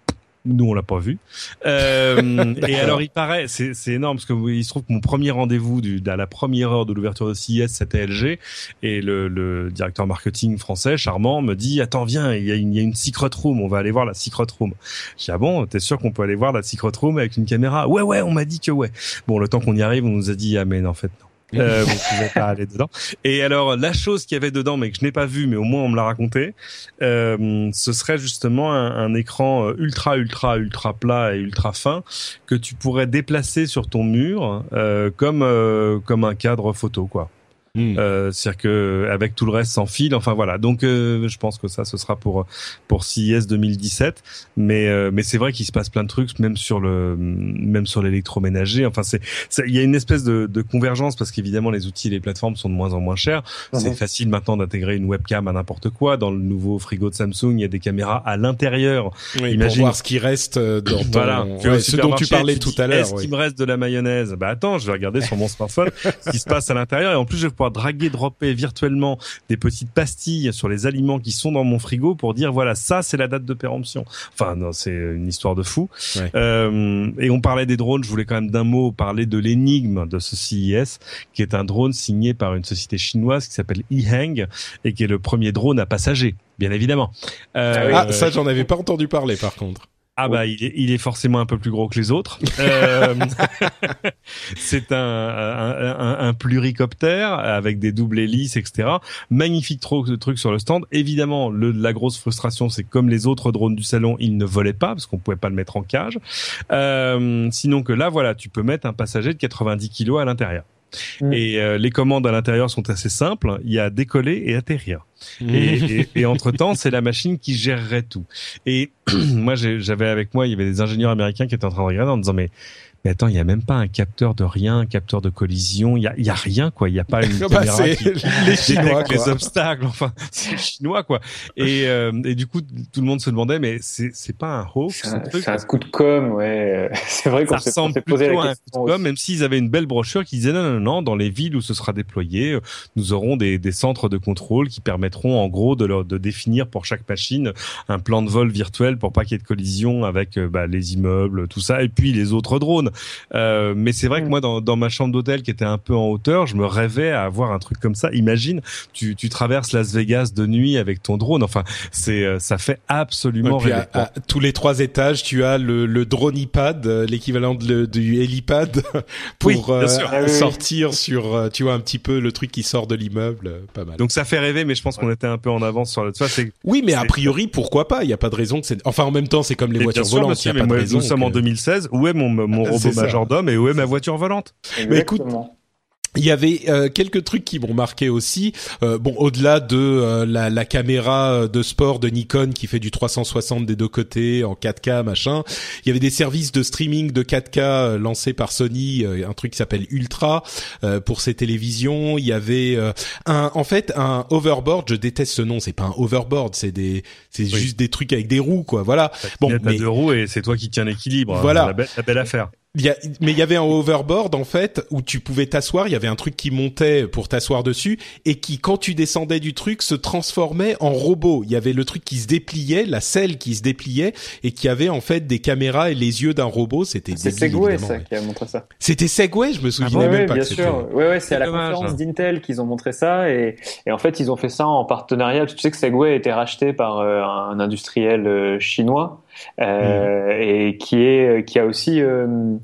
nous on l'a pas vu. Euh, et alors il paraît, c'est, c'est énorme parce que il se trouve que mon premier rendez-vous du, à la première heure de l'ouverture de CIS c'était LG et le, le, directeur marketing français charmant me dit attends viens il y a une, il y a une secret room on va aller voir la secret room. J'ai dit ah bon t'es sûr qu'on peut aller voir la secret room avec une caméra? Ouais ouais on m'a dit que ouais. Bon le temps qu'on y arrive on nous a dit ah mais non, en fait non. Euh, vous pouvez pas aller dedans. Et alors, la chose qu'il y avait dedans, mais que je n'ai pas vu, mais au moins on me l'a raconté, euh, ce serait justement un, écran ultra, ultra, ultra plat et ultra fin que tu pourrais déplacer sur ton mur euh, comme euh, comme un cadre photo, quoi. Hmm. Euh, C'est-à-dire que avec tout le reste sans fil, enfin voilà. Donc euh, je pense que ça, ce sera pour pour CIS 2017. Mais euh, mais c'est vrai qu'il se passe plein de trucs, même sur le même sur l'électroménager. Enfin c'est il y a une espèce de, de convergence parce qu'évidemment les outils et les plateformes sont de moins en moins chers. Mhm. C'est facile maintenant d'intégrer une webcam à n'importe quoi. Dans le nouveau frigo de Samsung, il y a des caméras à l'intérieur. Oui, Imagine- pour voir ce qui reste euh, dans ton... Voilà, ouais, ce dont tu parlais tu tout dis, à l'heure. Est-ce qu'il me reste de la mayonnaise? Bah attends, je vais regarder sur mon smartphone ce qui se passe à l'intérieur et en plus je vais pouvoir draguer, dropper virtuellement des petites pastilles sur les aliments qui sont dans mon frigo pour dire voilà ça c'est la date de péremption. Enfin non, c'est une histoire de fou. Ouais. Euh, et on parlait des drones, je voulais quand même d'un mot parler de l'énigme de ce CIS qui est un drone signé par une société chinoise qui s'appelle eHang et qui est le premier drone à passagers. Bien évidemment. Euh, Ah, ça, j'en avais pas entendu parler, par contre. Ah bah il est, il est forcément un peu plus gros que les autres. Euh, c'est un, un, un, un pluricoptère avec des doubles hélices, etc. Magnifique tro- truc sur le stand. Évidemment, le, la grosse frustration, c'est comme les autres drones du salon, il ne volait pas parce qu'on pouvait pas le mettre en cage. Euh, sinon que là, voilà, tu peux mettre un passager de 90 kilos à l'intérieur. Mm. Et euh, les commandes à l'intérieur sont assez simples. Il y a décoller et atterrir. Et, et, et entre-temps, c'est la machine qui gérerait tout. Et moi, j'ai- j'avais avec moi, il y avait des ingénieurs américains qui étaient en train de regarder en disant mais mais attends, il y a même pas un capteur de rien, un capteur de collision, il y a, il y a rien quoi, il y a pas une Bah, caméra c'est qui les Chinois, détecte les obstacles, enfin c'est chinois quoi. Et, euh, et du coup, tout le monde se demandait mais c'est pas un hoax C'est ce un, un coup de com, ouais. C'est vrai qu'on s'est posé plutôt la à un question. coup de com, même s'ils avaient une belle brochure qui disait non, non, non, dans les villes où ce sera déployé, euh, nous aurons des, des centres de contrôle qui permettront en gros de, leur, de définir pour chaque machine un plan de vol virtuel pour pas qu'il y ait de collision avec euh, bah, les immeubles, tout ça, et puis les autres drones. Euh, mais c'est vrai que Mm. moi, dans, dans ma chambre d'hôtel qui était un peu en hauteur, je me rêvais à avoir un truc comme ça. Imagine, tu, tu traverses Las Vegas de nuit avec ton drone. Enfin, c'est euh, ça fait absolument puis rêver. à, à tous les trois étages, tu as le, le drone iPad, euh, l'équivalent du helipad, pour Oui, bien euh, sûr. Ah sortir sur, tu vois, un petit peu le truc qui sort de l'immeuble, pas mal. Donc ça fait rêver, mais je pense qu'on était un peu en avance sur le. Tu vois, oui, mais a priori, pourquoi pas? Il y a pas de raison que c'est. Enfin, en même temps, c'est comme les voitures sûr, volantes. monsieur, il y a pas de raison. nous sommes en que- 2016. Où est mon, mon robot c'est ça. majordome et où est ma voiture volante Mais écoute, Exactement. il y avait euh, quelques trucs qui m'ont marqué aussi. Euh, bon, au-delà de euh, la, la, caméra de sport de Nikon qui fait du 360 des deux côtés en 4K machin, il y avait des services de streaming de 4K lancés par Sony, un truc qui s'appelle Ultra pour ses télévisions. Il y avait un, en fait, un overboard. Je déteste ce nom. C'est pas un overboard, c'est des, c'est juste des trucs avec des roues, quoi. Voilà. Bon, mais deux roues et c'est toi qui tiens l'équilibre. Hein. Voilà, la, la belle affaire. Il y a, mais il y avait un overboard en fait où tu pouvais t'asseoir. Il y avait un truc qui montait pour t'asseoir dessus et qui, quand tu descendais du truc, se transformait en robot. Il y avait le truc qui se dépliait, la selle qui se dépliait et qui avait en fait des caméras et les yeux d'un robot. C'était c'est Segway ça qui a montré ça. C'était Segway, je me souviens ah même pas. Bien sûr. Ouais ouais, c'est à la conférence hein. d'Intel qu'ils ont montré ça et, et en fait ils ont fait ça en partenariat. Tu sais que Segway a été racheté par euh, un industriel euh, chinois euh, mm. et qui est qui a aussi euh,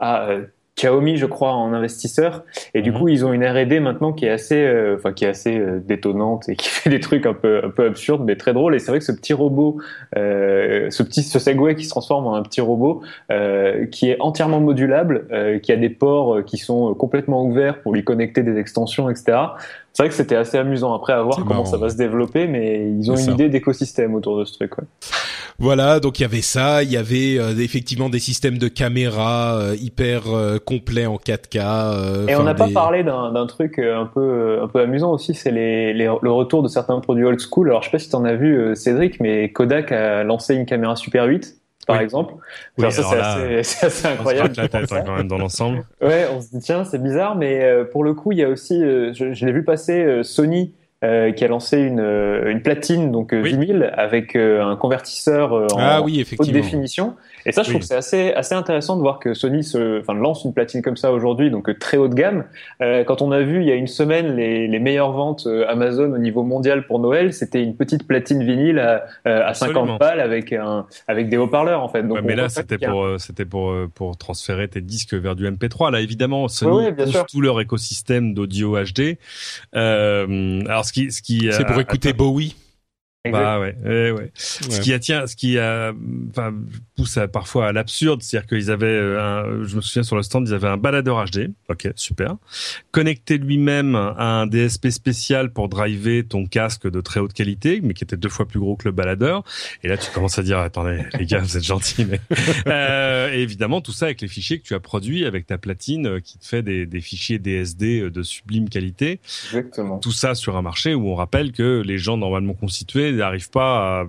ah, euh, Xiaomi, je crois, en investisseur. Et du mm. coup, ils ont une R&D maintenant qui est assez, enfin, qui est assez détonnante et qui fait des trucs un peu, un peu absurdes, mais très drôles. Et c'est vrai que ce petit robot, ce petit, ce Segway qui se transforme en un petit robot, qui est entièrement modulable, qui a des ports qui sont complètement ouverts pour lui connecter des extensions, etc. C'est vrai que c'était assez amusant après à voir comment ça va se développer, mais ils ont une idée d'écosystème autour de ce truc. Ouais. Voilà, donc il y avait ça, il y avait euh, effectivement des systèmes de caméra euh, hyper euh, complets en 4K. Et on n'a pas parlé d'un truc un peu un peu amusant aussi, c'est les, les, le retour de certains produits old school. Alors je sais pas si tu en as vu Cédric, mais Kodak a lancé une caméra Super 8 par exemple. ça, c'est assez, assez, incroyable. On se la tête quand même dans l'ensemble. ouais, on se dit tiens, c'est bizarre, mais pour le coup, il y a aussi, je, je l'ai vu passer Sony euh, qui a lancé une, euh, une platine donc euh, oui. 10 avec un convertisseur en ah, oui, haute définition. Et ça, je trouve que c'est assez assez intéressant de voir que Sony se, enfin, lance une platine comme ça aujourd'hui, donc très haut de gamme. quand on a vu il y a une semaine les, les meilleures ventes Amazon au niveau mondial pour Noël, c'était une petite platine vinyle à, à 50 balles avec un avec des haut-parleurs en fait. Donc, mais là, c'était pour c'était pour pour transférer tes disques vers du MP3. Là, évidemment, Sony pousse tout leur écosystème d'audio HD. alors ce qui, ce qui, c'est pour euh, écouter Bowie. Bah ouais, ouais, ouais. Ce qui attient, ce qui a, enfin, pousse parfois à l'absurde, c'est-à-dire qu'ils avaient, euh, un, je me souviens sur le stand, ils avaient un baladeur HD, ok, super, connecté lui-même à un DSP spécial pour driver ton casque de très haute qualité, mais qui était deux fois plus gros que le baladeur. Et là, tu commences à dire, attendez, les gars, vous êtes gentils, mais euh, et évidemment tout ça avec les fichiers que tu as produits avec ta platine euh, qui te fait des, des fichiers DSD de sublime qualité. Exactement. Tout ça sur un marché où on rappelle que les gens normalement constitués n'arrive pas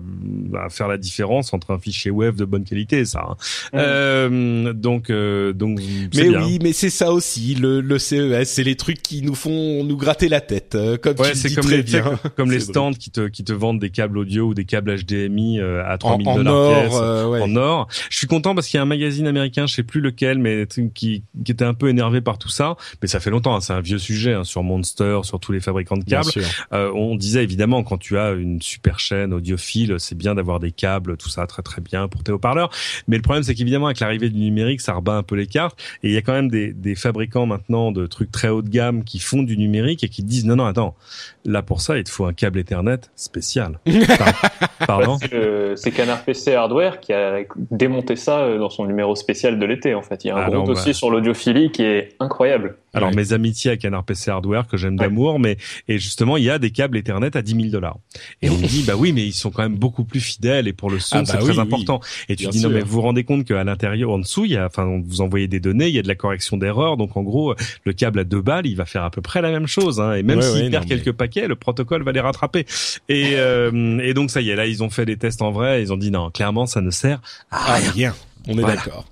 à, faire la différence entre un fichier web de bonne qualité, ça. Hein. Euh, donc, euh, donc. Mais oui, mais c'est ça aussi. Le, le CES, c'est les trucs qui nous font nous gratter la tête, euh, comme tu dis comme très les, bien. Comme les stands qui te qui te vendent des câbles audio ou des câbles HDMI à 3000 dollars pièce ouais. en or. Je suis content parce qu'il y a un magazine américain, je sais plus lequel, mais qui qui était un peu énervé par tout ça. Mais ça fait longtemps, hein, c'est un vieux sujet hein, sur Monster, sur tous les fabricants de câbles. on disait évidemment quand tu as une super chaîne audiophile, c'est bien d'avoir des câbles, tout ça très très bien pour tes haut-parleurs. Mais le problème, c'est qu'évidemment, avec l'arrivée du numérique, ça rebat un peu les cartes. Et il y a quand même des, des fabricants maintenant de trucs très haut de gamme qui font du numérique et qui disent non, non, attends, là pour ça, il te faut un câble Ethernet spécial. Pardon C'est Canard PC Hardware qui a démonté ça euh, dans son numéro spécial de l'été, en fait. Il y a un gros dossier bah. sur l'audiophilie qui est incroyable. Alors mes amitiés à Canard PC Hardware que j'aime d'amour, mais et justement il y a des câbles Ethernet à 10 000 dollars. Et on me dit bah oui mais ils sont quand même beaucoup plus fidèles et pour le son ah c'est bah très important. Et tu dis non mais vous vous rendez compte qu'à l'intérieur en dessous il y a enfin vous envoyez des données, il y a de la correction d'erreurs donc en gros le câble à deux balles il va faire à peu près la même chose hein, et même s'il perd quelques paquets le protocole va les rattraper. Et euh, et donc ça y est là ils ont fait des tests en vrai ils ont dit non clairement ça ne sert à rien. On est d'accord.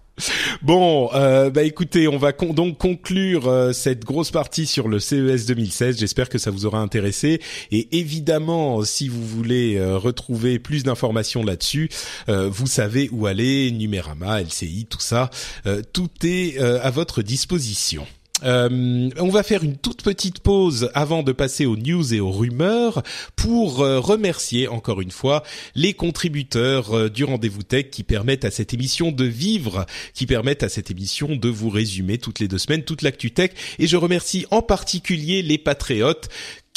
Bon, euh, bah écoutez, on va donc conclure euh, cette grosse partie sur le CES 2016. J'espère que ça vous aura intéressé. Et évidemment, si vous voulez euh, retrouver plus d'informations là-dessus, euh, vous savez où aller, Numérama, LCI, tout ça, tout est à votre disposition. Euh, on va faire une toute petite pause avant de passer aux news et aux rumeurs pour euh, remercier encore une fois les contributeurs euh, du rendez-vous tech qui permettent à cette émission de vivre, qui permettent à cette émission de vous résumer toutes les deux semaines toute l'actu tech. Et je remercie en particulier les patriotes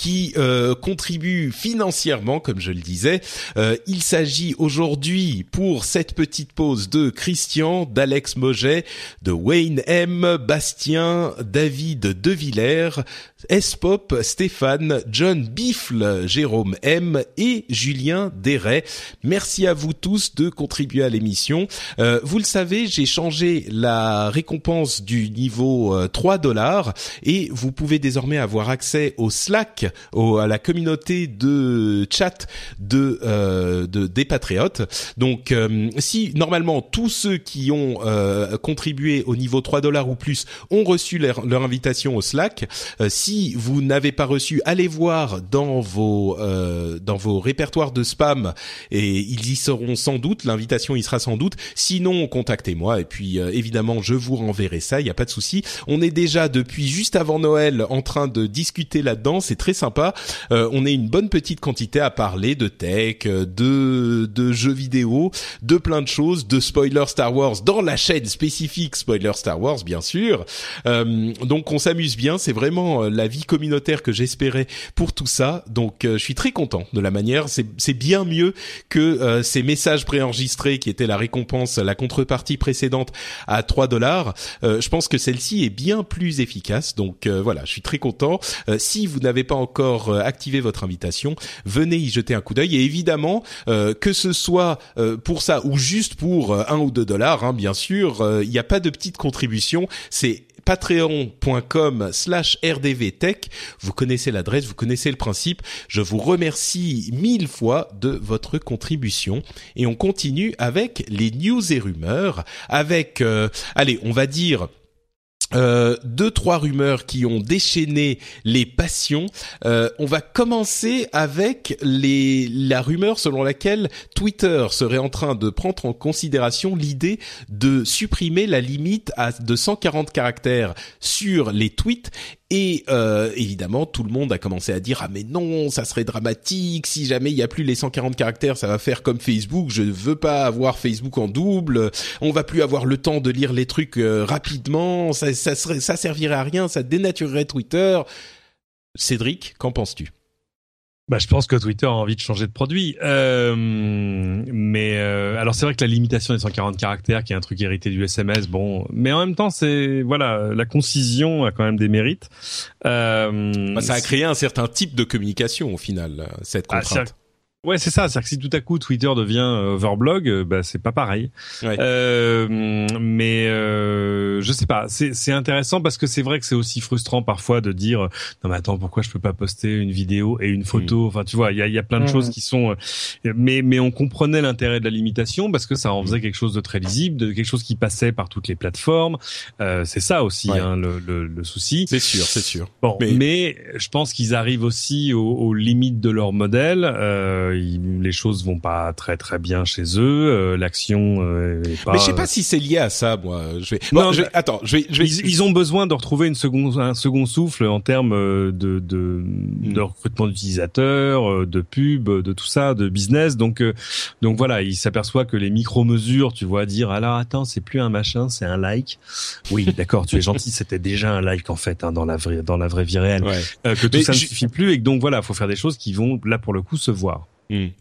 qui euh, contribuent financièrement, comme je le disais. Euh, il s'agit aujourd'hui pour cette petite pause de Christian, d'Alex Moget, de Wayne M, Bastien, David Devillers, S-Pop, Stéphane, John Biffle, Jérôme M et Julien Desray. Merci à vous tous de contribuer à l'émission. Euh, vous le savez, j'ai changé la récompense du niveau 3 euh, dollars et vous pouvez désormais avoir accès au Slack, à la communauté de chat de, euh, de des patriotes. Donc si normalement tous ceux qui ont contribué au niveau 3 dollars ou plus ont reçu leur, leur invitation au Slack, si vous n'avez pas reçu, allez voir dans vos dans vos répertoires de spam et ils y seront sans doute. L'invitation y sera sans doute. Sinon, contactez-moi et puis euh, évidemment, je vous renverrai ça. Il n'y a pas de souci. On est déjà depuis juste avant Noël en train de discuter là-dedans. C'est très Euh, on est une bonne petite quantité à parler de tech, de de jeux vidéo, de plein de choses, de spoilers Star Wars dans la chaîne spécifique spoiler Star Wars, bien sûr. Euh, donc on s'amuse bien. C'est vraiment la vie communautaire que j'espérais pour tout ça. Donc je suis très content de la manière. C'est bien mieux que ces messages préenregistrés qui étaient la récompense, la contrepartie précédente à 3 dollars. Euh, je pense que celle-ci est bien plus efficace. Donc euh, voilà, je suis très content. Euh, si vous n'avez pas encore activé votre invitation, venez y jeter un coup d'œil. Et évidemment, que ce soit pour ça ou juste pour un ou deux dollars, hein, bien sûr, il n'y a pas de petite contribution. C'est patreon.com slash rdvtech. Vous connaissez l'adresse, vous connaissez le principe. Je vous remercie mille fois de votre contribution. Et on continue avec les news et rumeurs, avec, euh, allez, on va dire euh, deux trois rumeurs qui ont déchaîné les passions. Euh, on va commencer avec les la rumeur selon laquelle Twitter serait en train de prendre en considération l'idée de supprimer la limite à de 140 caractères sur les tweets et euh, évidemment, tout le monde a commencé à dire ah mais non, ça serait dramatique si jamais il y a plus les 140 caractères, ça va faire comme Facebook. Je ne veux pas avoir Facebook en double. On va plus avoir le temps de lire les trucs euh, rapidement. Ça, ça servirait à rien. Ça dénaturerait Twitter. Cédric, qu'en penses-tu? Bah, je pense que Twitter a envie de changer de produit. Euh, mais euh, alors c'est vrai que la limitation des 140 caractères, qui est un truc hérité du SMS, bon, mais en même temps c'est voilà, la concision a quand même des mérites. Euh, bah, ça a créé un certain type de communication au final, cette ah, contrainte. Ouais, c'est ça. C'est-à-dire que si tout à coup Twitter devient euh, overblog, euh, bah c'est pas pareil. Euh, mais euh, je sais pas. C'est intéressant parce que c'est vrai que c'est aussi frustrant parfois de dire non mais attends pourquoi je peux pas poster une vidéo et une photo? Mm. Enfin tu vois, il y a, y a plein de choses qui sont. Mais mais on comprenait l'intérêt de la limitation parce que ça en faisait quelque chose de très lisible, de quelque chose qui passait par toutes les plateformes. c'est ça aussi hein, le, le, le, souci. C'est sûr, c'est sûr. Bon, mais, je pense qu'ils arrivent aussi aux, aux, limites de leur modèle. Euh, les choses vont pas très très bien chez eux, euh, l'action euh, pas. Mais je sais pas si c'est lié à ça, moi. Je vais. Non, je attends, je vais. Je vais... Ils, ont besoin de retrouver une seconde, un second souffle en termes euh, de de, hmm. de recrutement d'utilisateurs, de pub, de tout ça, de business. Donc donc voilà, ils s'aperçoivent que les micro mesures, tu vois, dire alors attends, c'est plus un machin, c'est un like. Oui, d'accord, tu es gentil, c'était déjà un like en fait hein, dans la vraie dans la vraie vie réelle. que tout ça ne suffit plus et que donc voilà, faut faire des choses qui vont là pour le coup se voir.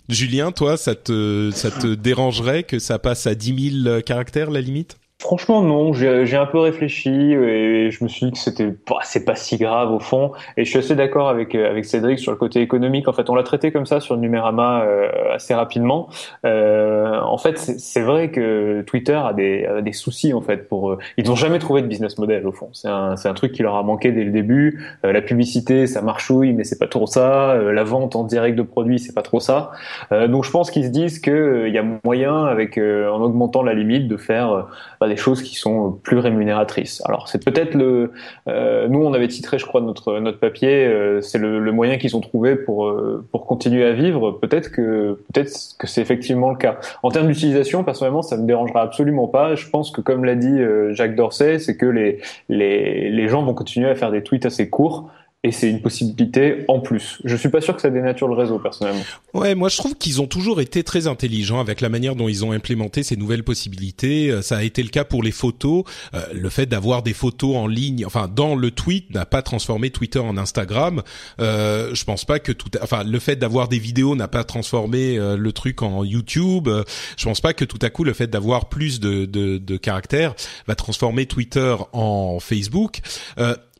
Julien, toi, ça te, ça te dérangerait que ça passe à 10 000 caractères la limite? Franchement, non. J'ai un peu réfléchi et je me suis dit que c'était pas, c'est pas si grave au fond. Et je suis assez d'accord avec euh, avec Cédric sur le côté économique. En fait, on l'a traité comme ça sur Numérama euh, assez rapidement. Euh, en fait, c'est vrai que Twitter a des, a des soucis en fait pour. ils n'ont jamais trouvé de business model au fond. C'est un c'est un truc qui leur a manqué dès le début. la publicité, ça marchouille, mais c'est pas trop ça. la vente en direct de produits, c'est pas trop ça. donc, je pense qu'ils se disent que il y a moyen avec en augmentant la limite de faire bah, des choses qui sont plus rémunératrices. Alors c'est peut-être le, euh, nous on avait titré, je crois, notre notre papier, euh, c'est le, le, moyen qu'ils ont trouvé pour euh, pour continuer à vivre. Peut-être que peut-être que c'est effectivement le cas. En termes d'utilisation, personnellement, ça me dérangera absolument pas. Je pense que comme l'a dit Jacques Dorsey, c'est que les les les gens vont continuer à faire des tweets assez courts et c'est une possibilité en plus. Je suis pas sûr que ça dénature le réseau personnellement. Ouais, moi je trouve qu'ils ont toujours été très intelligents avec la manière dont ils ont implémenté ces nouvelles possibilités. Euh, ça a été le cas pour les photos. Euh, le fait d'avoir des photos en ligne, enfin dans le tweet, n'a pas transformé Twitter en Instagram. Euh, je pense pas que tout, enfin le fait d'avoir des vidéos n'a pas transformé euh, le truc en YouTube. je pense pas que tout à coup le fait d'avoir plus de, de, de caractères va transformer Twitter en Facebook.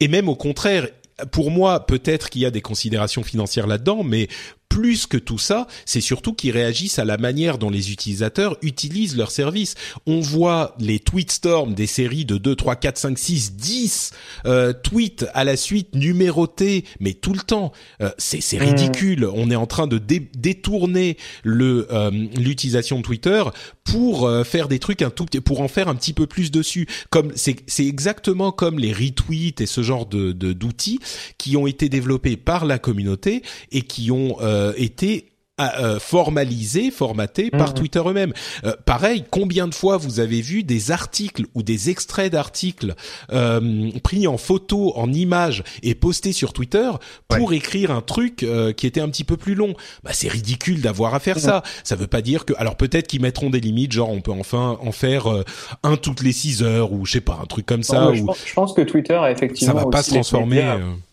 et même au contraire, pour moi, peut-être qu'il y a des considérations financières là-dedans, mais plus que tout ça, c'est surtout qu'ils réagissent à la manière dont les utilisateurs utilisent leurs services. On voit les tweetstorms des séries de 2, 3, 4, 5, 6, 10 euh, tweets à la suite numérotés, mais tout le temps. Euh, c'est mmh. ridicule. On est en train de détourner le euh, l'utilisation de Twitter pour euh, faire des trucs un tout pour en faire un petit peu plus dessus. Comme c'est c'est exactement comme les retweets et ce genre de d'outils qui ont été développés par la communauté et qui ont euh, été euh, formalisé, formaté par mhm. Twitter eux-mêmes. Euh, pareil, combien de fois vous avez vu des articles ou des extraits d'articles euh, pris en photo, en image et postés sur Twitter pour écrire un truc qui était un petit peu plus long? Bah c'est ridicule d'avoir à faire ça. Ça veut pas dire que alors peut-être qu'ils mettront des limites, genre on peut enfin en faire un toutes les six heures ou je sais pas un truc comme ça. je, pense, que Twitter a effectivement ça va pas se transformer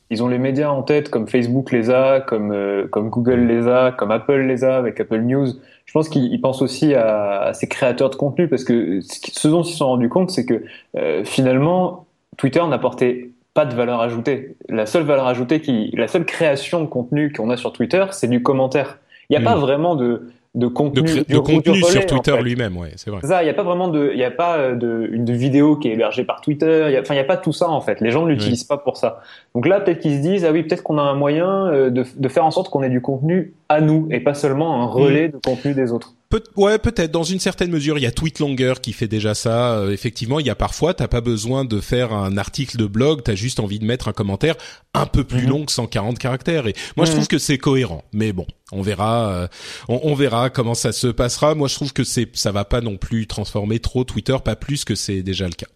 ils ont les médias en tête, comme Facebook les a, comme euh, comme Google les a, comme Apple les a avec Apple News. Je pense qu'ils pensent aussi à, à, ces créateurs de contenu parce que ce dont ils se sont rendus compte, c'est que euh, finalement Twitter n'apportait pas de valeur ajoutée. La seule valeur ajoutée qui, la seule création de contenu qu'on a sur Twitter, c'est du commentaire. Il n'y a pas vraiment de de contenu, de, contenu sur Twitter lui-même, ouais, c'est vrai. Ça, il n'y a pas vraiment de, il y a pas euh, de une vidéo qui est hébergée par Twitter. Enfin, il n'y a pas tout ça en fait. Les gens ne l'utilisent pas pour ça. Donc là, peut-être qu'ils se disent, ah oui, peut-être qu'on a un moyen euh, de, de faire en sorte qu'on ait du contenu à nous et pas seulement un relais mm. de contenu des autres. Peut ouais, peut-être. Dans une certaine mesure, il y a Tweetlonger qui fait déjà ça. Euh, effectivement, il y a parfois, t'as pas besoin de faire un article de blog, t'as juste envie de mettre un commentaire un peu plus long que 140 caractères. Et moi, je trouve que c'est cohérent. Mais bon, on verra, euh, on, verra comment ça se passera. Moi, je trouve que c'est, ça va pas non plus transformer trop Twitter, pas plus que c'est déjà le cas.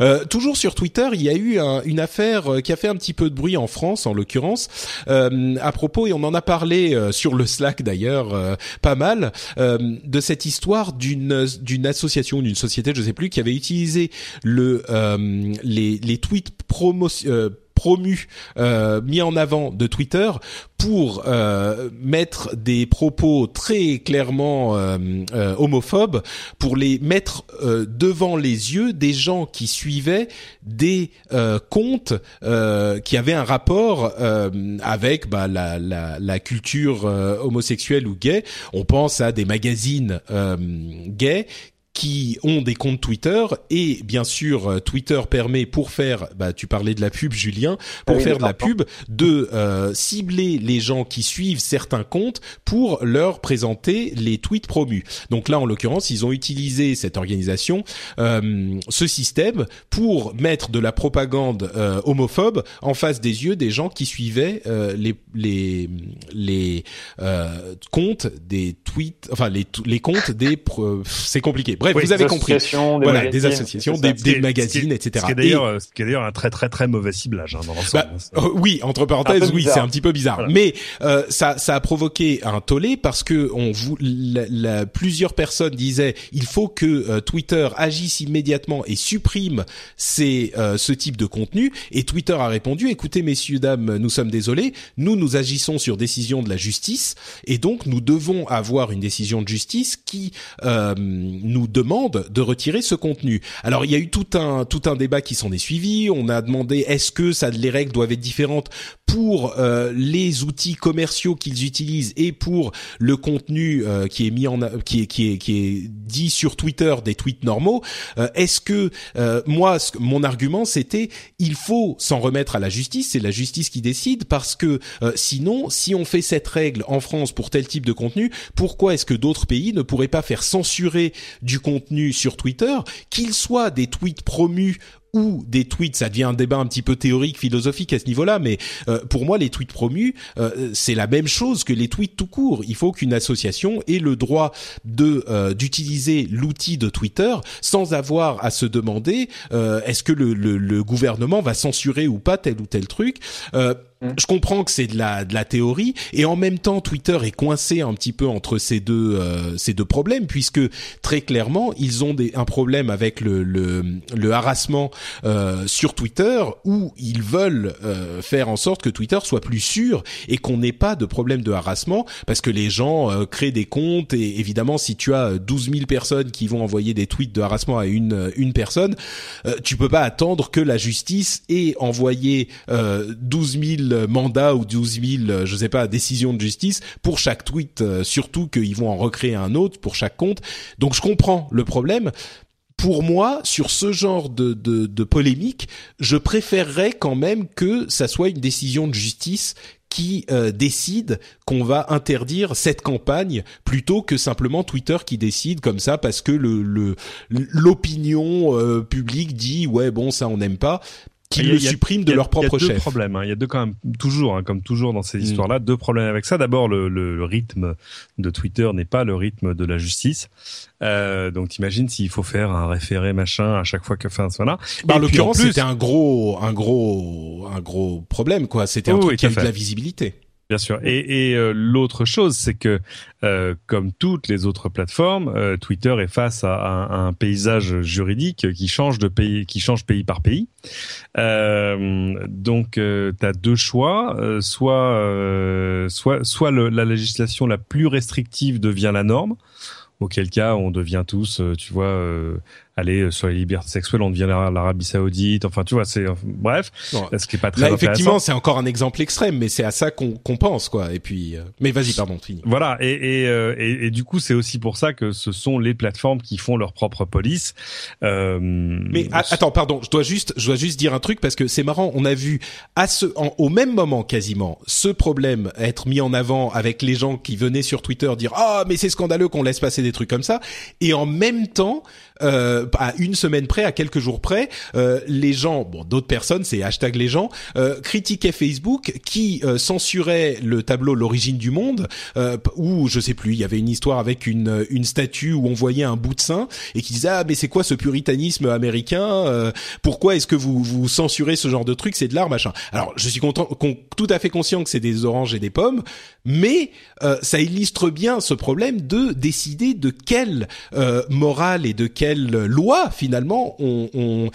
Euh, toujours sur Twitter, il y a eu une affaire euh, qui a fait un petit peu de bruit en France, en l'occurrence, euh, à propos, et on en a parlé sur le Slack d'ailleurs, pas mal, de cette histoire d'une d'une association, d'une société, je sais plus, qui avait utilisé le les les tweets promotion promu, euh, mis en avant de Twitter pour euh, mettre des propos très clairement euh, homophobes, pour les mettre devant les yeux des gens qui suivaient des comptes qui avaient un rapport avec bah, la, culture homosexuelle ou gay. On pense à des magazines gays qui ont des comptes Twitter et bien sûr euh, Twitter permet pour faire bah tu parlais de la pub Julien pour faire de la pub de euh, cibler les gens qui suivent certains comptes pour leur présenter les tweets promus. Donc là en l'occurrence, ils ont utilisé cette organisation euh, ce système pour mettre de la propagande homophobe en face des yeux des gens qui suivaient les les les comptes des tweets enfin les les comptes des c'est compliqué Bref, vous avez compris. voilà, des associations, des, des magazines, etc. Ce qui est d'ailleurs, ce qui est d'ailleurs un très très très mauvais ciblage hein, dans l'ensemble. Bah, euh, oui, entre parenthèses, oui, c'est un petit peu bizarre. Mais euh, ça, ça a provoqué un tollé parce que on vous, la, plusieurs personnes disaient, il faut que euh, Twitter agisse immédiatement et supprime ces, euh, ce type de contenu. Et Twitter a répondu, écoutez, messieurs dames, nous sommes désolés, nous nous agissons sur décision de la justice et donc nous devons avoir une décision de justice qui nous demande de retirer ce contenu. Alors il y a eu tout un tout un débat qui s'en est suivi. On a demandé est-ce que ça les règles doivent être différentes pour euh, les outils commerciaux qu'ils utilisent et pour le contenu euh, qui est mis en qui est qui est qui est dit sur Twitter des tweets normaux. Euh, est-ce que moi mon argument c'était il faut s'en remettre à la justice, c'est la justice qui décide parce que sinon si on fait cette règle en France pour tel type de contenu, pourquoi est-ce que d'autres pays ne pourraient pas faire censurer du contenu sur Twitter, qu'il soit des tweets promus ou des tweets, ça devient un débat un petit peu théorique, philosophique à ce niveau-là, mais euh, pour moi, les tweets promus, euh, c'est la même chose que les tweets tout court. Il faut qu'une association ait le droit de euh, d'utiliser l'outil de Twitter sans avoir à se demander est-ce que le, le, le, gouvernement va censurer ou pas tel ou tel truc. Mm. Je comprends que c'est de la de la théorie et en même temps Twitter est coincé un petit peu entre ces deux euh, ces deux problèmes puisque très clairement ils ont des un problème avec le le, le harassement euh, sur Twitter où ils veulent euh, faire en sorte que Twitter soit plus sûr et qu'on n'ait pas de problème de harassement parce que les gens euh, créent des comptes et évidemment si tu as 12 000 personnes qui vont envoyer des tweets de harassement à une une personne tu peux pas attendre que la justice ait envoyé 12 000 mandats ou 12 000, euh, je sais pas, décisions de justice pour chaque tweet, euh, surtout qu'ils vont en recréer un autre pour chaque compte. Donc je comprends le problème. Pour moi, sur ce genre de, de, polémique, je préférerais quand même que ça soit une décision de justice qui euh, décide qu'on va interdire cette campagne plutôt que simplement Twitter qui décide comme ça parce que le l'opinion publique dit ouais bon ça on n'aime pas qui le suppriment de leur propre chef. Il y a deux problèmes. Hein. Il y a deux quand même toujours, hein, comme toujours dans ces mm. histoires-là, deux problèmes avec ça. D'abord, le, le, rythme de Twitter n'est pas le rythme de la justice. Euh, donc, t'imagines s'il faut faire un référé machin à chaque fois que, enfin, voilà. Bah, en l'occurrence, c'était un gros, un gros, un gros problème, quoi. C'était un truc qui avait de la visibilité. Bien sûr. Et, et euh, l'autre chose, c'est que euh, comme toutes les autres plateformes, euh, Twitter est face à, un paysage juridique qui change de pays, qui change pays par pays. donc, tu as deux choix soit, soit, soit la législation la plus restrictive devient la norme auquel cas on devient tous, tu vois, aller euh, sur les libertés sexuelles, on devient l'Arabie Saoudite. Enfin, tu vois, c'est bref, ce qui est pas très Là, effectivement, c'est encore un exemple extrême, mais c'est à ça qu'on pense, quoi. Et puis, euh, mais vas-y, pardon, fini. Voilà, et et, euh, et, et du coup, c'est aussi pour ça que ce sont les plateformes qui font leur propre police. Euh, mais attends, pardon, je dois juste, je dois juste dire un truc parce que c'est marrant. On a vu à ce, au même moment quasiment, ce problème être mis en avant avec les gens qui venaient sur Twitter dire ah mais c'est scandaleux qu'on laisse passer des trucs comme ça, et en même temps euh, à une semaine près, à quelques jours près, euh, les gens, bon, d'autres personnes, c'est hashtag les gens, euh, critiquaient Facebook qui euh, censurait le tableau L'origine du monde, euh, où je sais plus, il y avait une histoire avec une une statue où on voyait un bout de sein et qui disait ah mais c'est quoi ce puritanisme américain Pourquoi est-ce que vous vous censurez ce genre de truc C'est de l'art machin. Alors je suis content, tout à fait conscient que c'est des oranges et des pommes, mais ça illustre bien ce problème de décider de quelle morale et de quelle loi finalement on,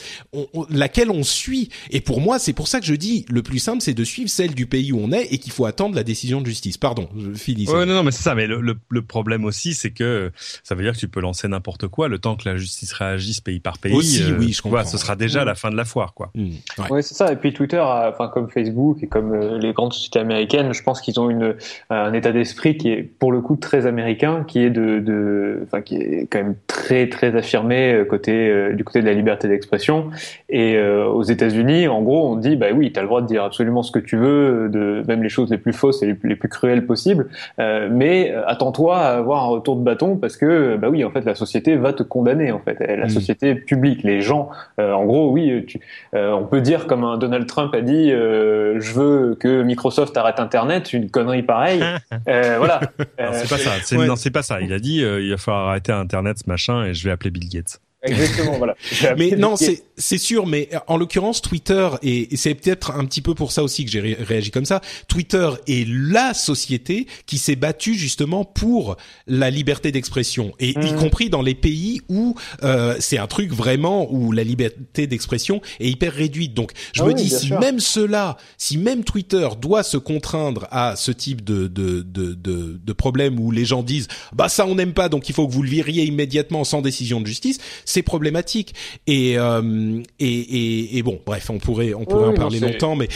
laquelle on suit. Et pour moi, c'est pour ça que je dis le plus simple, c'est de suivre celle du pays où on est et qu'il faut attendre la décision de justice. Pardon, je finis. non, non, mais c'est ça. Mais le, problème aussi, c'est que ça veut dire que tu peux lancer n'importe quoi le temps que la justice réagisse pays par pays. Aussi, euh, oui, je comprends. ce sera déjà la fin de la foire, quoi. Mmh, ouais, c'est ça. Et puis Twitter, enfin comme Facebook et comme euh, les grandes sociétés américaines, je pense qu'ils ont une un état d'esprit qui est pour le coup très américain, qui est de, enfin qui est quand même très très affirmé euh, côté euh, du côté de la liberté d'expression. Et euh, aux États-Unis, en gros, on dit bah oui, tu as le droit de dire absolument ce que tu veux, de même les choses les plus fausses et les plus, les plus cruelles possibles, mais attends-toi à avoir un retour de bâton parce que bah oui, en fait, la société va te condamner en fait, la mm. société publique, les gens. en gros, oui, tu, on peut dire comme un Donald Trump a dit, je veux que Microsoft arrête Internet, une connerie pareille. voilà. c'est pas ça. Non, c'est pas ça. Il a dit, il va falloir arrêter Internet, ce machin, et je vais appeler Bill Gates. geht's. Exactement, voilà. Mais non, c'est c'est sûr, mais en l'occurrence Twitter et, c'est peut-être un petit peu pour ça aussi que j'ai réagi comme ça. Twitter est la société qui s'est battue justement pour la liberté d'expression et y mhm. compris dans les pays où euh, c'est un truc vraiment où la liberté d'expression est hyper réduite. Donc je ah me dis si même cela, si même Twitter doit se contraindre à ce type de de de de, de problème où les gens disent bah ça on n'aime pas donc il faut que vous le viriez immédiatement sans décision de justice c'est problématique. Et, euh, et, et, et, bon, bref, on pourrait, on pourrait en parler longtemps, mais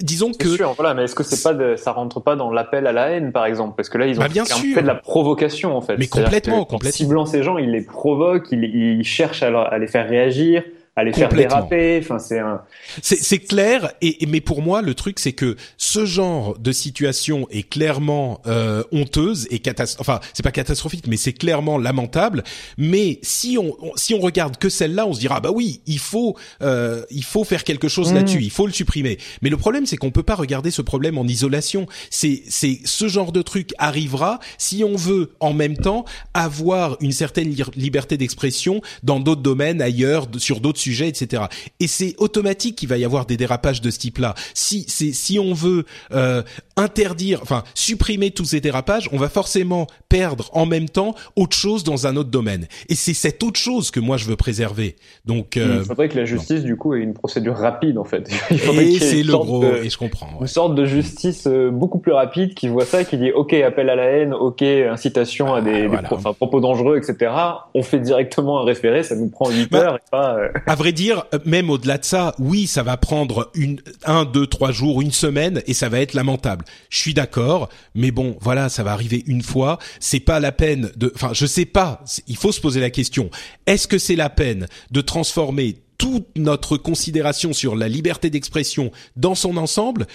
disons que. Sûr, voilà, mais est-ce que c'est pas de, ça rentre pas dans l'appel à la haine, par exemple, parce que là ils ont bah, fait de la provocation en fait. Mais complètement, complètement. En ciblant ces gens, ils les provoquent, ils, ils cherchent à, à, les faire réagir. À les faire déraper. Enfin, c'est un. C'est clair. Et, mais pour moi, le truc, c'est que ce genre de situation est clairement euh, honteuse et catastrophique. Enfin, c'est pas catastrophique, mais c'est clairement lamentable. Mais si on, si on regarde que celle-là, on se dira bah oui, il faut euh, il faut faire quelque chose mmh. là-dessus. Il faut le supprimer. Mais le problème, c'est qu'on peut pas regarder ce problème en isolation. C'est c'est ce genre de truc arrivera si on veut en même temps avoir une certaine liberté d'expression dans d'autres domaines ailleurs, sur d'autres sujets, etc. Et c'est automatique qu'il va y avoir des dérapages de ce type-là. Si c'est si on veut euh, interdire, enfin supprimer tous ces dérapages, on va forcément perdre en même temps autre chose dans un autre domaine. Et c'est cette autre chose que moi je veux préserver. Donc euh, il faudrait que la justice du coup ait une procédure rapide en fait. et c'est le gros. et je comprends. Une sorte de justice euh, beaucoup plus rapide qui voit ça, qui dit ok appel à la haine, ok incitation à des, ah, propos dangereux, etc. On fait directement un référé, ça nous prend 8 bah, heures. Et pas, euh, vrai dire, même au-delà de ça, oui, ça va prendre une, un, deux, trois jours, une semaine, et ça va être lamentable. Je suis d'accord, mais bon, voilà, ça va arriver une fois. C'est pas la peine de, enfin, je sais pas. Il faut se poser la question. Est-ce que c'est la peine de transformer toute notre considération sur la liberté d'expression dans son ensemble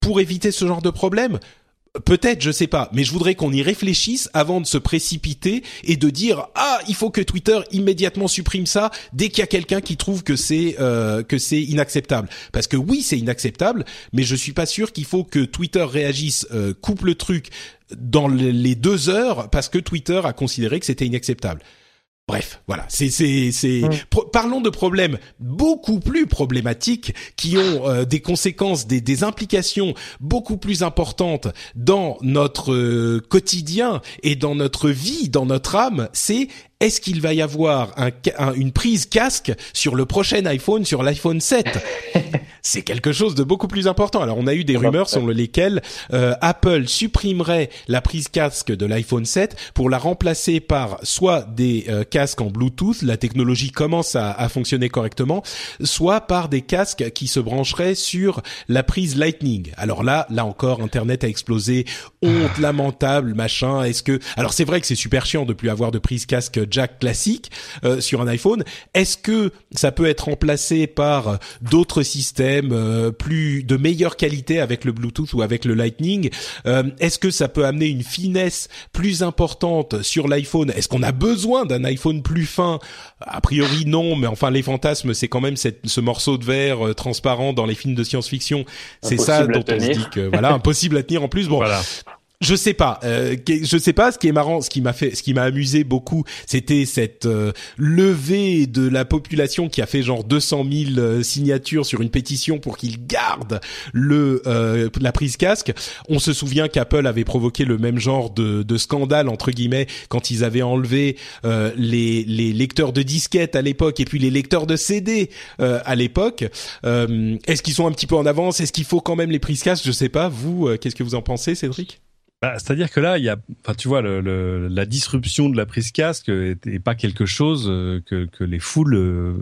pour éviter ce genre de problème? Peut-être, je sais pas, mais je voudrais qu'on y réfléchisse avant de se précipiter et de dire ah il faut que Twitter immédiatement supprime ça dès qu'il y a quelqu'un qui trouve que c'est euh, que c'est inacceptable. Parce que oui c'est inacceptable, mais je suis pas sûr qu'il faut que Twitter réagisse, euh, coupe le truc dans les deux heures parce que Twitter a considéré que c'était inacceptable. Bref, voilà, c'est c'est c'est parlons de problèmes beaucoup plus problématiques qui ont euh, des conséquences des des implications beaucoup plus importantes dans notre euh, quotidien et dans notre vie, dans notre âme, c'est est-ce qu'il va y avoir un, une prise casque sur le prochain iPhone, sur l'iPhone 7 C'est quelque chose de beaucoup plus important. Alors on a eu des rumeurs selon lesquelles euh, Apple supprimerait la prise casque de l'iPhone 7 pour la remplacer par soit des euh, casques en Bluetooth, la technologie commence à, à, fonctionner correctement, soit par des casques qui se brancheraient sur la prise Lightning. Alors là, là encore, Internet a explosé, honte ah. lamentable, machin. Est-ce que alors c'est vrai que c'est super chiant de plus avoir de prise casque jack classique euh, sur un iPhone. Est-ce que ça peut être remplacé par d'autres systèmes euh, plus de meilleure qualité avec le Bluetooth ou avec le Lightning? Euh, Est-ce que ça peut amener une finesse plus importante sur l'iPhone? Est-ce qu'on a besoin d'un iPhone plus fin? A priori non, mais enfin les fantasmes, c'est quand même cette, ce morceau de verre transparent dans les films de science-fiction. C'est ça dont on se dit que voilà impossible à tenir en plus. Bon, voilà je sais pas. Euh, je sais pas. Ce qui est marrant, ce qui m'a fait, ce qui m'a amusé beaucoup, c'était cette euh, levée de la population qui a fait genre 200 000 euh, signatures sur une pétition pour qu'il garde le euh, la prise casque. On se souvient qu'Apple avait provoqué le même genre de, de, scandale entre guillemets quand ils avaient enlevé les, les lecteurs de disquettes à l'époque et puis les lecteurs de CD à l'époque. Est-ce qu'ils sont un petit peu en avance? Est-ce qu'il faut quand même les prises casques? Je sais pas. Vous, qu'est-ce que vous en pensez, Cédric? Bah, C'est-à-dire que là, il y a, enfin, tu vois, le, le, la disruption de la prise casque est, pas quelque chose euh, que, que les foules euh,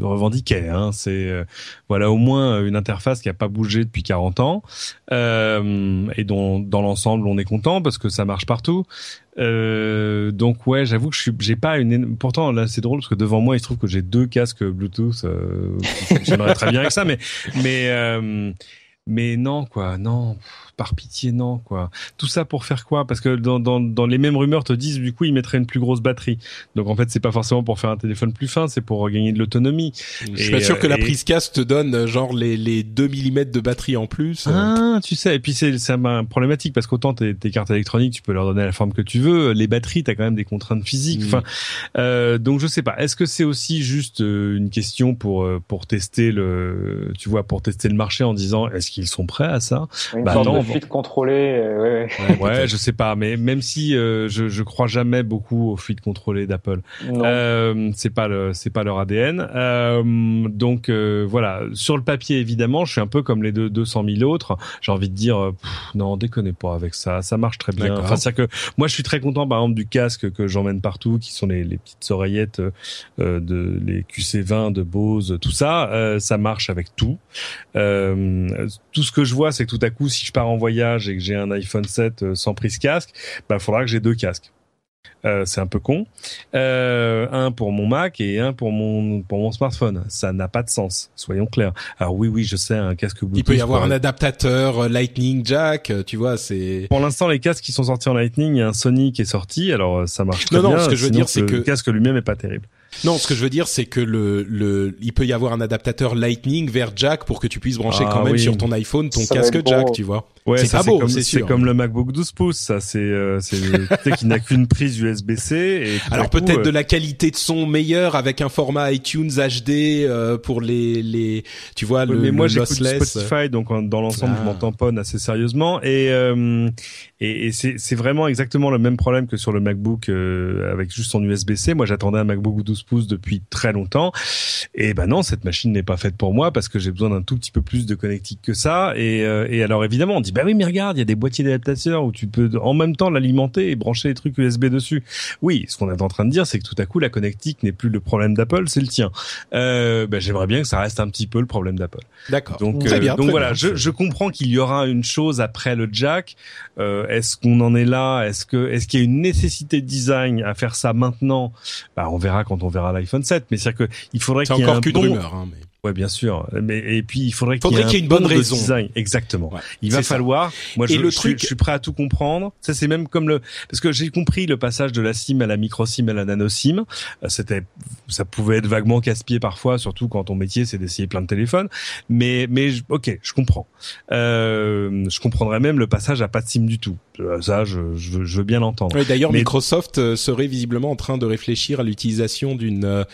revendiquaient. Hein. C'est euh, voilà au moins une interface qui a pas bougé depuis 40 ans euh, et dont dans l'ensemble on est content parce que ça marche partout. Euh, donc ouais, j'avoue que je suis, j'ai pas une. Pourtant là, c'est drôle parce que devant moi, il se trouve que j'ai deux casques Bluetooth. Euh, J'aimerais très bien avec ça, mais mais mais non quoi, non par pitié, non, quoi. Tout ça pour faire quoi? Parce que dans, dans, dans, les mêmes rumeurs te disent du coup ils mettraient une plus grosse batterie. Donc en fait c'est pas forcément pour faire un téléphone plus fin, c'est pour gagner de l'autonomie. Je suis pas sûr que la prise casque te donne euh, genre les, les 2 mm de batterie en plus. Euh. Ah, tu sais. Et puis c'est c'est problématique parce qu'autant tes, tes cartes électroniques tu peux leur donner la forme que tu veux, les batteries t'as quand même des contraintes physiques. Mm. Enfin, euh, donc je sais pas. Est-ce que c'est aussi juste euh, une question pour pour tester le, tu vois, pour tester le marché en disant est-ce qu'ils sont prêts à ça? Bah non fuite contrôlée. Euh, ouais, ouais. je sais pas, mais même si euh, je, je crois jamais beaucoup aux fuites contrôlées d'Apple, euh, c'est pas le, c'est pas leur ADN. Euh, donc euh, voilà, sur le papier évidemment, je suis un peu comme les deux, 200 000 autres. J'ai envie de dire, non, déconnez pas avec ça, ça marche très bien. Enfin, c'est que moi, je suis très content par exemple du casque que j'emmène partout, qui sont les, les petites oreillettes de les QC20 de Bose, tout ça, ça marche avec tout. tout ce que je vois, c'est que tout à coup, si je pars en voyage et que j'ai un iPhone 7 euh, sans prise casque, bah faudra que j'ai deux casques. Euh, c'est un peu con. Euh, un pour mon Mac et un pour mon pour mon smartphone. Ça n'a pas de sens. Soyons clairs. Alors oui, oui, je sais, un casque Bluetooth. Il peut y avoir un adaptateur Lightning Jack. Tu vois, c'est. Pour l'instant, les casques qui sont sortis en Lightning, il y a un Sony qui est sorti. Alors ça marche très non, bien. Non, ce que je veux dire, c'est que le casque lui-même est pas terrible. Non, ce que je veux dire, c'est que le, le, il peut y avoir un adaptateur Lightning vers Jack pour que tu puisses brancher Ah quand même oui. sur ton iPhone ton Ça casque Jack, tu vois. Ouais, c'est ça, pas beau, comme, c'est sûr. comme le MacBook 12 pouces, ça. C'est, euh, c'est, tu sais, qui n'a qu'une prise USB-C. Et Alors peut-être euh, de la qualité de son meilleure avec un format iTunes HD euh, pour les les tu vois Ouais, le, mais moi le j'écoute lossless. Spotify donc en- dans l'ensemble Ah. je m'en tamponne assez sérieusement et euh, et, et c'est c'est vraiment exactement le même problème que sur le MacBook euh, avec juste son USB-C. Moi j'attendais un MacBook 12 pouces depuis très longtemps et ben non cette machine n'est pas faite pour moi parce que j'ai besoin d'un tout petit peu plus de connectique que ça et euh, et alors évidemment on dit bah oui mais regarde il y a des boîtiers d'adaptateurs où tu peux en même temps l'alimenter et brancher les trucs USB dessus. Oui, ce qu'on est en train de dire c'est que tout à coup la connectique n'est plus le problème d'Apple, c'est le tien. Euh, ben, j'aimerais bien que ça reste un petit peu le problème d'Apple. D'accord. Donc, Très euh, bien, donc très voilà, bien. je, je comprends qu'il y aura une chose après le jack. Euh, est-ce qu'on en est là? Est-ce que est-ce qu'il y a une nécessité de design à faire ça maintenant? Bah, on verra quand on verra l'iPhone 7. Mais c'est que il faudrait qu'il y ait encore un bon... rumeur. Hein, mais... Ouais, bien sûr. Mais et puis il faudrait qu'il y ait, qu'il y ait un une bonne raison. design. Exactement. Ouais, Il va ça. falloir. Moi, Et je, le je truc- je suis prêt à tout comprendre. Ça, c'est même comme le parce que j'ai compris le passage de la SIM à la micro SIM à la nano SIM. Euh, C'était, ça pouvait être vaguement casse-pied parfois, surtout quand ton métier c'est d'essayer plein de téléphones. Mais, mais ok, je comprends. Euh, je comprendrais même le passage à pas de SIM du tout. Euh, Ça, je, je, veux, je veux bien l'entendre. Ouais, D'ailleurs, Mais- Microsoft euh, serait visiblement en train de réfléchir à l'utilisation d'une, euh,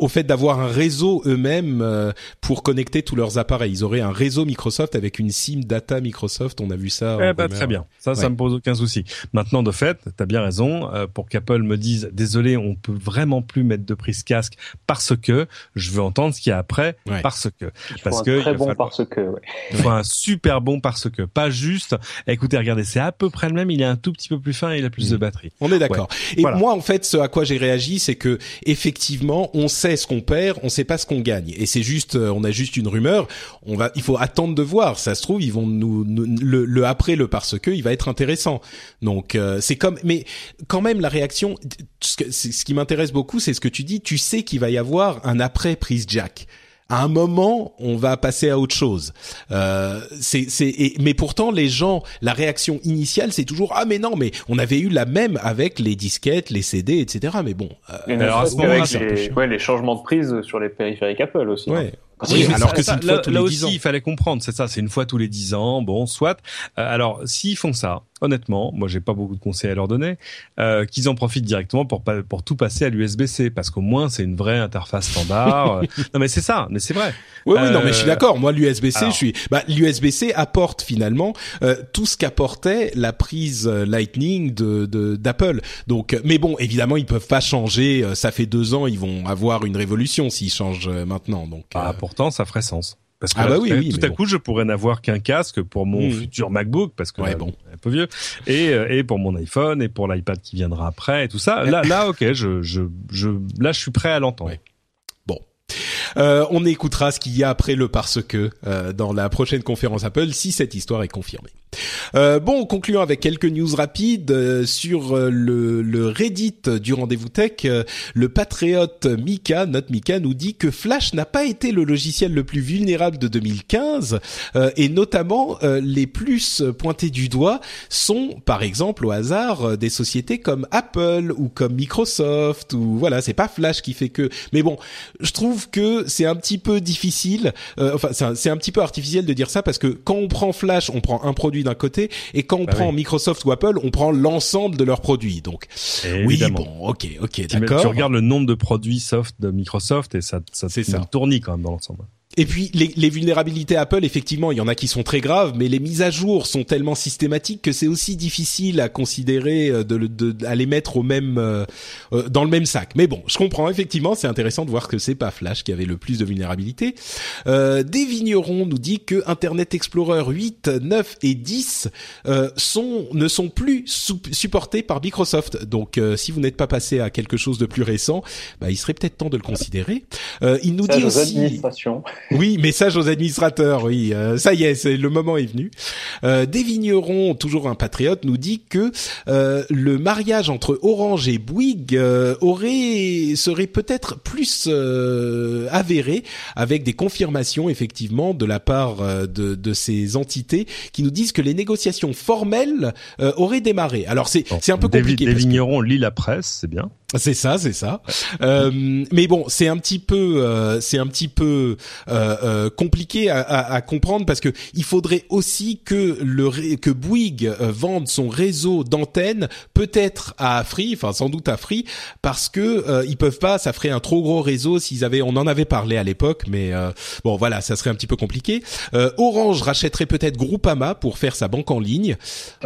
au fait d'avoir un réseau eux-mêmes euh, pour connecter tous leurs appareils. Ils auraient un réseau Microsoft avec une SIM data Microsoft. On a vu ça. Eh ben, rumeur. très bien. Ça, ça Ouais. me pose aucun souci. Maintenant, de fait, t'as bien raison. euh, pour qu'Apple me dise, désolé, on peut vraiment plus mettre de prise casque parce que je veux entendre ce qu'il y a après Ouais. parce que. Il faut Parce un que très il bon falloir- parce que. Ouais. Il faut un super bon parce que, pas juste. Écoutez, regardez, c'est à peu près le même. Il est un tout petit peu plus fin et il a plus Mm. de batterie. On est d'accord. Et Voilà. moi, en fait, ce à quoi j'ai réagi, c'est que effectivement, on sait ce qu'on perd, on sait pas ce qu'on gagne. Et c'est juste, euh, on a juste une rumeur. On va, il faut attendre de voir. Ça se trouve, ils vont nous, nous- le, le après le parce que, il va être intéressant. Donc euh, c'est comme, mais quand même la réaction. Ce, que- ce qui m'intéresse beaucoup, c'est ce que tu dis. Tu sais qu'il va y avoir un après prise jack. À un moment, on va passer à autre chose. Euh, c'est, c'est, et- mais pourtant, les gens, la réaction initiale, c'est toujours ah mais non, mais on avait eu la même avec les disquettes, les CD, etc. Mais bon, euh, Alors, à ce moment-là, les, ouais, les changements de prise sur les périphériques Apple aussi. ouais. hein. Oui, alors ça- que c'est une fois là, tous là les aussi, 10 ans. il fallait comprendre. C'est ça, c'est une fois tous les 10 ans. Bon, soit. Euh, alors, s'ils font ça, honnêtement, moi, j'ai pas beaucoup de conseils à leur donner. Euh, qu'ils en profitent directement pour pas, pour tout passer à l'USB-C, parce qu'au moins, c'est une vraie interface standard. Euh, non, mais c'est ça. Mais c'est vrai. Oui, oui, non, mais je Euh, suis d'accord. Moi, l'USB-C, je suis. Bah, l'USB-C apporte finalement euh, tout ce qu'apportait la prise euh, Lightning de de- d'Apple. Donc, euh, mais bon, évidemment, ils peuvent pas changer. euh, Ça fait deux ans, ils vont avoir une révolution s'ils changent euh, maintenant. Donc, Ah, euh, pourtant, ça ferait sens. Parce que Ah bah tout oui, tout à bon. coup, je pourrais n'avoir qu'un casque pour mon Mhm. futur MacBook, parce que Ouais, là, bon. un peu vieux, et, euh, et pour mon iPhone, et pour l'iPad qui viendra après, et tout ça. Là, là, ok, je, je, je, là, je suis prêt à l'entendre. Ouais. Euh, on écoutera ce qu'il y a après le parce que euh, dans la prochaine conférence Apple si cette histoire est confirmée. Euh, bon, concluons avec quelques news rapides euh, sur euh, le, le Reddit du rendez-vous tech. Euh, le patriote Mika, notre Mika, nous dit que Flash n'a pas été le logiciel le plus vulnérable de 2015 euh, et notamment les plus pointés du doigt sont par exemple au hasard des sociétés comme Apple ou comme Microsoft ou voilà, c'est pas Flash qui fait que. Mais bon, je trouve que c'est un petit peu difficile. enfin, c'est un, un petit peu artificiel de dire ça parce que quand on prend Flash, on prend un produit d'un côté et quand on Bah prend oui. Microsoft ou Apple, on prend l'ensemble de leurs produits. Donc oui, Évidemment. bon, ok, ok, d'accord. tu regardes le nombre de produits soft de Microsoft et ça, ça C'est ça. tournis quand même dans l'ensemble. Et puis les, les vulnérabilités Apple, effectivement, il y en a qui sont très graves, mais les mises à jour sont tellement systématiques que c'est aussi difficile à considérer euh, de, de, à les mettre au même euh, euh, dans le même sac. Mais bon, je comprends effectivement, c'est intéressant de voir que c'est pas Flash qui avait le plus de vulnérabilités. Euh, des vignerons nous dit que Internet Explorer 8, 9 et 10 euh, sont ne sont plus supportés par Microsoft. Donc, euh, si vous n'êtes pas passé à quelque chose de plus récent, bah, il serait peut-être temps de le considérer. Euh, il nous Ça, dit aussi. Oui, message aux administrateurs. Oui, euh, ça y est, c'est le moment est venu. Euh, des vignerons, toujours un patriote, nous dit que euh, le mariage entre Orange et Bouygues aurait serait peut-être plus avéré avec des confirmations effectivement de la part de, de ces entités qui nous disent que les négociations formelles auraient démarré. Alors c'est c'est un peu compliqué. Des, vignerons lit la presse, c'est bien. C'est ça, c'est ça. Euh, mais bon, c'est un petit peu, euh, c'est un petit peu euh, euh compliqué à, à, à, comprendre parce que il faudrait aussi que le que Bouygues euh, vende son réseau d'antennes peut-être à Free, enfin sans doute à Free, parce que euh, ils peuvent pas, ça ferait un trop gros réseau s'ils avaient, on en avait parlé à l'époque, mais bon voilà, ça serait un petit peu compliqué. Orange rachèterait peut-être Groupama pour faire sa banque en ligne.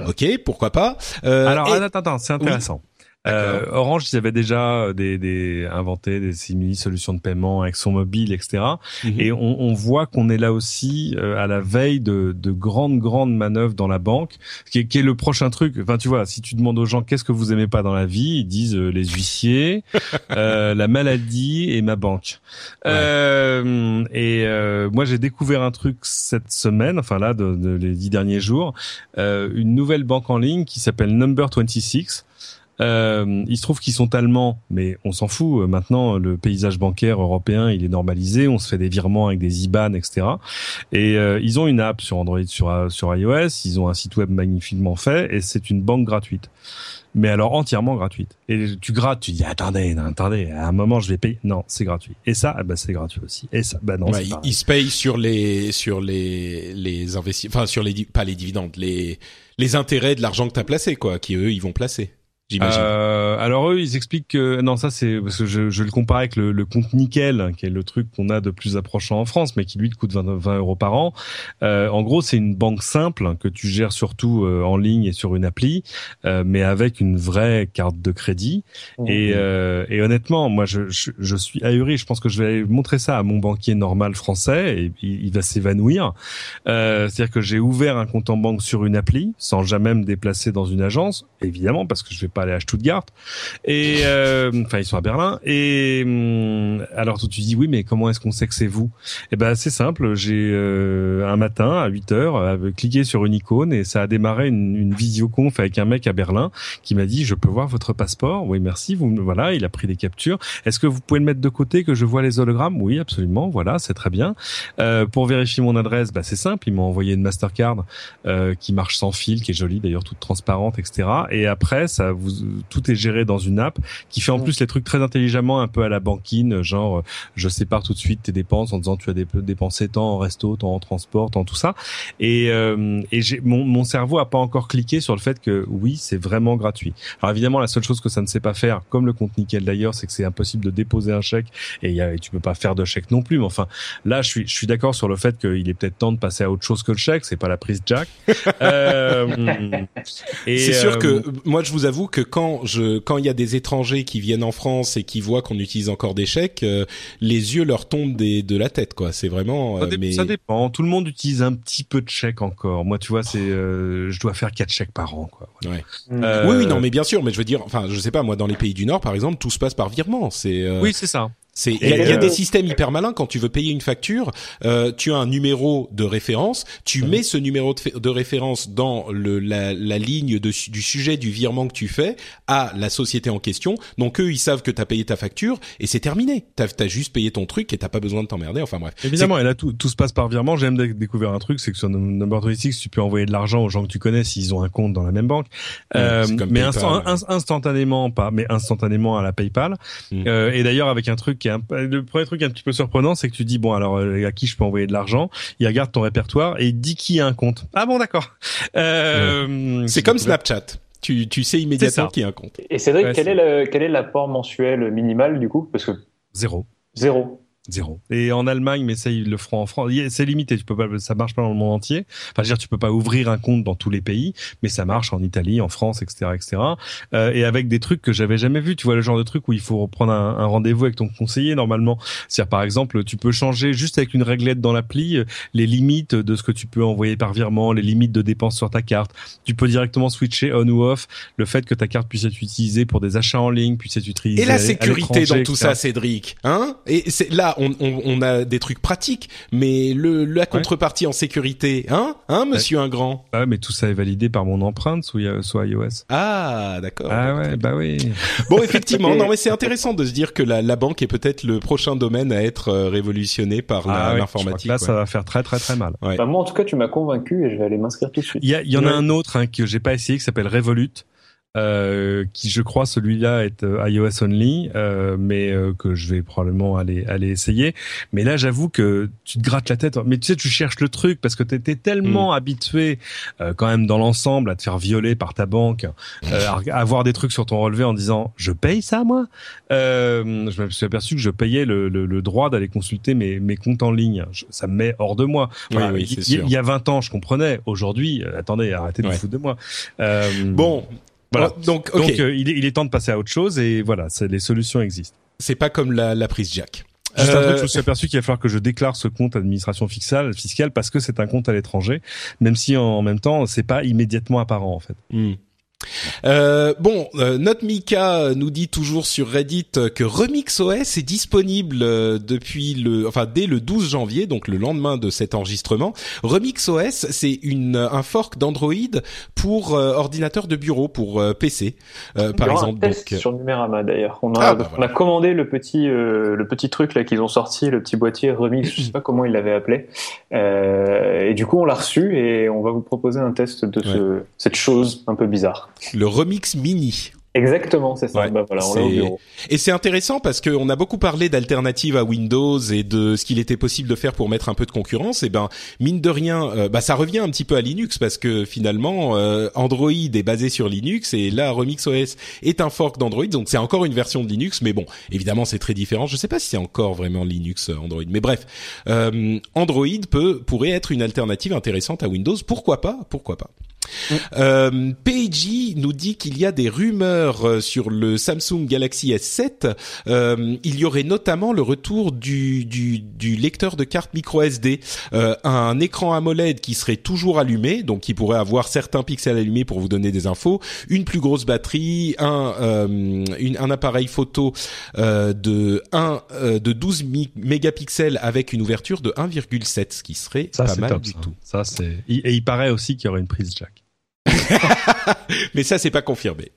Ok, pourquoi pas. Alors attends, attends, c'est intéressant. Euh, Orange, ils avaient déjà euh, des, des inventé des simili solutions de paiement avec son mobile, etc. Mhm. Et on, on voit qu'on est là aussi euh, à la veille de, de grandes grandes manœuvres dans la banque, qui est, qui est, le prochain truc. Enfin, tu vois, si tu demandes aux gens qu'est-ce que vous aimez pas dans la vie, ils disent euh, les huissiers, la maladie et ma banque. et moi, j'ai découvert un truc cette semaine, enfin là, de, de les dix derniers jours, une nouvelle banque en ligne qui s'appelle Number 26 euh, il se trouve qu'ils sont allemands, mais on s'en fout. Maintenant, le paysage bancaire européen, il est normalisé. On se fait des virements avec des IBAN, etc. Et euh, ils ont une app sur Android, sur, sur iOS. Ils ont un site web magnifiquement fait, et c'est une banque gratuite mais alors entièrement gratuite. Et tu grattes, tu dis attendez, attendez, à un moment je vais payer. Non, c'est gratuit. Et ça, bah c'est gratuit aussi. Et ça, bah non. Ils se payent sur les sur les les investissements, enfin sur les pas les dividendes, les les intérêts de l'argent que tu as placé quoi, qui eux ils vont placer. Euh, alors eux, ils expliquent que non, ça c'est parce que je, je le compare avec le, le, compte nickel, qui est le truc qu'on a de plus approchant en France, mais qui lui coûte 20, 20 euros par an. Euh, en gros, c'est une banque simple que tu gères surtout euh, en ligne et sur une appli, euh, mais avec une vraie carte de crédit. Mmh. Et, euh, et, honnêtement, moi, je, je, je, suis ahuri. Je pense que je vais montrer ça à mon banquier normal français et il, il va s'évanouir. C'est-à-dire que j'ai ouvert un compte en banque sur une appli sans jamais me déplacer dans une agence, évidemment, parce que je vais pas aller à Stuttgart. Et euh, enfin, ils sont à Berlin. Et hum, alors tu dis oui, mais comment est-ce qu'on sait que c'est vous? Eh ben, c'est simple. J'ai euh, un matin à 8 heures euh, cliqué sur une icône et ça a démarré une, une visioconf avec un mec à Berlin qui m'a dit je peux voir votre passeport? Oui, merci. Vous voilà, il a pris des captures. Est-ce que vous pouvez le mettre de côté que je vois les hologrammes? Oui, absolument. Voilà, c'est très bien. Euh, pour vérifier mon adresse, bah, c'est simple. Il m'a envoyé une Mastercard euh, qui marche sans fil, qui est jolie d'ailleurs, toute transparente, etc. Et après, ça vous tout est géré dans une app qui fait en plus les trucs très intelligemment un peu à la banquine, genre je sépare tout de suite tes dépenses en disant tu as dépensé tant en resto, tant en transport, tant tout ça. Et, euh, et j'ai mon, mon cerveau a pas encore cliqué sur le fait que oui, c'est vraiment gratuit. Alors évidemment, la seule chose que ça ne sait pas faire, comme le compte nickel d'ailleurs, c'est que c'est impossible de déposer un chèque et, y a, et tu peux pas faire de chèque non plus. Mais enfin, là, je suis je suis d'accord sur le fait qu'il est peut-être temps de passer à autre chose que le chèque. C'est pas la prise jack. euh, c'est sûr que euh, moi, je vous avoue que quand je quand il y a des étrangers qui viennent en France et qui voient qu'on utilise encore des chèques, euh, les yeux leur tombent des, de la tête quoi. C'est vraiment. ça, euh, mais... ça, dépend. Tout le monde utilise un petit peu de chèques encore. Moi, tu vois, c'est euh, je dois faire quatre chèques par an quoi. Ouais. Oui, oui, non, mais bien sûr. Mais je veux dire, enfin, je sais pas, moi, dans les pays du Nord, par exemple, tout se passe par virement. C'est. Oui, c'est ça. C'est il y, a, des systèmes hyper malins quand tu veux payer une facture, euh, tu as un numéro de référence, tu mets ce numéro de, de référence dans le, la, la ligne de, du sujet du virement que tu fais à la société en question. Donc eux ils savent que tu as payé ta facture et c'est terminé. Tu as, juste payé ton truc et t'as pas besoin de t'emmerder. Enfin bref. Évidemment et là tout, tout se passe par virement. J'ai même découvert un truc, c'est que sur Number 36 tu peux envoyer de l'argent aux gens que tu connais s'ils ont un compte dans la même banque. Euh, mais instantanément pas, mais instantanément à la PayPal. Mm. Euh, et d'ailleurs avec un truc qui un, le premier truc un petit peu surprenant, c'est que tu dis bon alors euh, à qui je peux envoyer de l'argent? Il regarde ton répertoire et il dit qui a un compte. Ah bon d'accord. Euh, c'est comme Snapchat. Tu, tu sais immédiatement qui a un compte. Et Cédric, quel, est le, quel est l'apport mensuel minimal du coup? Parce que zéro. Zéro. Zéro. Et en Allemagne, mais ça, ils le feront en France. C'est limité. Tu peux pas, ça marche pas dans le monde entier. Enfin, je veux dire, tu peux pas ouvrir un compte dans tous les pays, mais ça marche en Italie, en France, etc., etc. Euh, et avec des trucs que j'avais jamais vus. Tu vois le genre de truc où il faut reprendre un, un rendez-vous avec ton conseiller normalement. C'est-à-dire, par exemple, tu peux changer juste avec une réglette dans l'appli euh, les limites de ce que tu peux envoyer par virement, les limites de dépenses sur ta carte. Tu peux directement switcher on ou off le fait que ta carte puisse être utilisée pour des achats en ligne, puisse être utilisée. Et la sécurité dans tout ça, Cédric, hein? Et c'est là on, on, on, a des trucs pratiques, mais le la contrepartie en sécurité, hein, hein, Monsieur ouais. Ingrand? Ah, mais tout ça est validé par mon empreinte sous, sous iOS. Ah, d'accord. Ah ouais, bah oui. Bon, effectivement, non, mais c'est intéressant de se dire que la, la banque est peut-être le prochain domaine à être euh, révolutionné par ah l'informatique. là, ça va faire très très très mal. Bah, moi, en tout cas, tu m'as convaincu et je vais aller m'inscrire tout de suite. Il y, a, il y en a un autre hein, que j'ai pas essayé qui s'appelle Revolut. Euh, qui je crois celui-là est euh, iOS only, euh, mais euh, que je vais probablement aller aller essayer. Mais là, j'avoue que tu te grattes la tête. Mais tu sais, tu cherches le truc parce que tu étais tellement mm. habitué euh, quand même dans l'ensemble à te faire violer par ta banque, à avoir des trucs sur ton relevé en disant je paye ça moi? je me suis aperçu que je payais le, le, le droit d'aller consulter mes, mes comptes en ligne. Je, ça me met hors de moi. Voilà, oui, oui, il, il, y a 20 ans, je comprenais. Aujourd'hui, attendez, arrêtez de ouais. vous foutre de moi. bon. Voilà. donc, okay. donc euh, il, est, il, est, temps de passer à autre chose et voilà, les solutions existent. C'est pas comme la, la prise jack. Juste un truc, je me suis aperçu qu'il va falloir que je déclare ce compte administration fiscale, fiscale parce que c'est un compte à l'étranger, même si en, en même temps c'est pas immédiatement apparent en fait. Mm. Euh, bon, euh, notre Mika nous dit toujours sur Reddit que Remix OS est disponible euh, depuis le, enfin dès le 12 janvier, donc le lendemain de cet enregistrement. Remix OS, c'est une un fork d'Android pour euh, ordinateur de bureau, pour euh, PC, par exemple. Un test donc sur Numérama d'ailleurs. On a, ah, bah, voilà. on a commandé le petit le petit truc là qu'ils ont sorti, le petit boîtier Remix, je sais pas comment ils l'avaient appelé. et du coup, on l'a reçu et on va vous proposer un test de ce, ouais. cette chose un peu bizarre. Le remix mini. Exactement, c'est ça. Ouais, bah voilà, on est au bureau. Et c'est intéressant parce qu'on a beaucoup parlé d'alternatives à Windows et de ce qu'il était possible de faire pour mettre un peu de concurrence. Et ben mine de rien, euh, bah ça revient un petit peu à Linux parce que finalement euh, Android est basé sur Linux et là Remix OS est un fork d'Android, donc c'est encore une version de Linux. Mais bon, évidemment c'est très différent. Je sais pas si c'est encore vraiment Linux euh, Android, mais bref, euh, Android peut pourrait être une alternative intéressante à Windows. Pourquoi pas? Pourquoi pas? Mmh. Euh, PG nous dit qu'il y a des rumeurs sur le Samsung Galaxy S7. Euh, il y aurait notamment le retour du, du, du lecteur de carte micro SD, euh, un écran AMOLED qui serait toujours allumé, donc qui pourrait avoir certains pixels allumés pour vous donner des infos, une plus grosse batterie, un, euh, une, un appareil photo euh, de 1 de 12 mégapixels avec une ouverture de 1,7, ce qui serait ça, pas mal top, du ça. tout. Ça c'est et il paraît aussi qu'il y aurait une prise jack. Mais ça, c'est pas confirmé.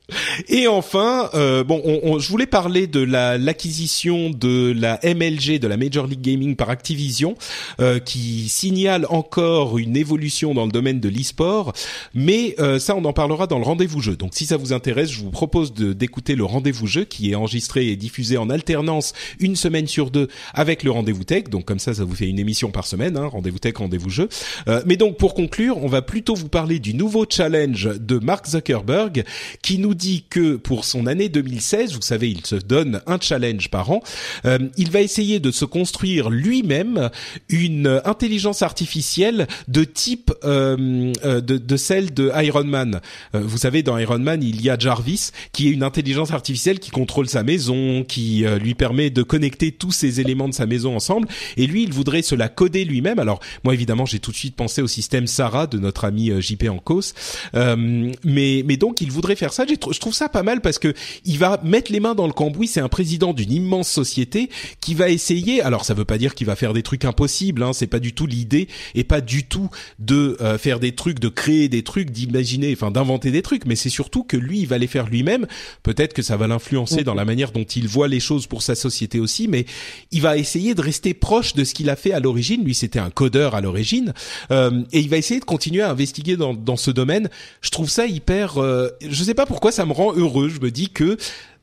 Et enfin, euh, bon, on, on, je voulais parler de la l'acquisition de la MLG, de la Major League Gaming par Activision, euh, qui signale encore une évolution dans le domaine de l'e-sport. Mais euh, ça, on en parlera dans le rendez-vous jeu. Donc, si ça vous intéresse, je vous propose d'écouter le rendez-vous jeu qui est enregistré et diffusé en alternance une semaine sur deux avec le rendez-vous tech. Donc, comme ça, ça vous fait une émission par semaine, hein, rendez-vous tech, rendez-vous jeu. Euh, mais donc, pour conclure, on va plutôt vous parler du nouveau challenge de Mark Zuckerberg qui nous dit que pour son année 2016, vous savez, il se donne un challenge par an, euh, il va essayer de se construire lui-même une intelligence artificielle de type euh, de, de, celle de Iron Man. Euh, vous savez, dans Iron Man, il y a Jarvis qui est une intelligence artificielle qui contrôle sa maison, qui euh, lui permet de connecter tous ces éléments de sa maison ensemble, et lui, il voudrait se la coder lui-même. Alors, moi, évidemment, j'ai tout de suite pensé au système Sarah de notre ami JP Ancos. Euh, mais mais donc il voudrait faire ça. Je trouve ça pas mal parce que il va mettre les mains dans le cambouis. C'est un président d'une immense société qui va essayer. Alors ça veut pas dire qu'il va faire des trucs impossibles. Hein, c'est pas du tout l'idée et pas du tout de euh, faire des trucs, de créer des trucs, d'imaginer, enfin d'inventer des trucs. Mais c'est surtout que lui, il va les faire lui-même. Peut-être que ça va l'influencer mmh. dans la manière dont il voit les choses pour sa société aussi. Mais il va essayer de rester proche de ce qu'il a fait à l'origine. Lui, c'était un codeur à l'origine, euh, et il va essayer de continuer à investiguer dans, dans ce domaine. Je trouve ça hyper. Euh, je sais pas pourquoi ça me rend heureux. Je me dis que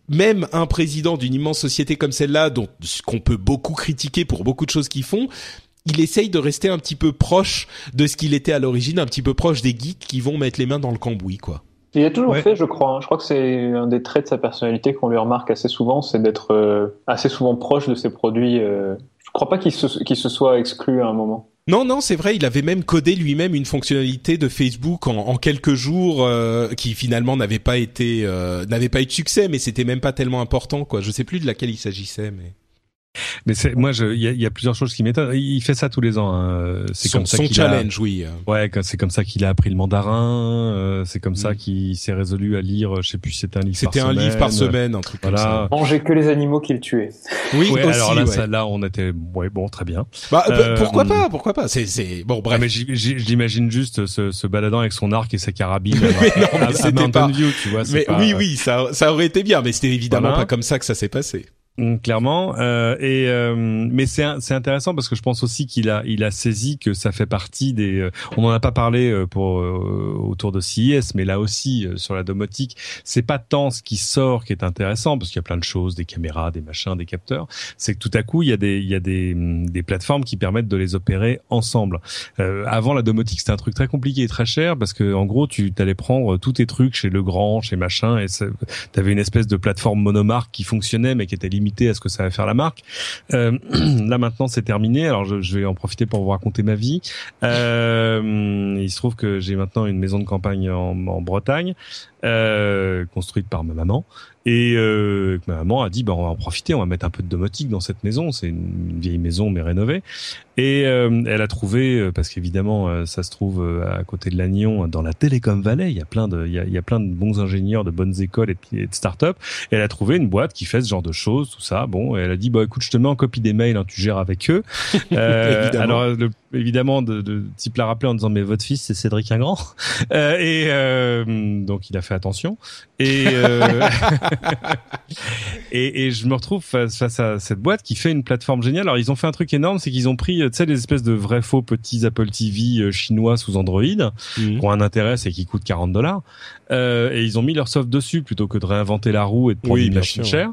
même un président d'une immense société comme celle-là, dont qu'on peut beaucoup critiquer pour beaucoup de choses qu'ils font, il essaye de rester un petit peu proche de ce qu'il était à l'origine, un petit peu proche des geeks qui vont mettre les mains dans le cambouis, quoi. Il a toujours ouais. fait, je crois. Hein. Je crois que c'est un des traits de sa personnalité qu'on lui remarque assez souvent, c'est d'être euh, assez souvent proche de ses produits. Euh... Je crois pas qu'il se, qu'il se soit exclu à un moment. Non, non, c'est vrai. Il avait même codé lui-même une fonctionnalité de Facebook en, quelques jours, euh, qui finalement n'avait pas été, euh, n'avait pas eu de succès, mais c'était même pas tellement important, quoi. Je sais plus de laquelle il s'agissait, mais. Mais c'est moi, il y a, y a, plusieurs choses qui m'étonnent. Il fait ça tous les ans. Hein. C'est comme ça son challenge, oui. Ouais, c'est comme ça qu'il a appris le mandarin. Euh, c'est comme ça mm. qu'il s'est résolu à lire. Je sais plus, c'était un livre. C'était un livre par semaine, un truc voilà. comme ça. Manger que les animaux qu'il tuait. Oui, aussi, alors là, ça, là, on était, ouais, bon, très bien. Bah, euh, pourquoi pas, pourquoi pas. C'est, c'est bon, bref. mais j'imagine juste se, se, baladant avec son arc et sa carabine. non, mais c'était pas. View, tu vois, mais oui, oui, ça, ça aurait été bien, mais c'était évidemment pas comme ça que ça s'est passé. Mm, clairement. Euh, et euh, mais c'est c'est intéressant parce que je pense aussi qu'il a il a saisi que ça fait partie des. Euh, on n'en a pas parlé euh, pour autour de CIS, mais là aussi sur la domotique, c'est pas tant ce qui sort qui est intéressant parce qu'il y a plein de choses, des caméras, des machins, des capteurs. C'est que tout à coup il y a des il y a des mm, des plateformes qui permettent de les opérer ensemble. avant la domotique c'était un truc très compliqué et très cher parce que en gros tu allais prendre tous tes trucs chez Legrand, chez machin et t'avais une espèce de plateforme monomarque qui fonctionnait mais qui était limitée à ce que ça va faire la marque. Euh, là maintenant c'est terminé, alors je, vais en profiter pour vous raconter ma vie. Euh, il se trouve que j'ai maintenant une maison de campagne en, en Bretagne, euh, construite par ma maman. Et euh, ma maman a dit, bah, on va en profiter, on va mettre un peu de domotique dans cette maison. C'est une vieille maison mais rénovée. Et euh, elle a trouvé, euh, parce qu'évidemment, euh, ça se trouve à côté de Lannion, dans la Télécom Valley. Il y a plein de, il y a, il y a plein de bons ingénieurs, de bonnes écoles et de, start-up. Et elle a trouvé une boîte qui fait ce genre de choses, tout ça. Bon, et elle a dit, bah écoute, je te mets en copie des mails, hein, tu gères avec eux. alors, le, évidemment, de, de type l'a rappelé en disant, mais votre fils, c'est Cédric Ingrand. et donc, il a fait attention. Et et, et, je me retrouve face, face, à cette boîte qui fait une plateforme géniale. Alors ils ont fait un truc énorme, c'est qu'ils ont pris, tu sais, des espèces de vrais faux petits Apple TV euh, chinois sous Android, mmh. qui ont un intérêt, c'est qu'ils coûtent 40 dollars. Euh, et ils ont mis leur soft dessus plutôt que de réinventer la roue et de prendre une machine chère.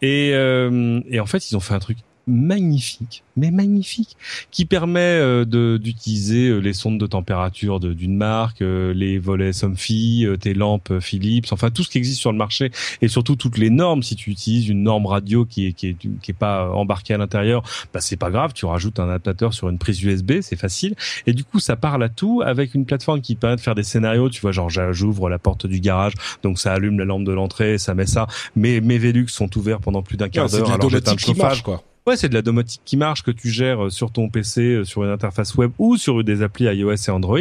Et, euh, et en fait, ils ont fait un truc magnifique, mais magnifique, qui permet euh, de d'utiliser euh, les sondes de température d'une marque, euh, les volets Somfy, tes lampes Philips, enfin tout ce qui existe sur le marché et surtout toutes les normes. Si tu utilises une norme radio qui est qui est, qui est pas embarquée à l'intérieur, bah c'est pas grave, tu rajoutes un adaptateur sur une prise USB, c'est facile. Et du coup, ça parle à tout avec une plateforme qui permet de faire des scénarios. Tu vois, genre j'ouvre la porte du garage, donc ça allume la lampe de l'entrée, ça met ça. Mes mes Velux sont ouverts pendant plus d'un quart d'heure. Alors j'éteins le chauffage, quoi. Ouais, c'est de la domotique qui marche que tu gères euh, sur ton PC, euh, sur une interface web ou sur des applis iOS et Android.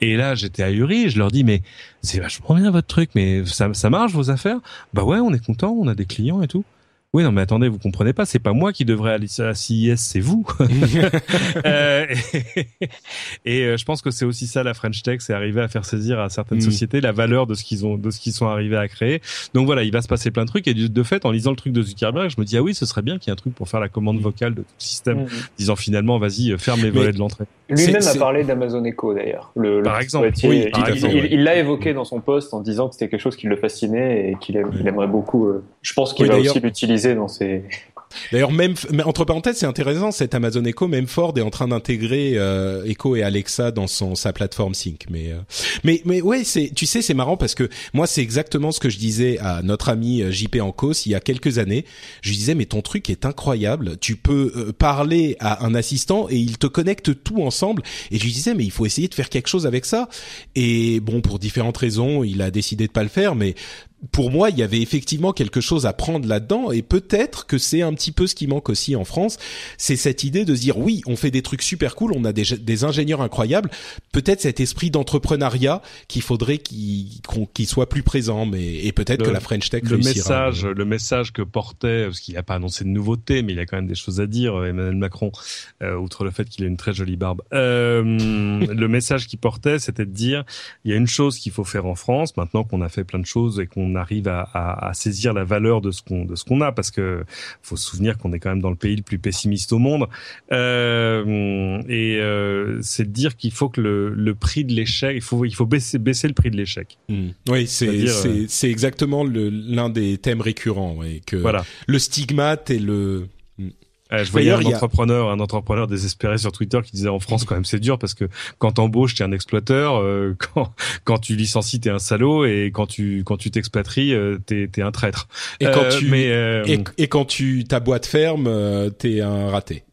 Et là, j'étais ahuri. Je leur dis, mais c'est vachement bien votre truc, mais ça, ça marche vos affaires? Bah ouais, on est content, on a des clients et tout. Oui, non, mais attendez, vous comprenez pas, c'est pas moi qui devrais aller à la CIS, c'est vous. euh, et, euh, je pense que c'est aussi ça la French Tech, c'est arriver à faire saisir à certaines mm. sociétés la valeur de ce qu'ils ont, de ce qu'ils sont arrivés à créer. Donc voilà, il va se passer plein de trucs. Et de fait, en lisant le truc de Zuckerberg, je me dis ah oui, ce serait bien qu'il y ait un truc pour faire la commande mm. vocale de tout le système, mm. disant finalement vas-y, ferme les volets de l'entrée. Lui-même a parlé d'Amazon Echo d'ailleurs. Le, par exemple, oui, il l'a évoqué dans son poste en disant que c'était quelque chose qui le fascinait et qu'il aimerait beaucoup. Euh, je pense qu'il va aussi l'utiliser D'ailleurs, même entre parenthèses, c'est intéressant. Cet Amazon Echo, même Ford est en train d'intégrer euh, Echo et Alexa dans son sa plateforme Sync. Mais euh, mais mais ouais, c'est tu sais, c'est marrant parce que moi, c'est exactement ce que je disais à notre ami euh, JP Ancos il y a quelques années. Je lui disais, mais ton truc est incroyable. Tu peux euh, parler à un assistant et il te connecte tout ensemble. Et je lui disais, mais il faut essayer de faire quelque chose avec ça. Et bon, pour différentes raisons, il a décidé de pas le faire. Mais pour moi, il y avait effectivement quelque chose à prendre là-dedans et peut-être que c'est un petit peu ce qui manque aussi en France, c'est cette idée de se dire oui, on fait des trucs super cool, on a des, des ingénieurs incroyables, peut-être cet esprit d'entrepreneuriat qu'il faudrait qu'il soit plus présent, mais et peut-être que la French Tech le message, le message que portait, parce qu'il n'a pas annoncé de nouveautés, mais il a quand même des choses à dire, euh, Emmanuel Macron, euh, outre le fait qu'il a une très jolie barbe. Euh, le message qu'il portait, c'était de dire il y a une chose qu'il faut faire en France maintenant qu'on a fait plein de choses et qu'on arrive à, à, à, saisir la valeur de ce qu'on de ce qu'on a parce que faut se souvenir qu'on est quand même dans le pays le plus pessimiste au monde euh, et euh, c'est de dire qu'il faut que le, le prix de l'échec il faut il faut baisser baisser le prix de l'échec mmh. oui c'est c'est euh, c'est exactement l'un des thèmes récurrents ouais, que voilà. le stigmate et le je voyais un entrepreneur, un entrepreneur désespéré sur Twitter qui disait en France quand même c'est dur parce que quand t'embauches t'es un exploiteur, euh, quand quand tu licencies t'es un salaud et quand tu quand tu t'expatries euh, t'es t'es un traître. Et quand euh, tu mais et, et, quand tu ta boîte ferme t'es un raté.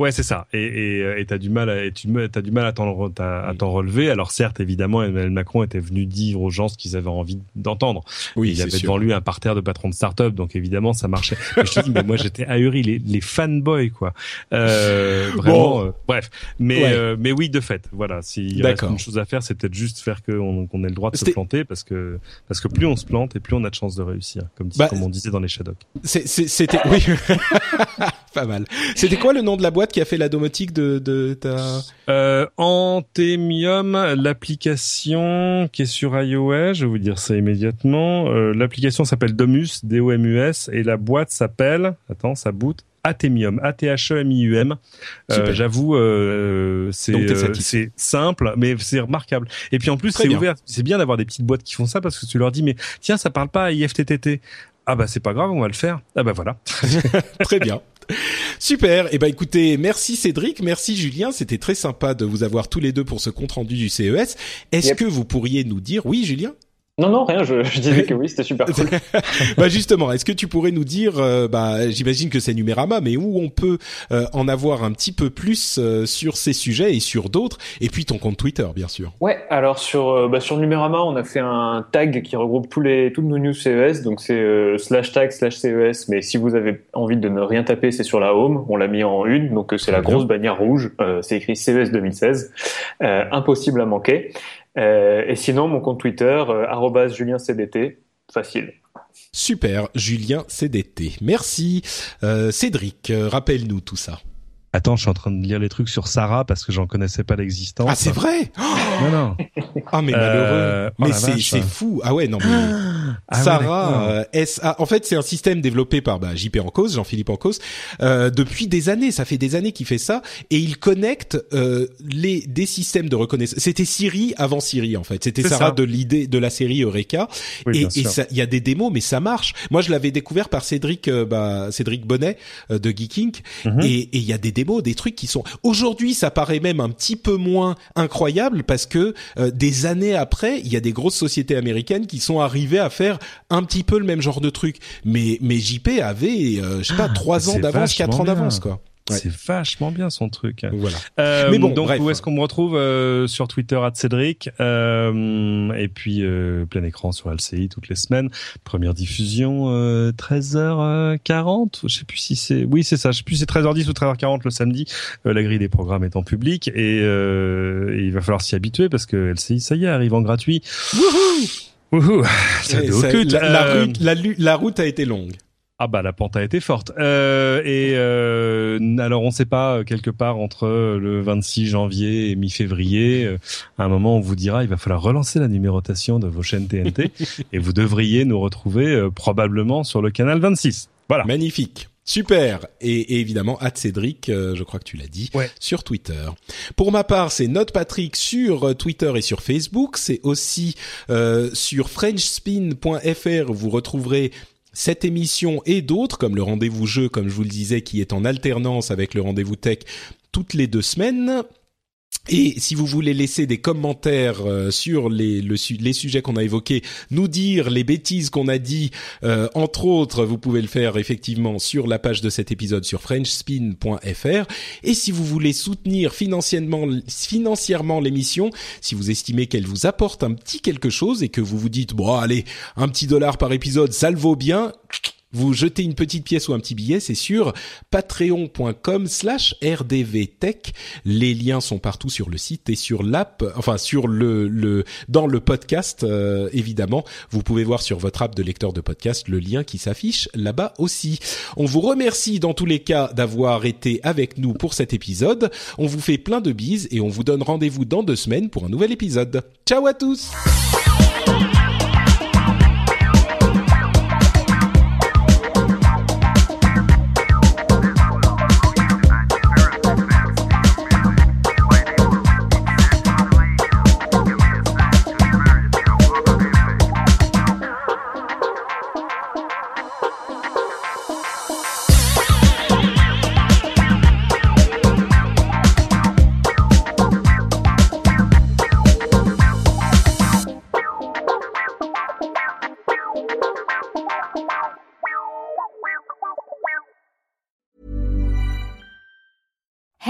Ouais, c'est ça. Et et t'as du mal à et tu as du mal à t'en à, t'en relever. Alors certes, évidemment, Emmanuel Macron était venu dire aux gens ce qu'ils avaient envie d'entendre. Oui, il avait devant lui un parterre de patrons de start-up, donc évidemment ça marchait. mais je te dis, mais moi j'étais ahuri, les, les fanboys quoi. Euh, vraiment. Euh, bref, mais euh, mais oui, de fait, voilà. S'il y a une chose à faire, c'est peut-être juste faire qu'on ait le droit de se planter, parce que parce que plus on se plante et plus on a de chances de réussir, comme, bah, comme on disait dans les Shadocks. C'était oui, pas mal. C'était quoi le nom de la boîte qui a fait la domotique de, de ta... Euh, Antemium, l'application qui est sur iOS, je vais vous dire ça immédiatement. Euh, l'application s'appelle Domus, D-O-M-U-S, et la boîte s'appelle, attends, ça boot, Atemium, A-T-H-E-M-I-U-M. Euh, J'avoue, euh, c'est euh, c'est simple, mais c'est remarquable. Et puis en plus, c'est ouvert. C'est bien d'avoir des petites boîtes qui font ça parce que tu leur dis, mais tiens, ça parle pas à IFTTT. Ah bah c'est pas grave, on va le faire. Ah bah voilà. Très bien. Super. Et eh ben écoutez, merci Cédric, merci Julien. C'était très sympa de vous avoir tous les deux pour ce compte rendu du CES. Est-ce que vous pourriez nous dire, oui Julien? Non, non, rien. Je, je disais que oui, c'était super cool. bah justement, est-ce que tu pourrais nous dire, euh, bah, j'imagine que c'est Numérama, mais où on peut euh, en avoir un petit peu plus euh, sur ces sujets et sur d'autres, et puis ton compte Twitter, bien sûr. Ouais, alors sur bah, sur Numérama, on a fait un tag qui regroupe tous les toutes nos news CES, donc c'est slash tag slash CES. Mais si vous avez envie de ne rien taper, c'est sur la home. On l'a mis en une, donc c'est la grosse bannière rouge. c'est écrit CES 2016, impossible à manquer. Euh, et sinon, mon compte Twitter, euh, @julienCDT, facile. Super, Julien CDT. Merci. Euh, Cédric, rappelle-nous tout ça. Attends, je suis en train de lire les trucs sur Sarah parce que j'en connaissais pas l'existence. Ah, c'est vrai Non, non. Ah, mais malheureux. Euh, oh mais c'est fou. Ah ouais, non. Mais... Ah Sarah, euh, SA. En fait, c'est un système développé par bah, JP en cause, Jean-Philippe en cause, euh, depuis des années. Ça fait des années qu'il fait ça et il connecte euh, les des systèmes de reconnaissance. C'était Siri avant Siri en fait. C'était Sarah de l'idée de la série Eureka. et il y a des démos, mais ça marche. Moi, je l'avais découvert par Cédric, bah, Cédric Bonnet de Geeking, mhm. et il y a des des trucs qui sont aujourd'hui ça paraît même un petit peu moins incroyable parce que euh, des années après, il y a des grosses sociétés américaines qui sont arrivées à faire un petit peu le même genre de truc. Mais mais JP avait euh, je sais pas ah, trois ans d'avance, quatre ans d'avance quoi. C'est vachement bien son truc. Voilà. Euh, Mais bon, donc où est-ce qu'on me retrouve euh, sur Twitter à Cédric euh, et puis euh, plein écran sur LCI toutes les semaines. Première diffusion 13h40. Je sais plus si c'est oui c'est ça. Je sais plus si c'est 13h10 ou 13h40 le samedi. la grille des programmes est en public et, il va falloir s'y habituer parce que LCI ça y est arrive en gratuit. Wouhou Wouhou ça, la, la, la route a été longue. Ah bah la pente a été forte. Euh, et euh, alors on sait pas euh, quelque part entre le 26 janvier et mi-février, euh, à un moment on vous dira il va falloir relancer la numérotation de vos chaînes TNT et vous devriez nous retrouver probablement sur le canal 26. Voilà. Magnifique. Super et, évidemment à Cédric, je crois que tu l'as dit, sur Twitter. Pour ma part, c'est Note Patrick sur Twitter et sur Facebook. C'est aussi sur FrenchSpin.fr. Vous retrouverez cette émission et d'autres, comme le rendez-vous jeu, comme je vous le disais, qui est en alternance avec le rendez-vous tech toutes les deux semaines. Et si vous voulez laisser des commentaires euh, sur les, sujets qu'on a évoqués, nous dire les bêtises qu'on a dit, euh, entre autres, vous pouvez le faire effectivement sur la page de cet épisode sur frenchspin.fr. Et si vous voulez soutenir financièrement, financièrement l'émission, si vous estimez qu'elle vous apporte un petit quelque chose et que vous vous dites, bon allez, un petit dollar par épisode, ça le vaut bien, vous jetez une petite pièce ou un petit billet, c'est sur patreon.com slash rdvtech. Les liens sont partout sur le site et sur l'app, enfin sur le, le dans le podcast euh, évidemment. Vous pouvez voir sur votre app de lecteur de podcast le lien qui s'affiche là-bas aussi. On vous remercie dans tous les cas d'avoir été avec nous pour cet épisode. On vous fait plein de bises et on vous donne rendez-vous dans deux semaines pour un nouvel épisode. Ciao à tous!